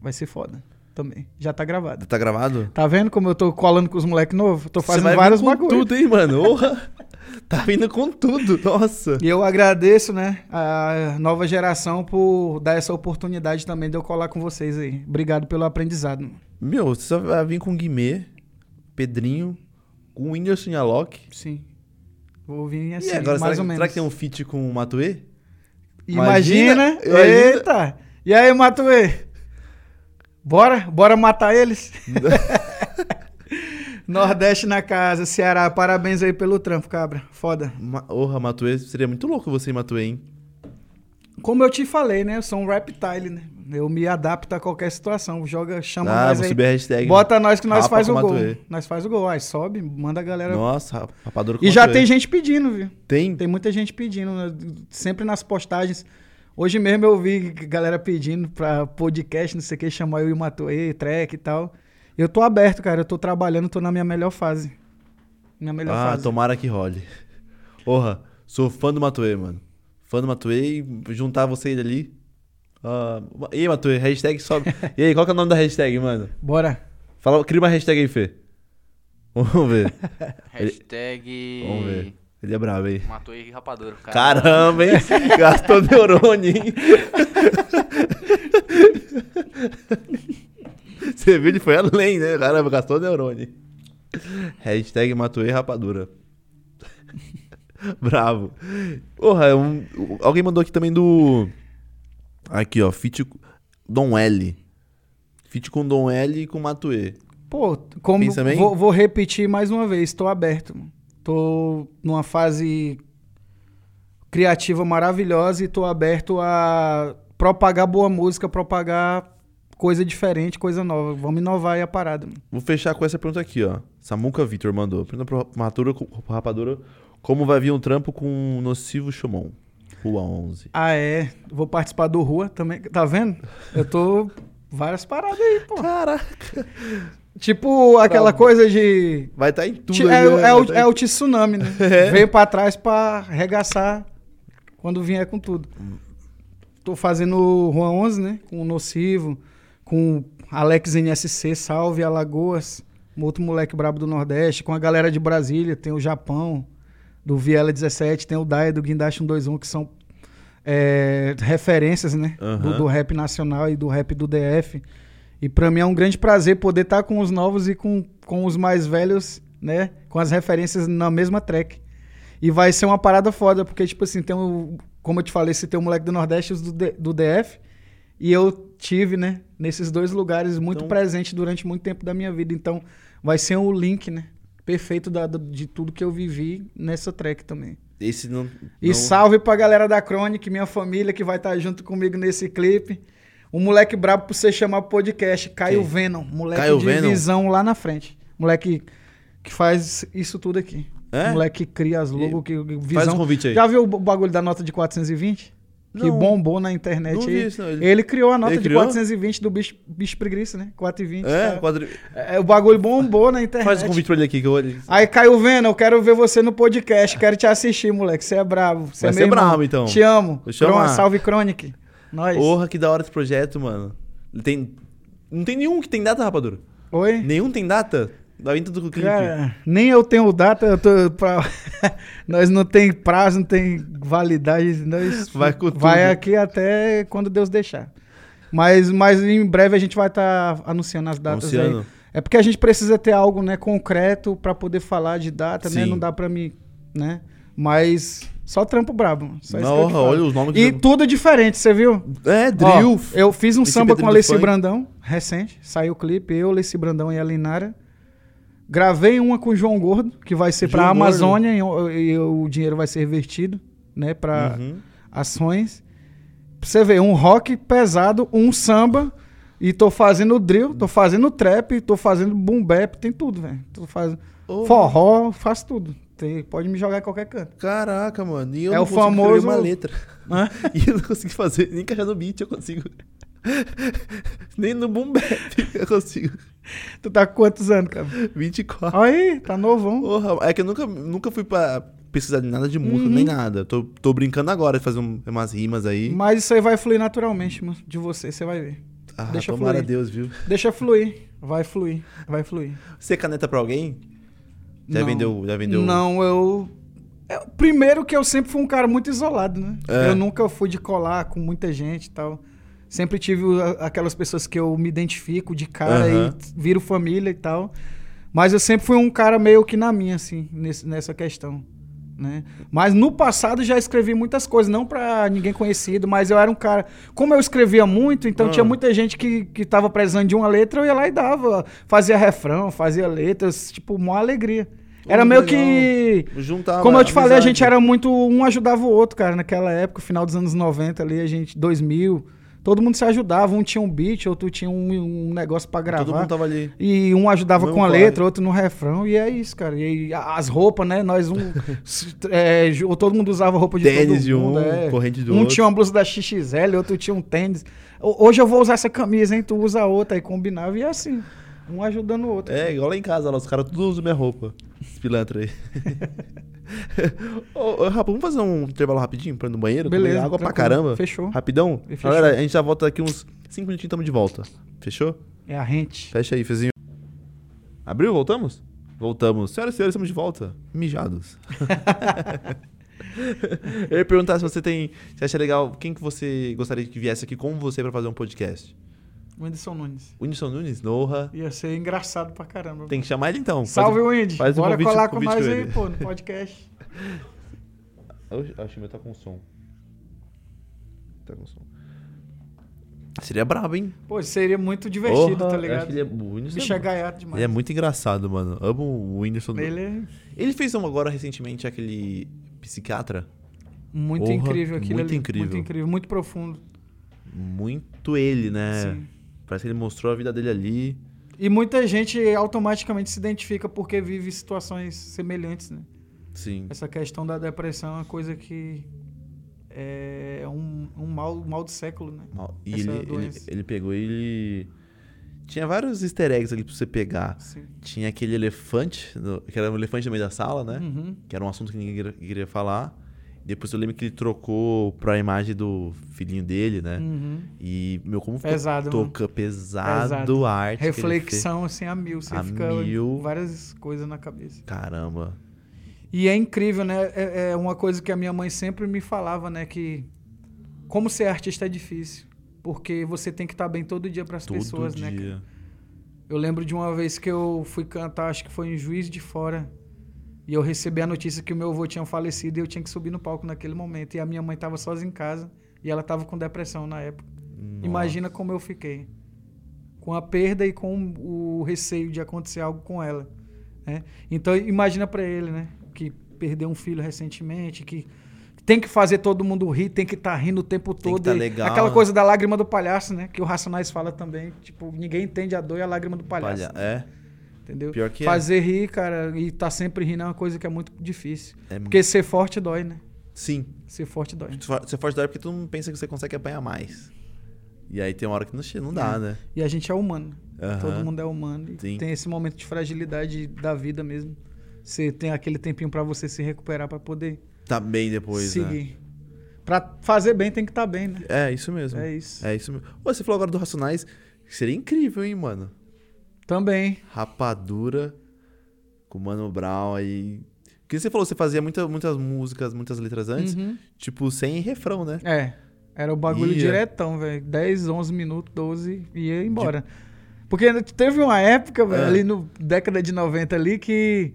Vai ser foda também. Já tá gravado. Tá gravado? Tá vendo como eu tô colando com os moleques novos? Tô fazendo com bagulhos. tudo, hein, mano? Orra! tá vindo com tudo, nossa. E eu agradeço, né, a nova geração por dar essa oportunidade também de eu colar com vocês aí. Obrigado pelo aprendizado. Meu, você só vai vir com Guimê, Pedrinho, com o Whindersson e a Loki. Sim. Vou vir assim, e agora, mais será, ou menos. será que tem um feat com o Matuê? Imagina. Imagina, imagina. Eita. E aí, Matuê? Bora? Bora matar eles? Nordeste na casa, Ceará. Parabéns aí pelo trampo, cabra. Foda. Ma Orra, Matuê, seria muito louco você e Matuê, hein? Como eu te falei, né? Eu sou um reptile, né? Eu me adapto a qualquer situação. Joga, chama ah, nós aí. subir a hashtag. Bota nós que nós Rapa faz o gol. Matuê. Nós faz o gol. Aí sobe, manda a galera. Nossa, rapadura com e já Matuê. tem gente pedindo, viu? Tem? Tem muita gente pedindo, né? sempre nas postagens. Hoje mesmo eu vi galera pedindo pra podcast, não sei o que, chamar eu e o Matuê, track e tal. Eu tô aberto, cara. Eu tô trabalhando, tô na minha melhor fase. Minha melhor Ah, fase. tomara que role. Porra, sou fã do Matuê, mano. Fã do Matuê e juntar você ali. Ah, e aí, Matuê, hashtag sobe. e aí, qual que é o nome da hashtag, mano? Bora. Fala, cria uma hashtag aí, Fê. Vamos ver. Hashtag. Vamos ver. Ele é brabo, hein? Matou e rapadura. Caramba, hein? Gastou neurônio, hein? Você viu? Ele foi além, né? Caramba, gastou neurônio. Hashtag Matuê Rapadura. Bravo. Porra, é um- alguém mandou aqui também do. Aqui, ó. Fit Dom L. Fit com Dom L e com Matuê. Pô, como Pensa bem? vou, vou repetir mais uma vez, tô aberto. mano. Tô numa fase criativa maravilhosa e tô aberto a propagar boa música, propagar coisa diferente, coisa nova. Vamos inovar aí a parada. mano. Vou fechar com essa pergunta aqui, ó. Samuca Vitor mandou. Pergunta pro Matura, pro Rapadura. Como vai vir um trampo com o Nocivo Chumon? Rua 11. Ah, é. Vou participar do Rua também. Tá vendo? Eu tô várias paradas aí, pô. Caraca. Tipo aquela coisa de Vai estar em tudo é, né? é Vai o, tá é o tsunami, né? É. Veio pra trás pra arregaçar quando vier com tudo. Tô fazendo o Juan 11, né? Com o Nocivo, com Alex NSC, Salve Alagoas, um outro moleque brabo do Nordeste, com a galera de Brasília, tem o Japão, do Viela 17, tem o Daia do Guindaste 121, que são é, referências, né? Do, Aham. do rap nacional e do rap do DF. E pra mim é um grande prazer poder estar com os novos e com, com os mais velhos, né? Com as referências na mesma track. E vai ser uma parada foda, porque, tipo assim, tem o como eu te falei, citei o moleque do Nordeste e do, D- do DF. E eu tive, né, nesses dois lugares muito Então- presente durante muito tempo da minha vida. Então, vai ser o link, né? Perfeito da- de tudo que eu vivi nessa track também. Esse não. E não- salve pra galera da Chronic, minha família que vai estar junto comigo nesse clipe. Um moleque brabo pra você chamar pro podcast, Caio Quem? Venom. Moleque Caio de Venom? visão lá na frente. Moleque que faz isso tudo aqui. É? Moleque que cria as logos, que visão. Faz o convite aí. Já viu o bagulho da nota de 420? Que Não. bombou na internet Não aí. isso, não. Ele... Ele- criou a nota Ele de criou? 420 do bicho, bicho preguiça, né? 420. É, quadri... É, o bagulho bombou na internet. faz o convite pra ele aqui que eu vou. Aí caiu vendo, eu quero ver você no podcast, quero te assistir, moleque. Você é bravo. Você Vai é ser bravo, então. Te amo. Chamar. Cron- salve Chronic. Nós. Porra, que da hora esse projeto, mano. Tem. Não tem nenhum que tem data, rapadura. Oi? Nenhum tem data? Da vinda do clipe. Cara, nem eu tenho data, eu tô pra... nós não tem prazo, não tem validade, nós Vai vai aqui até quando Deus deixar. Mas, mas em breve a gente vai estar anunciando as datas Anunciando. aí. É porque a gente precisa ter algo, né, concreto pra poder falar de data, né? Sim. Não dá pra mim, né? Mas só trampo brabo. Só Não, olha os nomes E eu- tudo diferente, você viu? É, drill. Ó, eu fiz um Esse samba com a Leci. Brandão, recente. Saiu o clipe, eu, Leci Brandão e a Linara. Gravei uma com o João Gordo, que vai ser pra João Gordo. Amazônia e, o- e o dinheiro vai ser revertido, né, pra Uhum. ações. Pra você ver, um rock pesado, um samba, e tô fazendo drill, tô fazendo trap, tô fazendo boom bap, tem tudo, velho. Tô fazendo Oh. forró, faço tudo. Tem- pode me jogar em qualquer canto. Caraca, mano. E eu É não o consigo famoso- uma letra. Hã? E eu não consigo fazer, nem encaixar no beat eu consigo. nem no boom bap eu consigo. Tu tá com quantos anos, cara? 24. Aí, tá novão. Porra, é que eu nunca, nunca fui pra pesquisar nada de música, Uhum. nem nada. Tô, tô brincando agora de fazer um- umas rimas aí. Mas isso aí vai fluir naturalmente, mano, de você, você vai ver. Ah, deixa tomara fluir. a Deus, viu? Deixa fluir, vai fluir, vai fluir. Você caneta pra alguém? Já Não. vendeu, já vendeu. Não, eu... é, Primeiro que eu sempre fui um cara muito isolado, né? É. Eu nunca fui de colar com muita gente e tal. Sempre tive aquelas pessoas que eu me identifico de cara Aham. e viro família e tal. Mas eu sempre fui um cara meio que na minha, assim, nesse- nessa questão. Né? Mas no passado já escrevi muitas coisas, não pra ninguém conhecido, mas eu era um cara. Como eu escrevia muito, então Ah. tinha muita gente que, que tava precisando de uma letra, eu ia lá e dava. Fazia refrão, fazia letras, tipo, uma alegria. Era meio que. Juntava Como eu te falei, a gente era muito. Um ajudava o outro, cara, naquela época, final dos anos 90 ali, a gente, 2000. Todo mundo se ajudava, um tinha um beat, outro tinha um, um negócio pra gravar. Todo mundo tava ali. E um ajudava com a corre. letra, outro no refrão, e é isso, cara. E as roupas, né? Nós um. é, todo mundo usava roupa de Tênis todo de um, é. corrente do Um outro. tinha uma blusa da XXL, outro tinha um tênis. Ho- Hoje eu vou usar essa camisa, hein? Tu usa a outra, aí combinava, e é assim. Um ajudando o outro. É, igual lá em casa, lá, os caras tudo usam minha roupa. Pilantra aí. ô, ô, Rafa, vamos fazer um intervalo rapidinho pra ir no banheiro? Beleza. água pra caramba. Fechou. Rapidão? Fechou. Galera, a gente já volta daqui uns 5 minutinhos, tamo de volta. Fechou? É a gente. Fecha aí, Fezinho. Abriu? Voltamos? Voltamos. Senhoras e senhores, estamos de volta. Mijados. Eu ia perguntar se você tem. Se acha legal, quem que você gostaria que viesse aqui com você pra fazer um podcast? Whindersson Nunes. Whindersson Nunes, Noha. Ia ser engraçado pra caramba. Tem que chamar ele então. Salve, Faz- Windy. faz um Bora convite- colar com nós aí, pô, no podcast. Acho que meu tá com som. Tá com som. Seria brabo, hein? Pô, seria muito divertido, Porra, tá ligado? ele é, o Whindersson Bicho é, é gaiato demais. ele é muito engraçado, mano. Amo o Whindersson. Ele é Ele fez um agora recentemente aquele psiquiatra. muito Porra, incrível aquilo muito ali. incrível. Muito incrível, muito profundo. Muito ele, né? Sim. Parece que ele mostrou a vida dele ali. E muita gente automaticamente se identifica porque vive situações semelhantes, né? Sim. Essa questão da depressão é uma coisa que é um, um mal, mal do século, né? Mal- E ele, ele, ele pegou e ele. Tinha vários easter eggs ali pra você pegar. Sim. Tinha aquele elefante, que era um elefante no meio da sala, né? Uhum. Que era um assunto que ninguém queria falar. Depois eu lembro que ele trocou pra imagem do filhinho dele, né? Uhum. E, meu, como Pesado, mano. toca, pesado, Pesado. a arte. Reflexão, assim, a mil. Você A fica mil. várias coisas na cabeça. Caramba. E é incrível, né? É, é uma coisa que a minha mãe sempre me falava, né? Que como ser artista é difícil. Porque você tem que estar bem todo dia para as pessoas, né? dia. Eu lembro de uma vez que eu fui cantar, acho que foi em Juiz de Fora. E eu recebi a notícia que o meu avô tinha falecido e eu tinha que subir no palco naquele momento. E a minha mãe estava sozinha em casa e ela estava com depressão na época. Nossa. Imagina como eu fiquei. Com a perda e com o receio de acontecer algo com ela. né? Então imagina pra ele, né? Que perdeu um filho recentemente, que tem que fazer todo mundo rir, tem que estar rindo o tempo que todo. tá legal, Aquela né? coisa da lágrima do palhaço, né? Que o Racionais fala também. Tipo, ninguém entende a dor e a lágrima do palhaço. Palha- É, Entendeu? pior que é. Fazer rir, cara, e tá sempre rindo é uma coisa que é muito difícil. é. Porque ser forte dói, né? Sim. Ser forte dói. Você forte dói porque tu não pensa que você consegue apanhar mais. E aí tem uma hora que não, não dá, É. né? E a gente é humano. Aham. Todo mundo é humano. E tem esse momento de fragilidade da vida mesmo. Você tem aquele tempinho pra você se recuperar pra poder Tá bem depois, né? seguir. Pra fazer bem tem que estar bem, né? É, isso mesmo. É isso. É isso mesmo. Você falou agora do Racionais. Seria incrível, hein, mano? Também. Rapadura com Mano Brown aí. Porque você falou, você fazia muita, muitas músicas, muitas letras antes, Uhum. tipo, sem refrão, né? É. Era o bagulho Ia. diretão, velho. 10, 11 minutos, 12 e ia embora. Porque teve uma época, velho, É. ali no década de 90 ali, que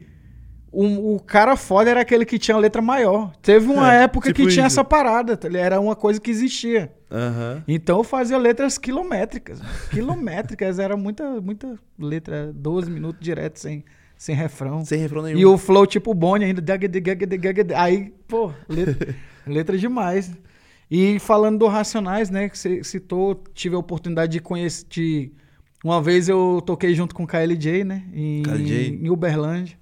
o, o cara foda era aquele que tinha letra maior. Teve uma É, época tipo que tinha isso. essa parada, tá era uma coisa que existia. Aham. Então eu fazia letras quilométricas. Quilométricas, era muita, muita letra, 12 minutos direto, sem, sem refrão. Sem refrão nenhum. E o flow tipo Bonnie ainda. Aí, pô, letra, letra demais. E falando do Racionais, né, que você citou, tive a oportunidade de conhecer. De, uma vez eu toquei junto com o KLJ, né, em, KLJ. em Uberlândia.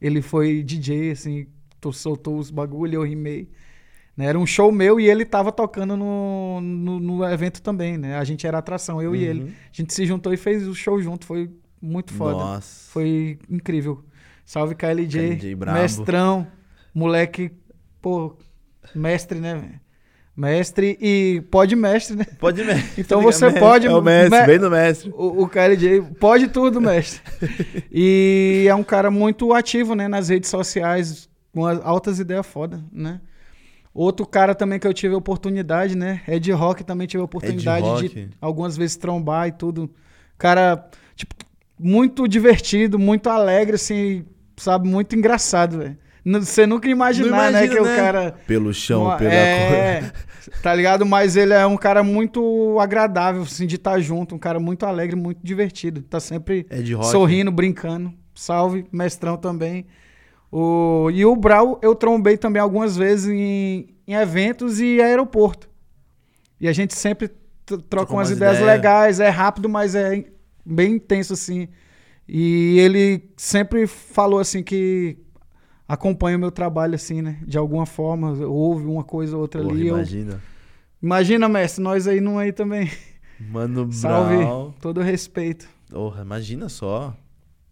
Ele foi DJ, assim, to- soltou os bagulho, eu rimei. Né, era um show meu e ele tava tocando no, no, no evento também, né? A gente era atração, eu e ele. Uhum. A gente se juntou e fez o show junto, foi muito foda. Nossa. Foi incrível. Salve KLJ, KLJ brabo. mestrão, moleque, pô, mestre, né, velho? Mestre e pode mestre, né? Pode mestre. Então você ligado? pode- É o mestre, me- bem do mestre. O, o KLJ pode tudo, mestre. e é um cara muito ativo, né, nas redes sociais, com as altas ideias foda, né? Outro cara também que eu tive a oportunidade, né? Ed Rock também tive a oportunidade de algumas vezes trombar e tudo. Cara, tipo, muito divertido, muito alegre, assim, sabe? Muito engraçado, velho. Você nunca imaginar, né? Que né? o cara. Pelo chão, Uma- pela é, cor. Tá ligado? Mas ele é um cara muito agradável, assim, de estar junto. Um cara muito alegre, muito divertido. Tá sempre É rock. sorrindo, brincando. Salve, mestrão também. O, e o Brau eu trombei também algumas vezes em, em eventos e aeroporto. E a gente sempre troca umas ideias. legais, é rápido, mas é bem intenso assim. E ele sempre falou assim que acompanha o meu trabalho assim, né? De alguma forma, ouve uma coisa ou outra Porra, ali. eu- imagina. Imagina, mestre, nós aí não aí também. Mano Salve, todo respeito. Porra, imagina só.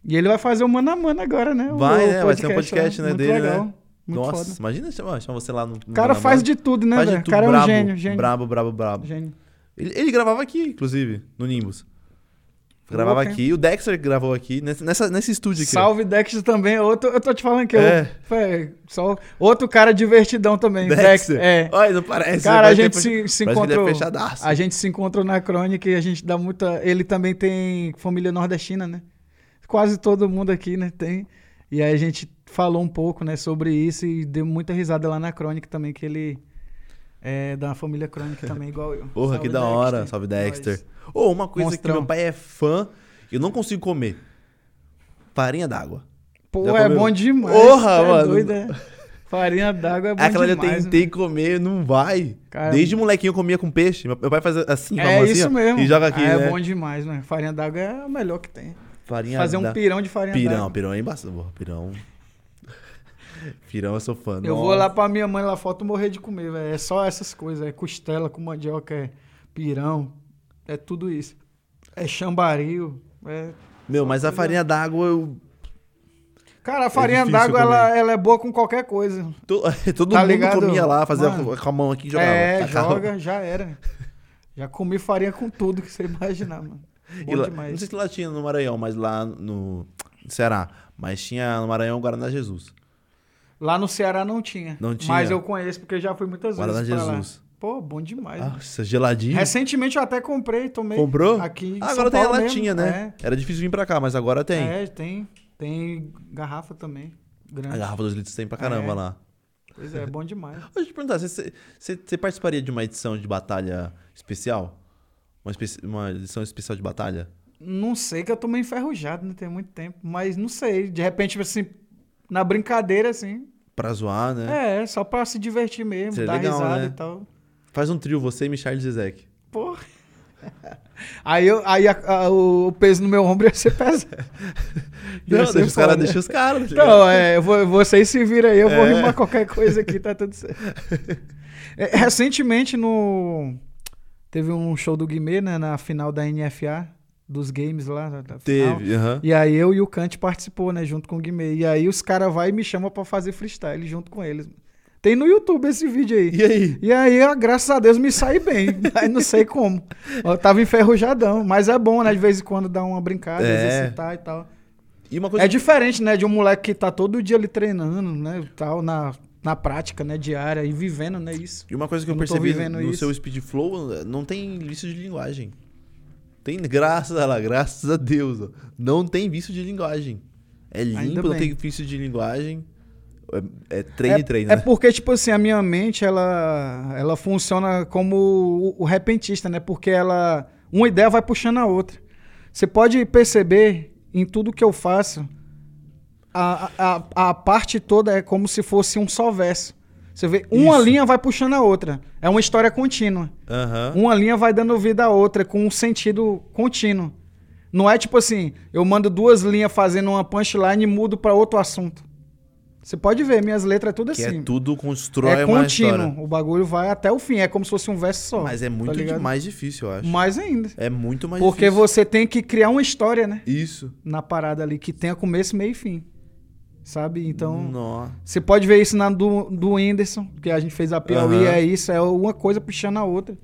E ele vai fazer o mano a mano agora, né? O- Vai, né? Vai ser um podcast, né, Muito dele, legal. né? Muito Nossa, foda. imagina chamar, chamar você lá no. O cara faz de tudo, né, velho? O cara é um brabo, gênio, gênio. Brabo, brabo, brabo. Gênio. Ele, ele gravava aqui, inclusive, no Nimbus. Gravava hein? aqui, o Dexter gravou aqui, nessa, nesse estúdio aqui. Salve Dexter também. Outro, eu tô te falando que É. é, só, outro cara divertidão também. Dexter. É. Olha, não parece. Cara, a gente que se, se é encontrou. fechadaço. A gente se encontrou na crônica e a gente dá muita. Ele também tem família nordestina, né? Quase todo mundo aqui, né? Tem. E aí a gente falou um pouco, né, sobre isso e deu muita risada lá na crônica também, que ele é da família crônica também, igual eu. Porra, que Salve, da hora. Dexter. Salve, Dexter. Nós. Ô, uma coisa Monstrão. que meu pai é fã, eu não consigo comer. Farinha d'água. Pô, Já é comeu? bom demais. Porra, tá mano. doido, é. Farinha d'água é bom Aquela eu demais. tentei comer, não vai. Cara, Desde molequinho eu comia com peixe. Meu pai faz assim, É isso mesmo. E joga aqui, Ah, né? É bom demais, né? Farinha d'água é o melhor que tem. Farinha Fazer um da- pirão de farinha Pirão, d'água. pirão é embaçado. porra, Pirão. Pirão eu sou fã. Eu Nossa. vou lá pra minha mãe lá foto morrer de comer, velho. É só essas coisas. É costela com mandioca, é pirão. É tudo isso. É chambaril. É... Meu, mas a farinha d'água eu. Cara, a farinha difícil d'água, ela, ela é boa com qualquer coisa. to- Todo Tá mundo ligado? comia lá, fazia Mano. com- a mão aqui e jogava. é, Tacava. joga, já era. Já comi farinha com tudo que você imaginar, mano. E Bom lá- demais. não sei se lá tinha no Maranhão, mas lá no Ceará. Mas tinha no Maranhão o Guaraná Jesus. Lá no Ceará não tinha. Não tinha. Mas eu conheço porque já fui muitas Guaraná vezes pra Jesus. lá. Pô, bom demais. né? Nossa, geladinho. Recentemente eu até comprei, tomei. Comprou? Aqui Ah, São agora tem a Paulo latinha, mesmo. né? Era difícil vir pra cá, mas agora tem. É, tem. Tem garrafa também. A Grande. garrafa dos litros tem pra caramba É. lá. Pois é, é bom demais. Deixa eu te perguntar, você, você, você participaria de uma edição de batalha especial? Uma, uma edição especial de batalha? Não sei que eu tô meio enferrujado, né? Tem muito tempo. Mas não sei. De repente, assim, na brincadeira, assim. Pra zoar, né? É, só pra se divertir mesmo, Seria dar legal, risada né? e tal. Faz um trio, você, Michel e Zizek. Porra. Aí, eu, aí a- a- o peso no meu ombro ia ser pesado. Ia Não, ser deixa os caras, deixa os caras. tá? Não, é, vou, vocês se viram aí, eu vou É. rimar qualquer coisa aqui, tá tudo certo. É, recentemente, no. Teve um show do Guimê, né, na final da NFA, dos games lá. da-. Teve, aham. E aí eu e o Kant participou, né, junto com o Guimê. E aí os caras vai e me chamam pra fazer freestyle junto com eles. Tem no YouTube esse vídeo aí. E aí? E aí, ó, graças a Deus, me saí bem. Aí não sei como. Eu tava enferrujadão. Mas é bom, né? De vez em quando dar uma brincada, É. exercitar e tal. E uma coisa É diferente, né? De um moleque que tá todo dia ali treinando, né? Tal, na, na prática, né? Diária e vivendo, né? Isso. E uma coisa que eu, Eu percebi no isso. seu Speed Flow, não tem vício de linguagem. Tem, graças a lá, graças a Deus, ó, não tem vício de linguagem. É limpo, não tem vício de linguagem. É, é treino é, treino, é né? porque, tipo assim, a minha mente, ela, ela funciona como o, o repentista, né? Porque ela. Uma ideia vai puxando a outra. Você pode perceber em tudo que eu faço, a, a, a parte toda é como se fosse um só verso. Você vê, uma Isso. linha vai puxando a outra. É uma história contínua. Aham. Uma linha vai dando vida à outra, com um sentido contínuo. Não é tipo assim, eu mando duas linhas fazendo uma punchline e mudo para outro assunto. Você pode ver, minhas letras é tudo Que assim. é tudo constrói É uma contínuo. história. O bagulho vai até o fim. É como se fosse um verso só. Mas é tá muito ligado? mais difícil, eu acho. Mais ainda. É muito mais Porque difícil. você tem que criar uma história, né? Isso. Na parada ali, que tenha começo, meio e fim. Sabe? Então. Você pode ver isso na do, do Whindersson, que a gente fez a Piauí, Aham. é isso, é uma coisa puxando a outra.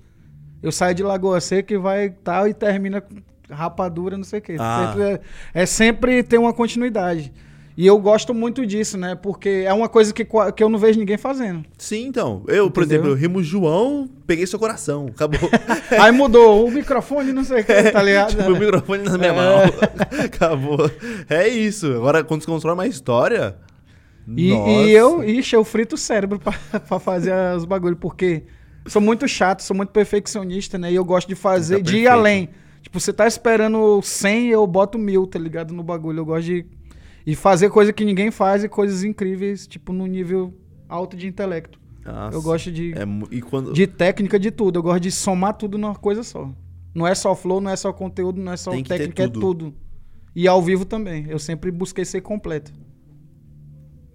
Eu saio de Lagoa Seca e vai tal e termina com rapadura, não sei o quê. Ah. Sempre é, é sempre ter uma continuidade. E eu gosto muito disso, né? Porque é uma coisa que, que eu não vejo ninguém fazendo. Sim, então. Eu, por Entendeu? exemplo, eu rimo João, peguei seu coração. Acabou. Aí mudou o microfone, não sei o que, tá ligado? tipo, o microfone na minha É. mão. Acabou. É isso. Agora, quando você constrói uma história. E, e eu, ixi, eu frito o cérebro pra, pra fazer os bagulhos, porque sou muito chato, sou muito perfeccionista, né? E eu gosto de fazer, Tá de ir além. Tipo, você tá esperando 100, eu boto mil, tá ligado? No bagulho. Eu gosto de e fazer coisa que ninguém faz e coisas incríveis, tipo, no nível alto de intelecto. Nossa. Eu gosto de, É quando... de técnica de tudo. Eu gosto de somar tudo numa coisa só. Não é só flow, não é só conteúdo, não é só técnica, é tudo. tudo. E ao vivo também. Eu sempre busquei ser completo.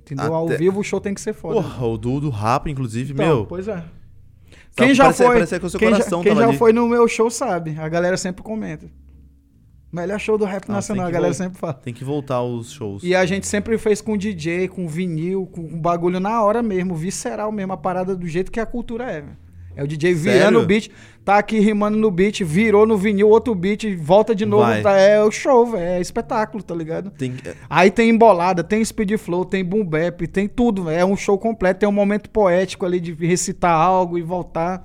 Entendeu? Ao Até- vivo o show tem que ser foda. Porra, o do, do rap, inclusive, Então, meu. Pois é. Quem já que quem quem foi no meu show sabe. A galera sempre comenta. Melhor show do rap Ah, nacional, a galera sempre fala. Tem que voltar aos shows. E a gente sempre fez com DJ, com vinil, com bagulho na hora mesmo, visceral mesmo, a parada do jeito que a cultura é. É o DJ virando Sério? o beat, tá aqui rimando no beat, virou no vinil, outro beat, volta de novo. Tá, é o show, velho. É espetáculo, tá ligado? Tem Aí tem embolada, tem speed flow, tem boom bap, tem tudo. véio. É um show completo, tem um momento poético ali de recitar algo e voltar.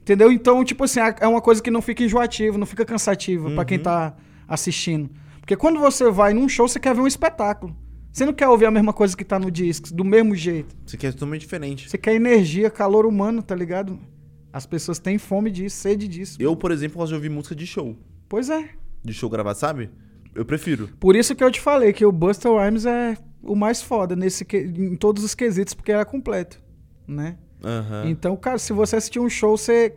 Entendeu? Então, tipo assim, é uma coisa que não fica enjoativa, não fica cansativa pra quem tá assistindo. Porque quando você vai num show, você quer ver um espetáculo. Você não quer ouvir a mesma coisa que tá no disco, do mesmo jeito. Aqui é totalmente diferente. Você quer energia, calor humano, tá ligado? As pessoas têm fome disso, sede disso. Eu, por exemplo, gosto de ouvir música de show. Pois é. De show gravado, sabe? Eu prefiro. Por isso que eu te falei que o Buster Rhymes é o mais foda nesse em todos os quesitos, porque ele é completo, né? Aham. Então, cara, se você assistir um show, você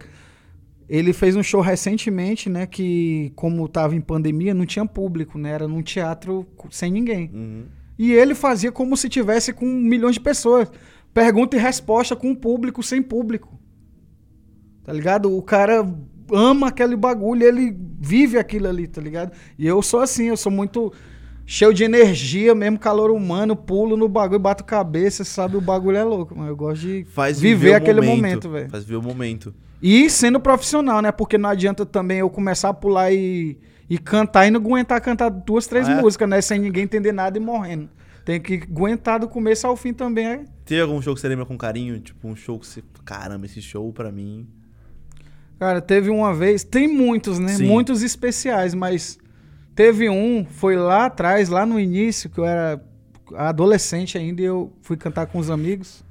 ele fez um show recentemente, né, que como tava em pandemia, não tinha público, né? Era num teatro sem ninguém. Uhum. E ele fazia como se tivesse com milhões de pessoas. Pergunta e resposta com público, sem público. Tá ligado? O cara ama aquele bagulho, ele vive aquilo ali, tá ligado? E eu sou assim, eu sou muito cheio de energia, mesmo calor humano, pulo no bagulho, bato cabeça, sabe? O bagulho é louco, mas eu gosto de Faz viver viver o aquele momento, momento, velho. Faz viver o momento. E sendo profissional, né? Porque não adianta também eu começar a pular e, e cantar e não aguentar cantar duas, três Ah, é? músicas, né? Sem ninguém entender nada e morrendo. Tem que aguentar do começo ao fim também. é. Tem algum show que você lembra com carinho? Tipo, um show que você. Caramba, esse show pra mim. Cara, teve uma vez, tem muitos, né? Sim. Muitos especiais, mas teve um, foi lá atrás, lá no início, que eu era adolescente ainda, e eu fui cantar com os amigos.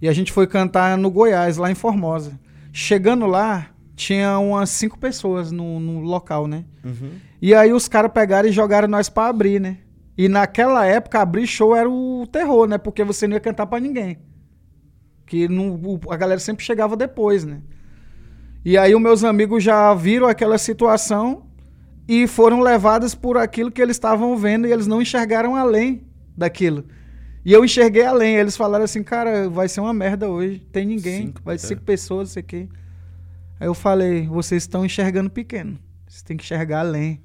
E a gente foi cantar no Goiás, lá em Formosa. Chegando lá, tinha umas cinco pessoas no, no local, né? Uhum. E aí os caras pegaram e jogaram nós pra abrir, né? E naquela época, abrir show era o terror, né? Porque você não ia cantar pra ninguém. Que não, a galera sempre chegava depois, né? E aí os meus amigos já viram aquela situação e foram levados por aquilo que eles estavam vendo e eles não enxergaram além daquilo. E eu enxerguei além. Eles falaram assim, cara, vai ser uma merda hoje. Tem ninguém. Cinco, vai é. cinco pessoas, não sei o quê. Aí eu falei, vocês estão enxergando pequeno. Vocês têm que enxergar além.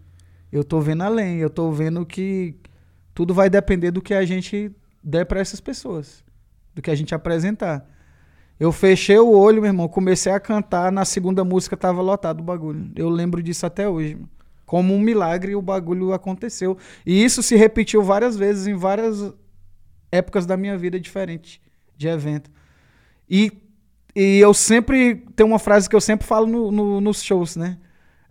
Eu tô vendo além. Eu tô vendo que tudo vai depender do que a gente der pra essas pessoas. Do que a gente apresentar. Eu fechei o olho, meu irmão, comecei a cantar, na segunda música tava lotado o bagulho. Eu lembro disso até hoje, mano. Como um milagre o bagulho aconteceu. E isso se repetiu várias vezes em várias épocas da minha vida diferentes de evento. E, e eu sempre. Tem uma frase que eu sempre falo no- no- nos shows, né?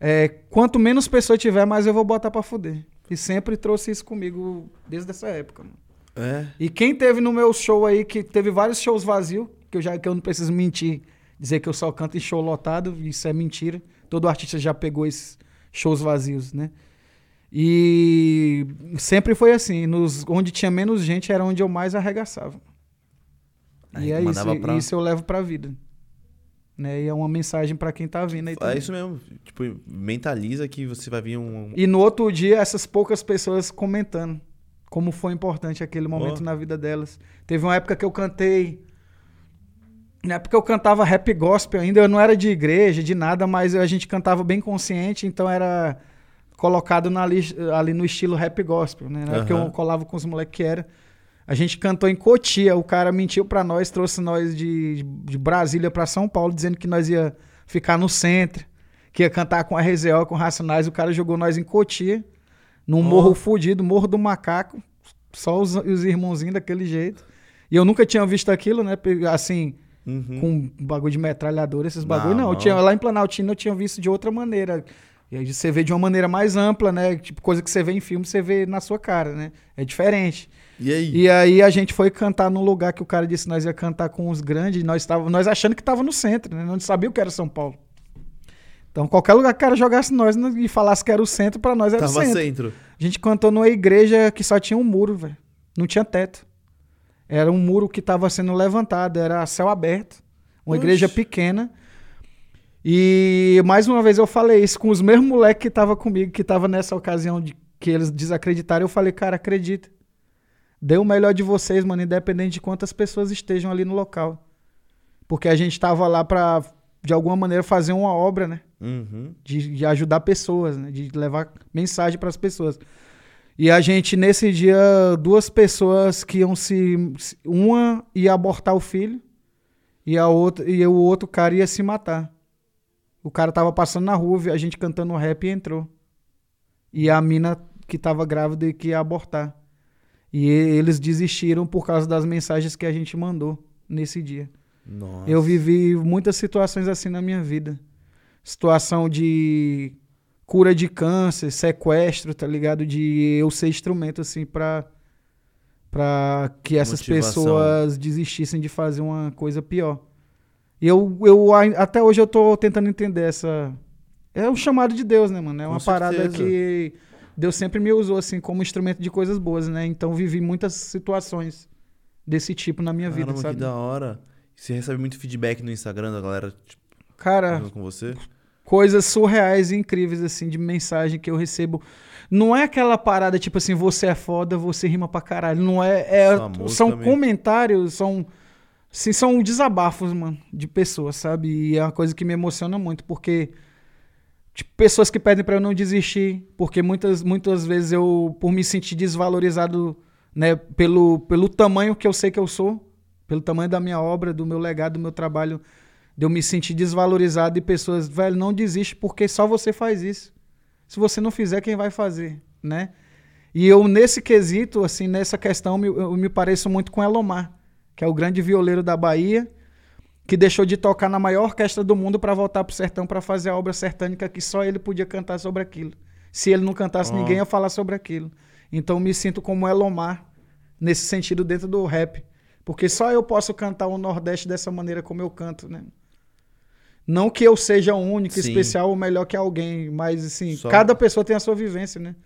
É, quanto menos pessoa tiver, mais eu vou botar pra fuder. E sempre trouxe isso comigo desde essa época, mano. É. E quem teve no meu show aí, que teve vários shows vazios, que eu, já, que eu não preciso mentir, dizer que eu só canto em show lotado, isso é mentira. Todo artista já pegou esses shows vazios, né? E sempre foi assim, nos, onde tinha menos gente era onde eu mais arregaçava. Aí e é isso, pra- isso eu levo pra vida. Né? E é uma mensagem pra quem tá vindo aí É também. isso mesmo. Tipo, mentaliza que você vai vir um. E no outro dia, essas poucas pessoas comentando como foi importante aquele momento na vida delas. Teve uma época que eu cantei. Na época eu cantava rap gospel ainda, eu não era de igreja, de nada, mas a gente cantava bem consciente, então era colocado na lis- ali no estilo rap gospel, né? Na época Aham. eu colava com os moleques que era. A gente cantou em Cotia, o cara mentiu pra nós, trouxe nós de, de Brasília pra São Paulo, dizendo que nós ia ficar no centro, que ia cantar com a RZO, com Racionais. O cara jogou nós em Cotia, num Ó. morro fudido, Morro do Macaco, só os, os irmãozinhos daquele jeito. E eu nunca tinha visto aquilo, né? Assim, Uhum. com bagulho de metralhadora, esses bagulho. Não, eu não. tinha, lá em Planaltina eu tinha visto de outra maneira. E aí você vê de uma maneira mais ampla, né? Tipo, coisa que você vê em filme, você vê na sua cara, né? É diferente. E aí? E aí a gente foi cantar num lugar que o cara disse que nós ia cantar com os grandes, nós tava, nós achando que tava no centro, né? Não sabia o que era São Paulo. Então qualquer lugar que o cara jogasse nós e falasse que era o centro, pra nós era o Tava centro. centro. A gente cantou numa igreja que só tinha um muro, velho. Não tinha teto. Era um muro que estava sendo levantado, era céu aberto. Uma Oxe. igreja pequena. E mais uma vez eu falei isso com os mesmos moleques que estavam comigo, que estavam nessa ocasião de que eles desacreditaram. Eu falei, cara, acredita. Dê o melhor de vocês, mano, independente de quantas pessoas estejam ali no local. Porque a gente tava lá pra, de alguma maneira, fazer uma obra, né? Uhum. de, de ajudar pessoas, né? de levar mensagem para as pessoas. E a gente, nesse dia, duas pessoas que iam se. se- Uma ia abortar o filho e, a outra, e o outro cara ia se matar. O cara tava passando na rua, a gente cantando rap e entrou. E a mina que tava grávida e que ia abortar. E e- eles desistiram por causa das mensagens que a gente mandou nesse dia. Nossa. Eu vivi muitas situações assim na minha vida. Situação de cura de câncer, sequestro, tá ligado? De eu ser instrumento, assim, pra, pra que essas Motivação. pessoas desistissem de fazer uma coisa pior. E eu, eu, até hoje eu tô tentando entender essa. É o chamado de Deus, né, mano? É uma parada que Deus sempre me usou, assim, como instrumento de coisas boas, né? Então vivi muitas situações desse tipo na minha vida, Caramba, sabe? que da hora. Você recebe muito feedback no Instagram da galera tipo, Cara, com você? coisas surreais e incríveis, assim, de mensagem que eu recebo. Não é aquela parada, tipo assim, você é foda, você rima pra caralho. Não é. é- são mesmo. comentários, são. Assim, são desabafos, mano, de pessoas, sabe? E é uma coisa que me emociona muito, porque. Tipo, pessoas que pedem pra eu não desistir, porque muitas, muitas vezes eu, por me sentir desvalorizado, né, pelo, pelo tamanho que eu sei que eu sou, pelo tamanho da minha obra, do meu legado, do meu trabalho, de eu me sentir desvalorizado e pessoas, velho, não desiste porque só você faz isso. Se você não fizer, quem vai fazer, né? E eu, nesse quesito, assim, nessa questão, me- eu me pareço muito com Elomar, que é o grande violeiro da Bahia, que deixou de tocar na maior orquestra do mundo para voltar pro sertão para fazer a obra sertânica que só ele podia cantar sobre aquilo. Se ele não cantasse, Ó. ninguém ia falar sobre aquilo. Então me sinto como Elomar nesse sentido dentro do rap. Porque só eu posso cantar o Nordeste dessa maneira como eu canto, né? Não que eu seja único, Sim. especial ou melhor que alguém, mas assim, Só- cada pessoa tem a sua vivência, né?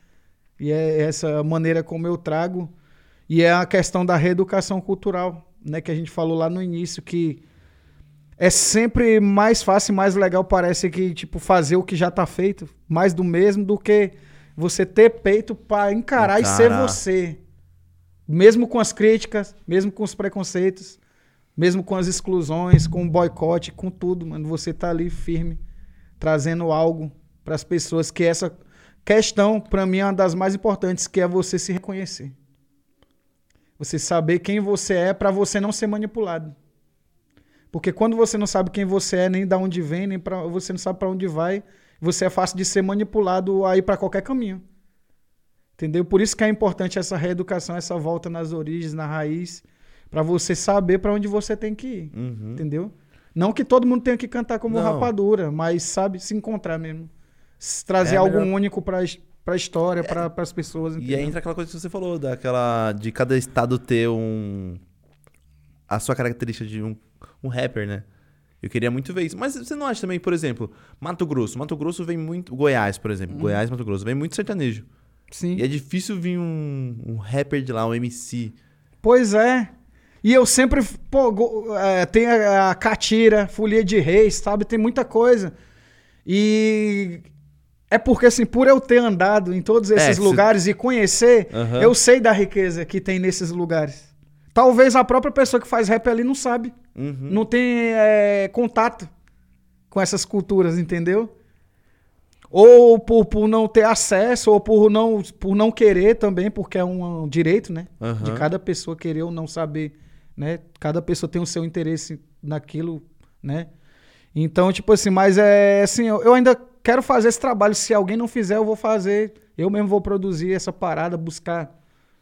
E é essa maneira como eu trago. E é a questão da reeducação cultural, né? Que a gente falou lá no início, que é sempre mais fácil, mais legal, parece que, tipo, fazer o que já tá feito, mais do mesmo, do que você ter peito pra encarar, e ser você. Mesmo com as críticas, mesmo com os preconceitos, mesmo com as exclusões, com o boicote, com tudo, mano. Você tá ali firme, trazendo algo pras pessoas, que essa questão, pra mim, é uma das mais importantes, que é você se reconhecer. Você saber quem você é pra você não ser manipulado. Porque quando você não sabe quem você é, nem da onde vem, nem para você não sabe para onde vai, você é fácil de ser manipulado a ir para qualquer caminho. Entendeu? Por isso que é importante essa reeducação, essa volta nas origens, na raiz, para você saber para onde você tem que ir. Uhum. Entendeu? Não que todo mundo tenha que cantar como Não. rapadura, mas sabe se encontrar mesmo. Trazer É algo melhor- único para a história, para as pessoas. E entendeu? aí entra aquela coisa que você falou, daquela. De cada estado ter um. A sua característica de um, um rapper, né? Eu queria muito ver isso. Mas você não acha também, por exemplo, Mato Grosso? Mato Grosso vem muito. Goiás, por exemplo. Uhum. Goiás, Mato Grosso. Vem muito sertanejo. Sim. E é difícil vir um, um rapper de lá, um MC. Pois é. E eu sempre, pô, é, tem a, a catira, folia de reis, sabe? Tem muita coisa. E é porque, assim, por eu ter andado em todos esses se- lugares e conhecer, Aham. eu sei da riqueza que tem nesses lugares. Talvez a própria pessoa que faz rap ali não sabe, Uhum. não tem é, contato com essas culturas, entendeu? Ou por, por não ter acesso, ou por não, por não querer também, porque é um, um direito, né? Aham. de cada pessoa querer ou não saber, né? Cada pessoa tem o seu interesse naquilo, né? Então, tipo assim, mas é assim, eu, eu ainda quero fazer esse trabalho. Se alguém não fizer, eu vou fazer. Eu mesmo vou produzir essa parada, buscar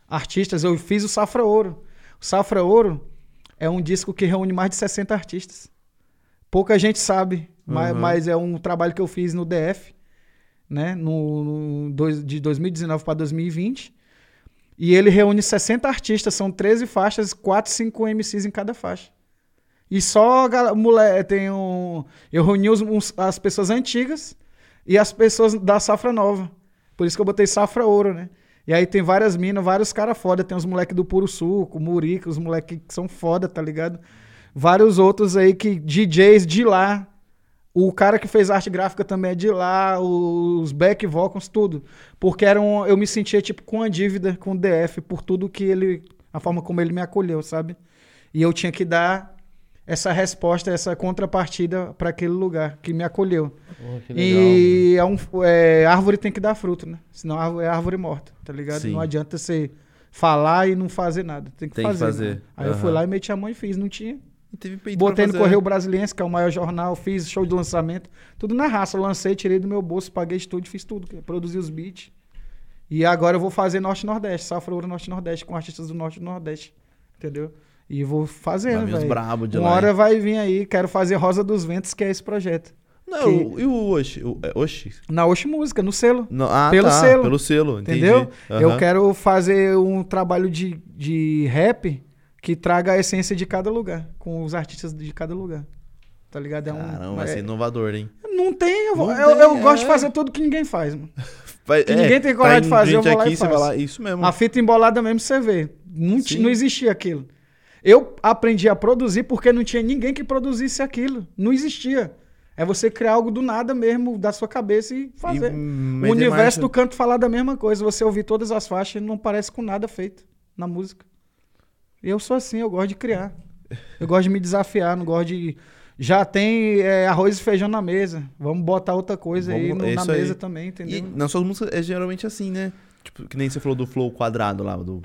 artistas. Eu fiz o Safra Ouro. O Safra Ouro é um disco que reúne mais de 60 artistas. Pouca gente sabe, mas, Uhum. mas é um trabalho que eu fiz no DF, né? No, no dois- de 2019 para 2020. E ele reúne 60 artistas, são 13 faixas, 4, 5 MCs em cada faixa. E só mulher tem um. Eu reuni os- uns- as pessoas antigas e as pessoas da safra nova. Por isso que eu botei safra ouro, né? E aí tem várias minas, vários caras foda. Tem os moleques do Puro Suco, Murica, os moleques que são foda, tá ligado? Vários outros aí que DJs de lá. O cara que fez arte gráfica também é de lá, os back vocals, tudo. Porque era um, eu me sentia tipo com uma dívida com o DF por tudo que ele, a forma como ele me acolheu, sabe? E eu tinha que dar essa resposta, essa contrapartida para aquele lugar que me acolheu. Porra, que E é um, é, árvore tem que dar fruto, né? Senão árvore- é árvore morta, tá ligado? Sim. Não adianta você falar e não fazer nada. Tem que Tem que fazer. fazer. né? Aí eu fui lá e meti a mão e fiz. Não tinha. Teve peito Botei no fazer. Correio Brasiliense, que é o maior jornal, fiz show de lançamento, tudo na raça. Eu lancei, tirei do meu bolso, paguei estúdio, fiz tudo, produzi os beats. E agora eu vou fazer Norte Nordeste, Safra Ouro Norte Nordeste, com artistas do Norte e Nordeste. Entendeu? E vou fazendo, velho. brabo de Uma lá. hora hein? vai vir aí, quero fazer Rosa dos Ventos, que é esse projeto. Não, que- e o Oxi? O, é, Oxi? Na Oxe Música, no selo. Não, ah, Pelo tá, selo. Pelo selo. Entendeu? Eu Aham. quero fazer um trabalho de, de rap que traga a essência de cada lugar, com os artistas de cada lugar. Tá ligado? É um, Caramba, vai é- ser inovador, hein? Não tem, eu, Não eu, tem, eu gosto de é. fazer tudo que ninguém faz, mano. Vai- Que ninguém tem coragem de indo fazer, eu vou lá aqui, e faço. lá, isso mesmo. A fita embolada mesmo você vê. Não, não existia aquilo. Eu aprendi a produzir porque não tinha ninguém que produzisse aquilo. Não existia. É você criar algo do nada mesmo, da sua cabeça e fazer. E o universo do canto falar da mesma coisa. Você ouvir todas as faixas não parece com nada feito na música. Eu sou assim, eu gosto de criar. Eu gosto de me desafiar, não gosto de. Já tem é, arroz e feijão na mesa. Vamos botar outra coisa aí Vamos- no- é na isso aí. mesa também, entendeu? E nas suas músicas é geralmente assim, né? Tipo, que nem você falou do flow quadrado lá, do,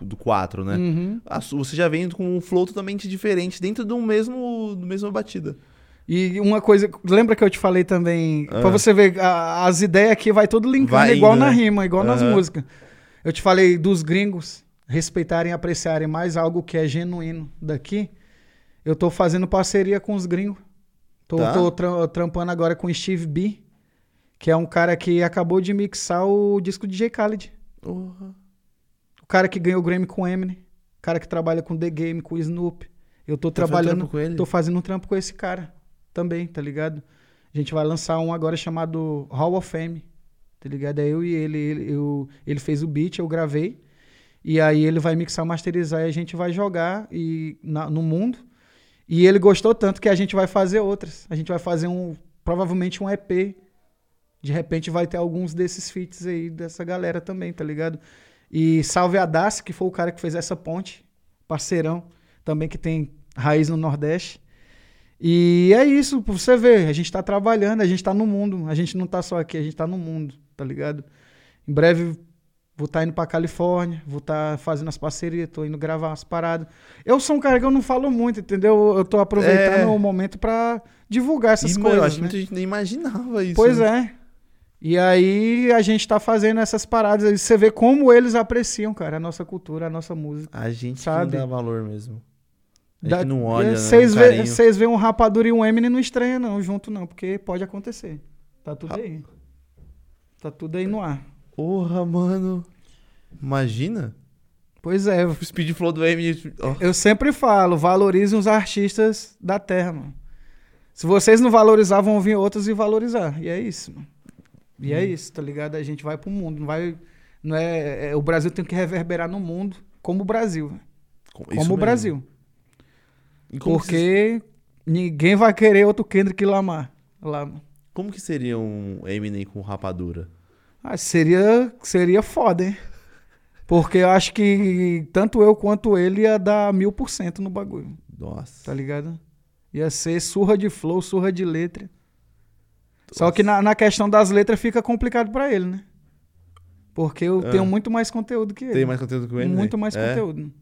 do 4, né? Uhum. Você já vem com um flow totalmente diferente dentro do mesmo, do mesma batida. E uma coisa, lembra que eu te falei também, Ah. pra você ver, a- as ideias aqui vai tudo linkando Vai igual indo, na né? rima, igual nas músicas. Eu te falei dos gringos respeitarem e apreciarem mais algo que é genuíno daqui. Eu tô fazendo parceria com os gringos. Tô, Tá. tô tra- trampando agora com o Steve B, que é um cara que acabou de mixar o disco de J. Khaled. Porra. O cara que ganhou o Grammy com o Eminem. cara que trabalha com The Game, com o Snoop. Eu tô Tá fazendo trabalhando, ele? tô fazendo um trampo com esse cara também, tá ligado? A gente vai lançar um agora chamado Hall of Fame, tá ligado? É eu e ele, ele, eu, ele fez o beat, eu gravei. E aí ele vai mixar, masterizar e a gente vai jogar e, na- no mundo. E ele gostou tanto que a gente vai fazer outras. A gente vai fazer um, provavelmente um EP. De repente vai ter alguns desses feats aí dessa galera também, tá ligado? E Salve a Daci, que foi o cara que fez essa ponte, parceirão, também que tem raiz no Nordeste. E é isso, pra você ver, a gente tá trabalhando, a gente tá no mundo, a gente não tá só aqui, a gente tá no mundo, tá ligado? Em breve vou estar indo pra Califórnia, vou estar fazendo as parcerias, tô indo gravar umas paradas. Eu sou um cara que eu não falo muito, entendeu? Eu tô aproveitando É. o momento pra divulgar essas E, coisas. eu acho que né? muita gente nem imaginava isso. Pois né? é. E aí a gente tá fazendo essas paradas. E você vê como eles apreciam, cara, a nossa cultura, a nossa música. A gente Sabe? dá valor mesmo. A Da- gente não olha, né? Vocês um vê, vê um Rapadura e um Eminem não estranha não, junto não, porque pode acontecer. Tá tudo Ra- aí. Tá tudo aí no ar. Porra, mano. Imagina. Pois é, O speed flow do Eminem. ó. eu sempre falo, valorizem os artistas da terra, mano. Se vocês não valorizar, vão vir outros e valorizar. E é isso, mano. E Hum. é isso, tá ligado? A gente vai pro mundo, não vai... Não é, é- o Brasil tem que reverberar no mundo como o Brasil. Isso como mesmo. o Brasil. E como que, Porque ninguém vai querer outro Kendrick Lamar como que seria um Eminem com rapadura? Ah, seria, seria foda, hein? Porque eu acho que tanto eu quanto ele ia dar mil por cento no bagulho, Nossa. tá ligado? Ia ser surra de flow, surra de letra. Só que na, na questão das letras fica complicado pra ele, né? Porque eu Ah. tenho muito mais conteúdo que ele. Tem mais conteúdo com ele? Muito mais é? conteúdo.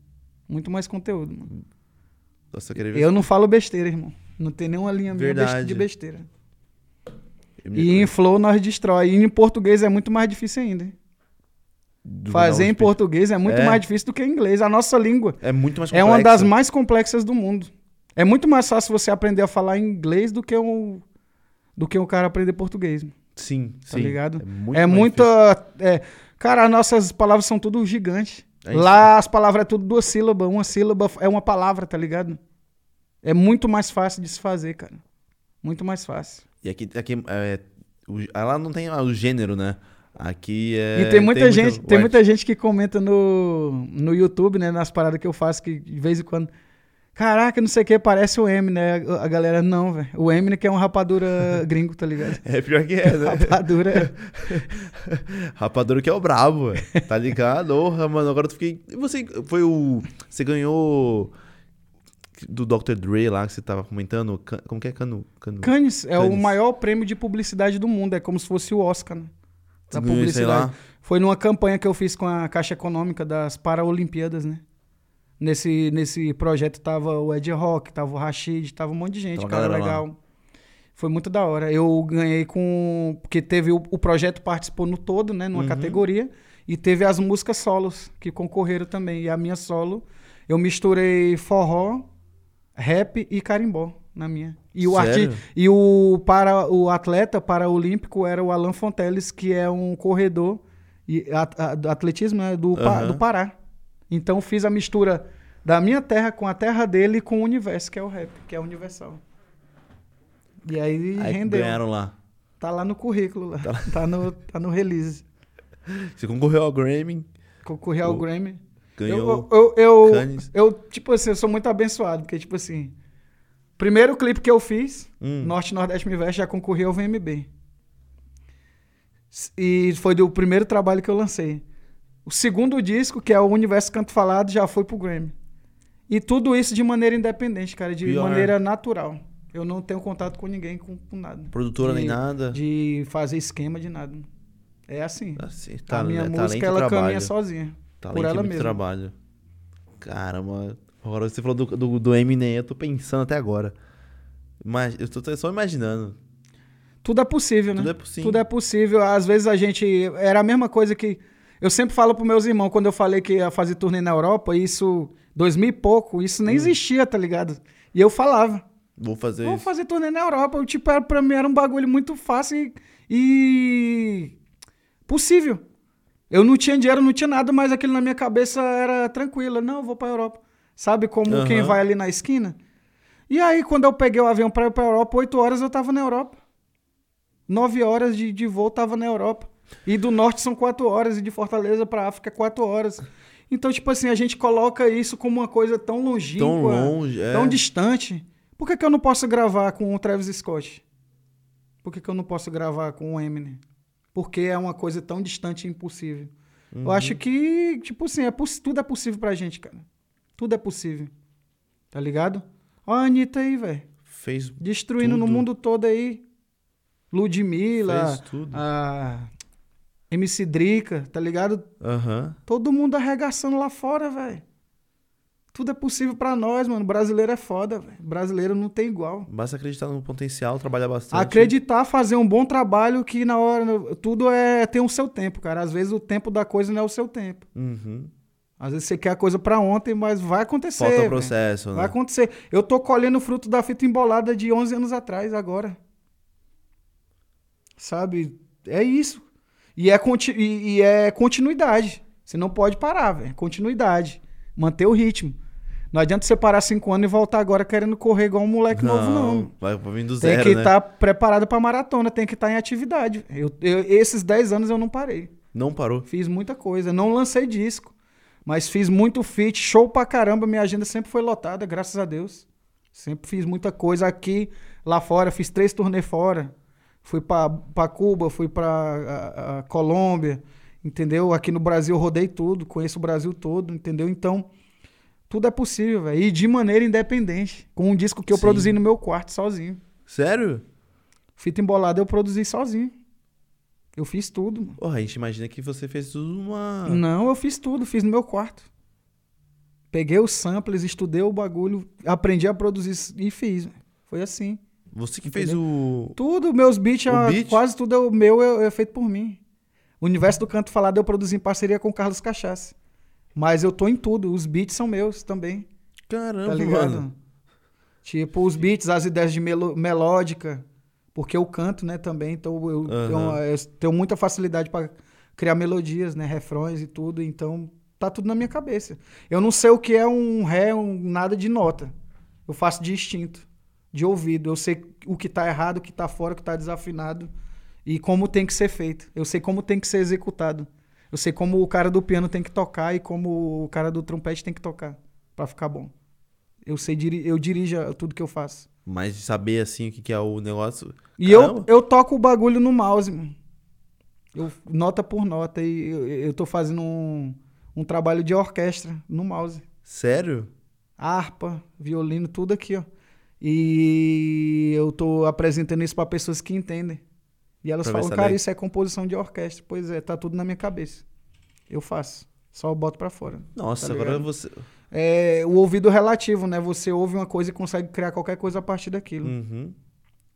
Muito mais conteúdo, mano. Nossa, eu Eu não falo besteira, irmão. Não tem nenhuma linha Verdade. de besteira. E em flow nós destrói. E em português é muito mais difícil ainda. do Fazer em português é muito É. mais difícil do que em inglês. A nossa língua É muito mais é complexo. uma das mais complexas do mundo. É muito mais fácil você aprender a falar inglês do que um do que o cara aprender português. Sim, Tá sim. ligado? É muito é muita. é, cara, as nossas palavras são tudo gigantes. É. Lá as palavras é tudo duas sílabas. Uma sílaba é uma palavra, tá ligado? É muito mais fácil de se fazer, cara. Muito mais fácil. E aqui, aqui é, o, lá não tem ah, o gênero, né? Aqui é. e tem muita gente, muita- tem muita gente que comenta no, no YouTube, né, nas paradas que eu faço que de vez em quando Caraca, não sei o que, parece o Eminem, né? A galera, não, velho. O Eminem que é um rapadura gringo, tá ligado? É pior que é, né? Rapadura. Rapadura que é o brabo, ué. tá ligado? Porra, mano, agora eu fiquei. Você foi o. Você ganhou do Dr. Dre lá que você tava comentando? Como que é cano? cano... Cannes é o maior prêmio de publicidade do mundo. É como se fosse o Oscar, né? Da publicidade. Foi numa campanha que eu fiz com a Caixa Econômica das Paraolimpíadas, né? Nesse, nesse projeto tava o Ed Rock, tava o Rashid, tava um monte de gente, a cara lá. legal. Foi muito da hora. Eu ganhei com. Porque teve o, o projeto participou no todo, né? Numa Uhum. categoria. E teve as músicas solos que concorreram também. E a minha solo, eu misturei forró, rap e carimbó na minha. E o, arti e o, para, o atleta paraolímpico era o Alan Fonteles, que é um corredor e, a- a- do atletismo né, do, Aham. do Pará. Então fiz a mistura da minha terra com a terra dele e com o universo, que é o rap, que é universal. E aí, Aí rendeu. ganharam lá. Tá lá no currículo, lá. Tá, no, tá no release. Você concorreu ao Grammy, Concorri ao O- Grammy. ganhou Eu, eu, eu, eu, tipo assim, eu sou muito abençoado, porque, tipo assim, primeiro clipe que eu fiz, Hum. Norte e Nordeste Me Veste, já concorri ao VMB. E foi do primeiro trabalho que eu lancei. O segundo disco, que é o Universo Canto Falado, já foi pro Grammy. E tudo isso de maneira independente, cara, de Pior. maneira natural. Eu não tenho contato com ninguém, com, com nada. produtora de- nem nada. De fazer esquema de nada. É assim. Assim, a tal- minha é música, ela trabalho. caminha sozinha. Talento por ela mesma. trabalho. Caramba, agora você falou do, do, do Eminem, eu tô pensando até agora. Mas eu tô só imaginando. Tudo é possível, né? Tudo é possível. Tudo é possível. Às vezes a gente. Era a mesma coisa que. Eu sempre falo pros meus irmãos, quando eu falei que ia fazer turnê na Europa, isso. 2000 e pouco, isso Hum. nem existia, tá ligado? E eu falava. Vou fazer Vou isso. fazer turnê na Europa. Eu, tipo, era, pra mim era um bagulho muito fácil e. e possível. Eu não tinha dinheiro, não tinha nada, mas aquilo na minha cabeça era tranquilo. Não, eu vou pra Europa. Sabe como Aham. quem vai ali na esquina? E aí, quando eu peguei o avião pra ir pra Europa, oito horas eu tava na Europa. Nove horas de, de voo tava na Europa. E do norte são quatro horas, e de Fortaleza pra África quatro horas. Então, tipo assim, a gente coloca isso como uma coisa tão longínqua, Tão longe, é. tão distante. Por que, que eu não posso gravar com o Travis Scott? Por que, que eu não posso gravar com o Eminem? Porque é uma coisa tão distante e impossível. Eu acho que, tipo assim, é tudo é possível pra gente, cara. Tudo é possível. Tá ligado? Ó a Anitta aí, velho. Fez, Destruindo no Tudo. mundo todo aí. Ludmilla, fez tudo. a MC Drica, tá ligado? Aham. Todo mundo arregaçando lá fora, velho. Tudo é possível pra nós, mano. Brasileiro é foda, velho. Brasileiro não tem igual. Basta acreditar no potencial, trabalhar bastante. Acreditar, fazer um bom trabalho que na hora. Tudo é tem o seu tempo, cara. Às vezes o tempo da coisa não é o seu tempo. Uhum. Às vezes você quer a coisa pra ontem, mas vai acontecer. Falta processo, Vai né? acontecer. Eu tô colhendo o fruto da fita embolada de 11 anos atrás, agora. Sabe? É isso. E é, conti- e, e é continuidade. Você não pode parar, velho. Continuidade. Manter o ritmo. Não adianta você parar cinco anos e voltar agora querendo correr igual um moleque novo, não. Vai vir do Tem zero, que né? estar preparado pra maratona, tem que estar em atividade. Eu, eu- esses 10 anos eu não parei. Não parou. Fiz muita coisa. Não lancei disco, mas fiz muito feat, show pra caramba. Minha agenda sempre foi lotada, graças a Deus. Sempre fiz muita coisa aqui, lá fora. Fiz três turnê fora. Fui pra, pra Cuba, fui pra a- a Colômbia, entendeu? Aqui no Brasil eu rodei tudo, conheço o Brasil todo, entendeu? Então, tudo é possível, velho. E de maneira independente. Com um disco que eu Sim. produzi no meu quarto, sozinho. Sério? Fita embolada eu produzi sozinho. Eu fiz tudo, mano. Porra, a gente imagina que você fez tudo uma. Não, eu fiz tudo, fiz no meu quarto. Peguei os samples, estudei o bagulho, aprendi a produzir e fiz. Foi assim. Você que fez o. Tudo, meus beats, O ah, beat? quase tudo é o meu é, é feito por mim. O Universo do Canto Falado eu produzi em parceria com o Carlos Cachaça. Mas eu tô em tudo, os beats são meus também, Caramba, tá ligado? mano. Tipo, os beats, as ideias de melo- melódica, porque eu canto, né, também, então eu, Aham. tenho, eu tenho muita facilidade pra criar melodias, né, refrões e tudo, então tá tudo na minha cabeça. Eu não sei o que é um ré, um nada de nota. Eu faço de instinto, de ouvido. Eu sei o que tá errado, o que tá fora, o que tá desafinado e como tem que ser feito. Eu sei como tem que ser executado. Eu sei como o cara do piano tem que tocar e como o cara do trompete tem que tocar pra ficar bom. Eu sei, diri- eu dirijo tudo que eu faço. Mas de saber assim o que, que é o negócio. E eu, eu toco o bagulho no mouse, mano. Eu, nota por nota. E eu, eu tô fazendo um, um trabalho de orquestra no mouse. Sério? Harpa, violino, tudo aqui, ó. E eu tô apresentando isso pra pessoas que entendem. E elas Pra falam, cara, legal." isso é composição de orquestra. Pois é, tá tudo na minha cabeça. Eu faço. Só eu boto pra fora. Nossa, Tá agora você. É o ouvido relativo, né? Você ouve uma coisa e consegue criar qualquer coisa a partir daquilo. Uhum.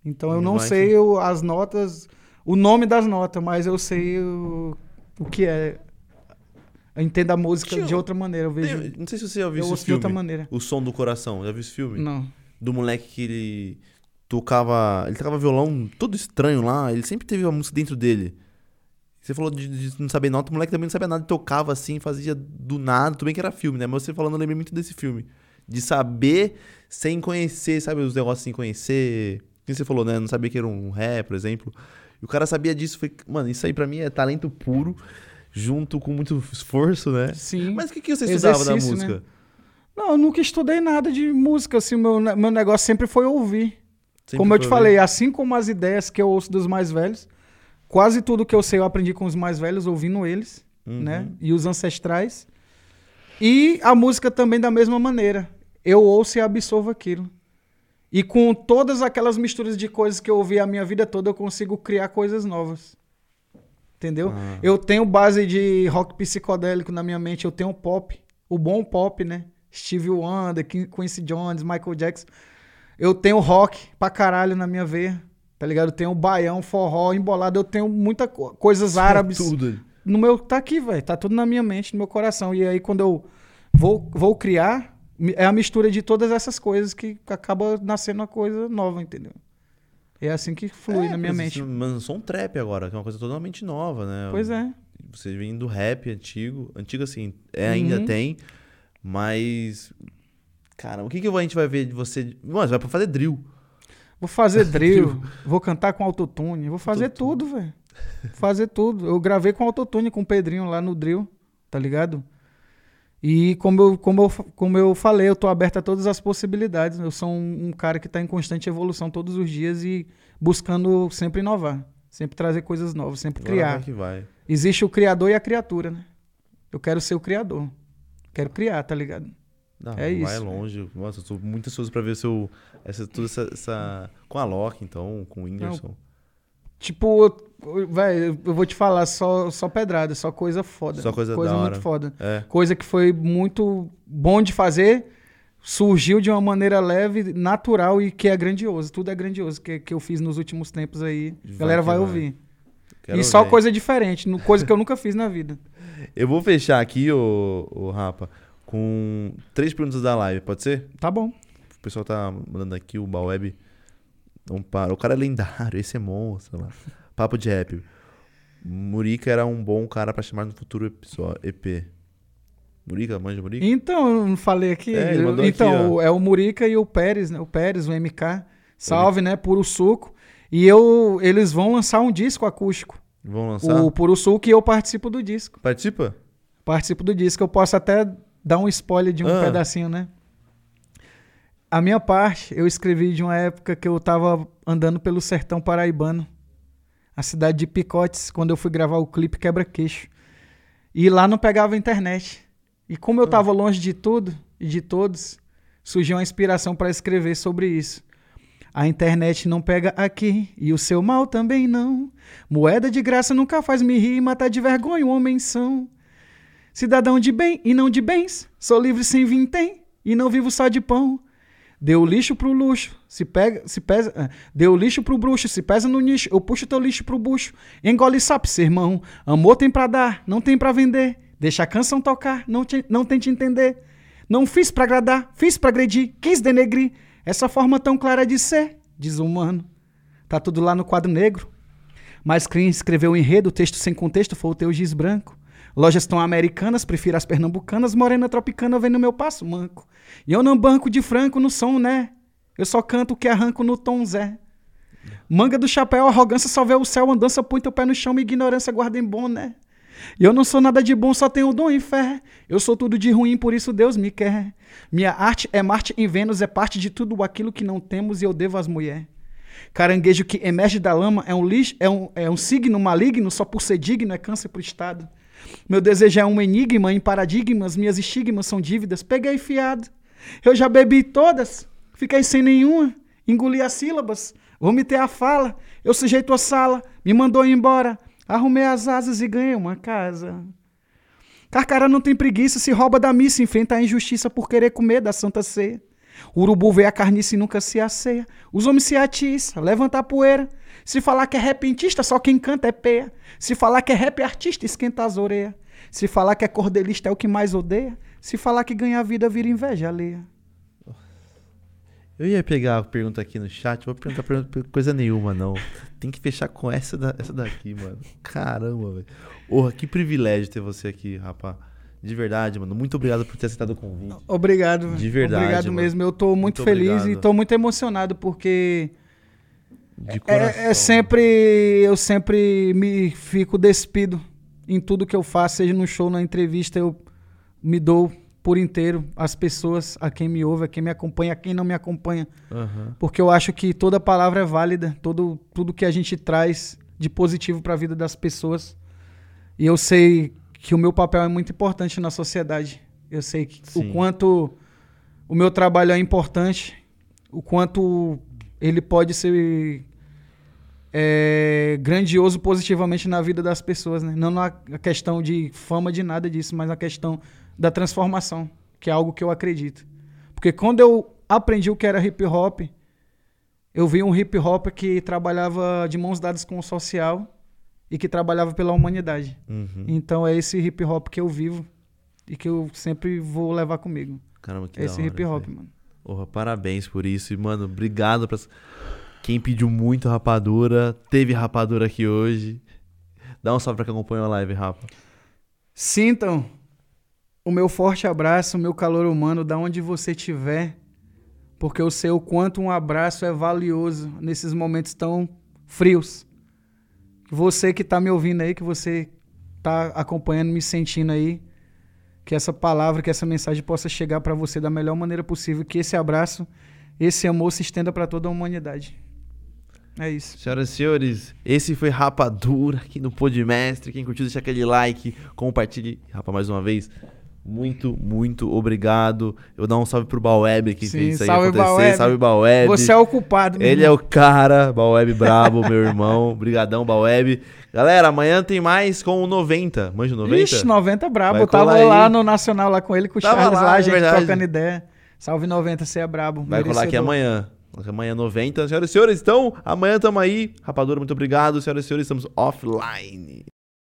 Então eu não sei as notas, o nome das notas, mas eu sei o, o que é. Eu entendo a música Tinha- de outra maneira. Eu vejo. Não sei se você já viu eu esse ouço de filme. outra maneira. O Som do Coração. Já viu esse filme? Não. Do moleque que ele tocava. Ele tocava violão todo estranho lá. Ele sempre teve uma música dentro dele. Você falou de, de não saber nota, o moleque também não sabia nada, tocava assim, fazia do nada. Tudo bem que era filme, né? Mas você falando, eu lembrei muito desse filme. De saber sem conhecer, sabe? Os negócios sem conhecer. Quem você falou, né? Não sabia que era um ré, por exemplo. E o cara sabia disso. Foi, mano, isso aí pra mim é talento puro, junto com muito esforço, né? Sim. Mas o que, que você estudava da Exercício, música? né? Não, eu nunca estudei nada de música, assim, meu, meu negócio sempre foi ouvir. Sempre como eu te falei, assim como as ideias que eu ouço dos mais velhos, quase tudo que eu sei eu aprendi com os mais velhos, ouvindo eles, Uhum. né? E os ancestrais. E a música também da mesma maneira. Eu ouço e absorvo aquilo. E com todas aquelas misturas de coisas que eu ouvi a minha vida toda, eu consigo criar coisas novas. Entendeu? Ah. Eu tenho base de rock psicodélico na minha mente, eu tenho pop, o bom pop, né? Stevie Wonder, Quin- Quincy Jones, Michael Jackson. Eu tenho rock pra caralho na minha veia, tá ligado? Eu tenho baião, forró, embolado, eu tenho muita co- coisas árabes Tudo. no meu tá aqui, velho, tá tudo na minha mente, no meu coração. E aí quando eu vou vou criar, é a mistura de todas essas coisas que acaba nascendo uma coisa nova, entendeu? É assim que flui É, na minha mente. isso- Mas só um trap agora, que é uma coisa totalmente nova, né? Pois é. você vem do rap antigo. Antigo assim, é, ainda Uhum. tem. Mas. Cara, o que, que a gente vai ver de você. Mano, vai pra fazer drill. Vou fazer drill, vou cantar com autotune, vou fazer tudo, velho. Vou Fazer tudo. Eu gravei com autotune com o Pedrinho lá no drill, tá ligado? E como eu, como eu, como eu falei, eu tô aberto a todas as possibilidades. Eu sou um, um cara que tá em constante evolução todos os dias e buscando sempre inovar, sempre trazer coisas novas, sempre Agora criar. vai que vai. Existe o criador e a criatura, né? Eu quero ser o criador. Quero criar, tá ligado? Não, É vai isso. longe. Nossa, eu tô muito ansioso pra ver seu. Essa, toda essa, essa- Com a Loki, então, com o Whindersson. Tipo, velho, eu vou te falar só, só pedrada, só coisa foda. Só coisa coisa da muito hora. foda. É. Coisa que foi muito bom de fazer, surgiu de uma maneira leve, natural e que é grandioso. Tudo é grandioso que, que eu fiz nos últimos tempos aí. Vai A galera vai vai. ouvir. Quero e só ver. coisa diferente, coisa que eu nunca fiz na vida. Eu vou fechar aqui, ô, ô Rapa, com três perguntas da live, pode ser? Tá bom. O pessoal tá mandando aqui, o Baweb não para. O cara é lendário, esse é monstro lá. Papo de rap. Murica era um bom cara pra chamar no futuro episódio, EP. Murica, manja Murica? Então, eu não falei aqui. É, aqui, então, o- é o Murica e o Pérez, né? O Pérez, o MK. Salve, né? Puro Suco. E eu, eles vão lançar um disco acústico. Vão lançar? O Puro Suco e eu participo do disco. Participa? Participo do disco. Eu posso até dar um spoiler de um Ah. pedacinho, né? A minha parte, eu escrevi de uma época que eu tava andando pelo sertão paraibano. A cidade de Picotes, quando eu fui gravar o clipe Quebra-Queixo. E lá não pegava internet. E como eu Ah. tava longe de tudo e de todos, surgiu uma inspiração para escrever sobre isso. A internet não pega aqui e o seu mal também não. Moeda de graça nunca faz me rir e matar de vergonha um homem são. Cidadão de bem e não de bens, sou livre sem vintém e não vivo só de pão. Deu lixo pro luxo, se pega, se pesa, ah, deu lixo pro bruxo, se pesa no nicho, eu puxo teu lixo pro bucho. Engole sapo, sermão. Amor tem pra dar, não tem pra vender. Deixa a canção tocar, não, te, não tente entender. Não fiz pra agradar, fiz pra agredir, quis denegrir. Essa forma tão clara de ser, desumano. Tá tudo lá no quadro negro. Mas quem escreveu o enredo, texto sem contexto, foi o teu giz branco. Lojas tão americanas, prefiro as pernambucanas, morena tropicana vem no meu passo manco. E eu não banco de franco no som, né? Eu só canto o que arranco no tom Zé. Manga do chapéu, arrogância, só vê o céu, andança, põe teu pé no chão, ignorância guarda em bom, né? Eu não sou nada de bom, só tenho dom e fé. Eu sou tudo de ruim, por isso Deus me quer. Minha arte é Marte em Vênus, é parte de tudo aquilo que não temos e eu devo às mulheres. Caranguejo que emerge da lama é um lixo, é um, é um signo maligno, só por ser digno é câncer pro Estado. Meu desejo é um enigma em paradigmas, minhas estigmas são dívidas. Peguei fiado. Eu já bebi todas, fiquei sem nenhuma, engoli as sílabas, vomitei a fala, eu sujeito a sala, me mandou embora, arrumei as asas e ganhei uma casa. Carcara não tem preguiça, se rouba da missa, enfrenta a injustiça por querer comer da santa ceia. O urubu vê a carniça e nunca se asseia. Os homens se atiçam, levanta a poeira. Se falar que é repentista, só quem canta é peia. Se falar que é rap artista, esquenta as orelhas. Se falar que é cordelista, é o que mais odeia. Se falar que ganha vida, vira inveja alheia. Eu ia pegar a pergunta aqui no chat, vou perguntar pergunta- coisa nenhuma, não. Tem que fechar com essa, da- essa daqui, mano. Caramba, velho. Porra, que privilégio ter você aqui, rapaz. De verdade, mano. Muito obrigado por ter aceitado o convite. Obrigado. De verdade, Obrigado mano. mesmo. Eu tô muito, Muito feliz obrigado. e tô muito emocionado porque De coração. é, é sempre eu sempre me fico despido em tudo que eu faço, seja no show, na entrevista, eu me dou por inteiro às pessoas, a quem me ouve, a quem me acompanha, a quem não me acompanha, Aham. porque eu acho que toda palavra é válida, todo tudo que a gente traz de positivo para a vida das pessoas. E eu sei que o meu papel é muito importante na sociedade. Eu sei que o quanto o meu trabalho é importante, o quanto ele pode ser é, grandioso positivamente na vida das pessoas, né? Não na questão de fama de nada disso, mas na questão da transformação, que é algo que eu acredito. Porque quando eu aprendi o que era hip hop, eu vi um hip hop que trabalhava de mãos dadas com o social e que trabalhava pela humanidade. Uhum. Então é esse hip hop que eu vivo e que eu sempre vou levar comigo. Caramba, que É esse hora hip hop, aí. mano. Porra, parabéns por isso. E, mano, obrigado pra quem pediu muito rapadura. Teve rapadura aqui hoje. Dá um salve pra quem acompanhou a live, rapa. Sintam o meu forte abraço, o meu calor humano, da onde você estiver, porque eu sei o quanto um abraço é valioso nesses momentos tão frios. Você que está me ouvindo aí, que você está acompanhando, me sentindo aí, que essa palavra, que essa mensagem possa chegar para você da melhor maneira possível, que esse abraço, esse amor se estenda para toda a humanidade. É isso. Senhoras e senhores, esse foi Rapadura aqui no Podmestre. Quem curtiu, deixa aquele like, compartilhe. Rapa, mais uma vez, muito, muito obrigado. Eu vou dar um salve pro Baweb que Sim, fez isso aí salve, acontecer. Baweb. Salve, Baweb. Você é o culpado. Ele é o cara, Baweb brabo, meu irmão. Brigadão, Baweb. Galera, amanhã tem mais com o 90. Manja o 90? Ixi, 90 brabo. Vai Eu tava colar aí. lá no Nacional lá com ele, com o Tava Charles lá, lá, a é gente verdade. trocando ideia. Salve 90, você é brabo. Vai colar aqui merecedor. amanhã. Amanhã 90. Senhoras e senhores, então, amanhã tamo aí. Rapadura, muito obrigado. Senhoras e senhores, estamos offline.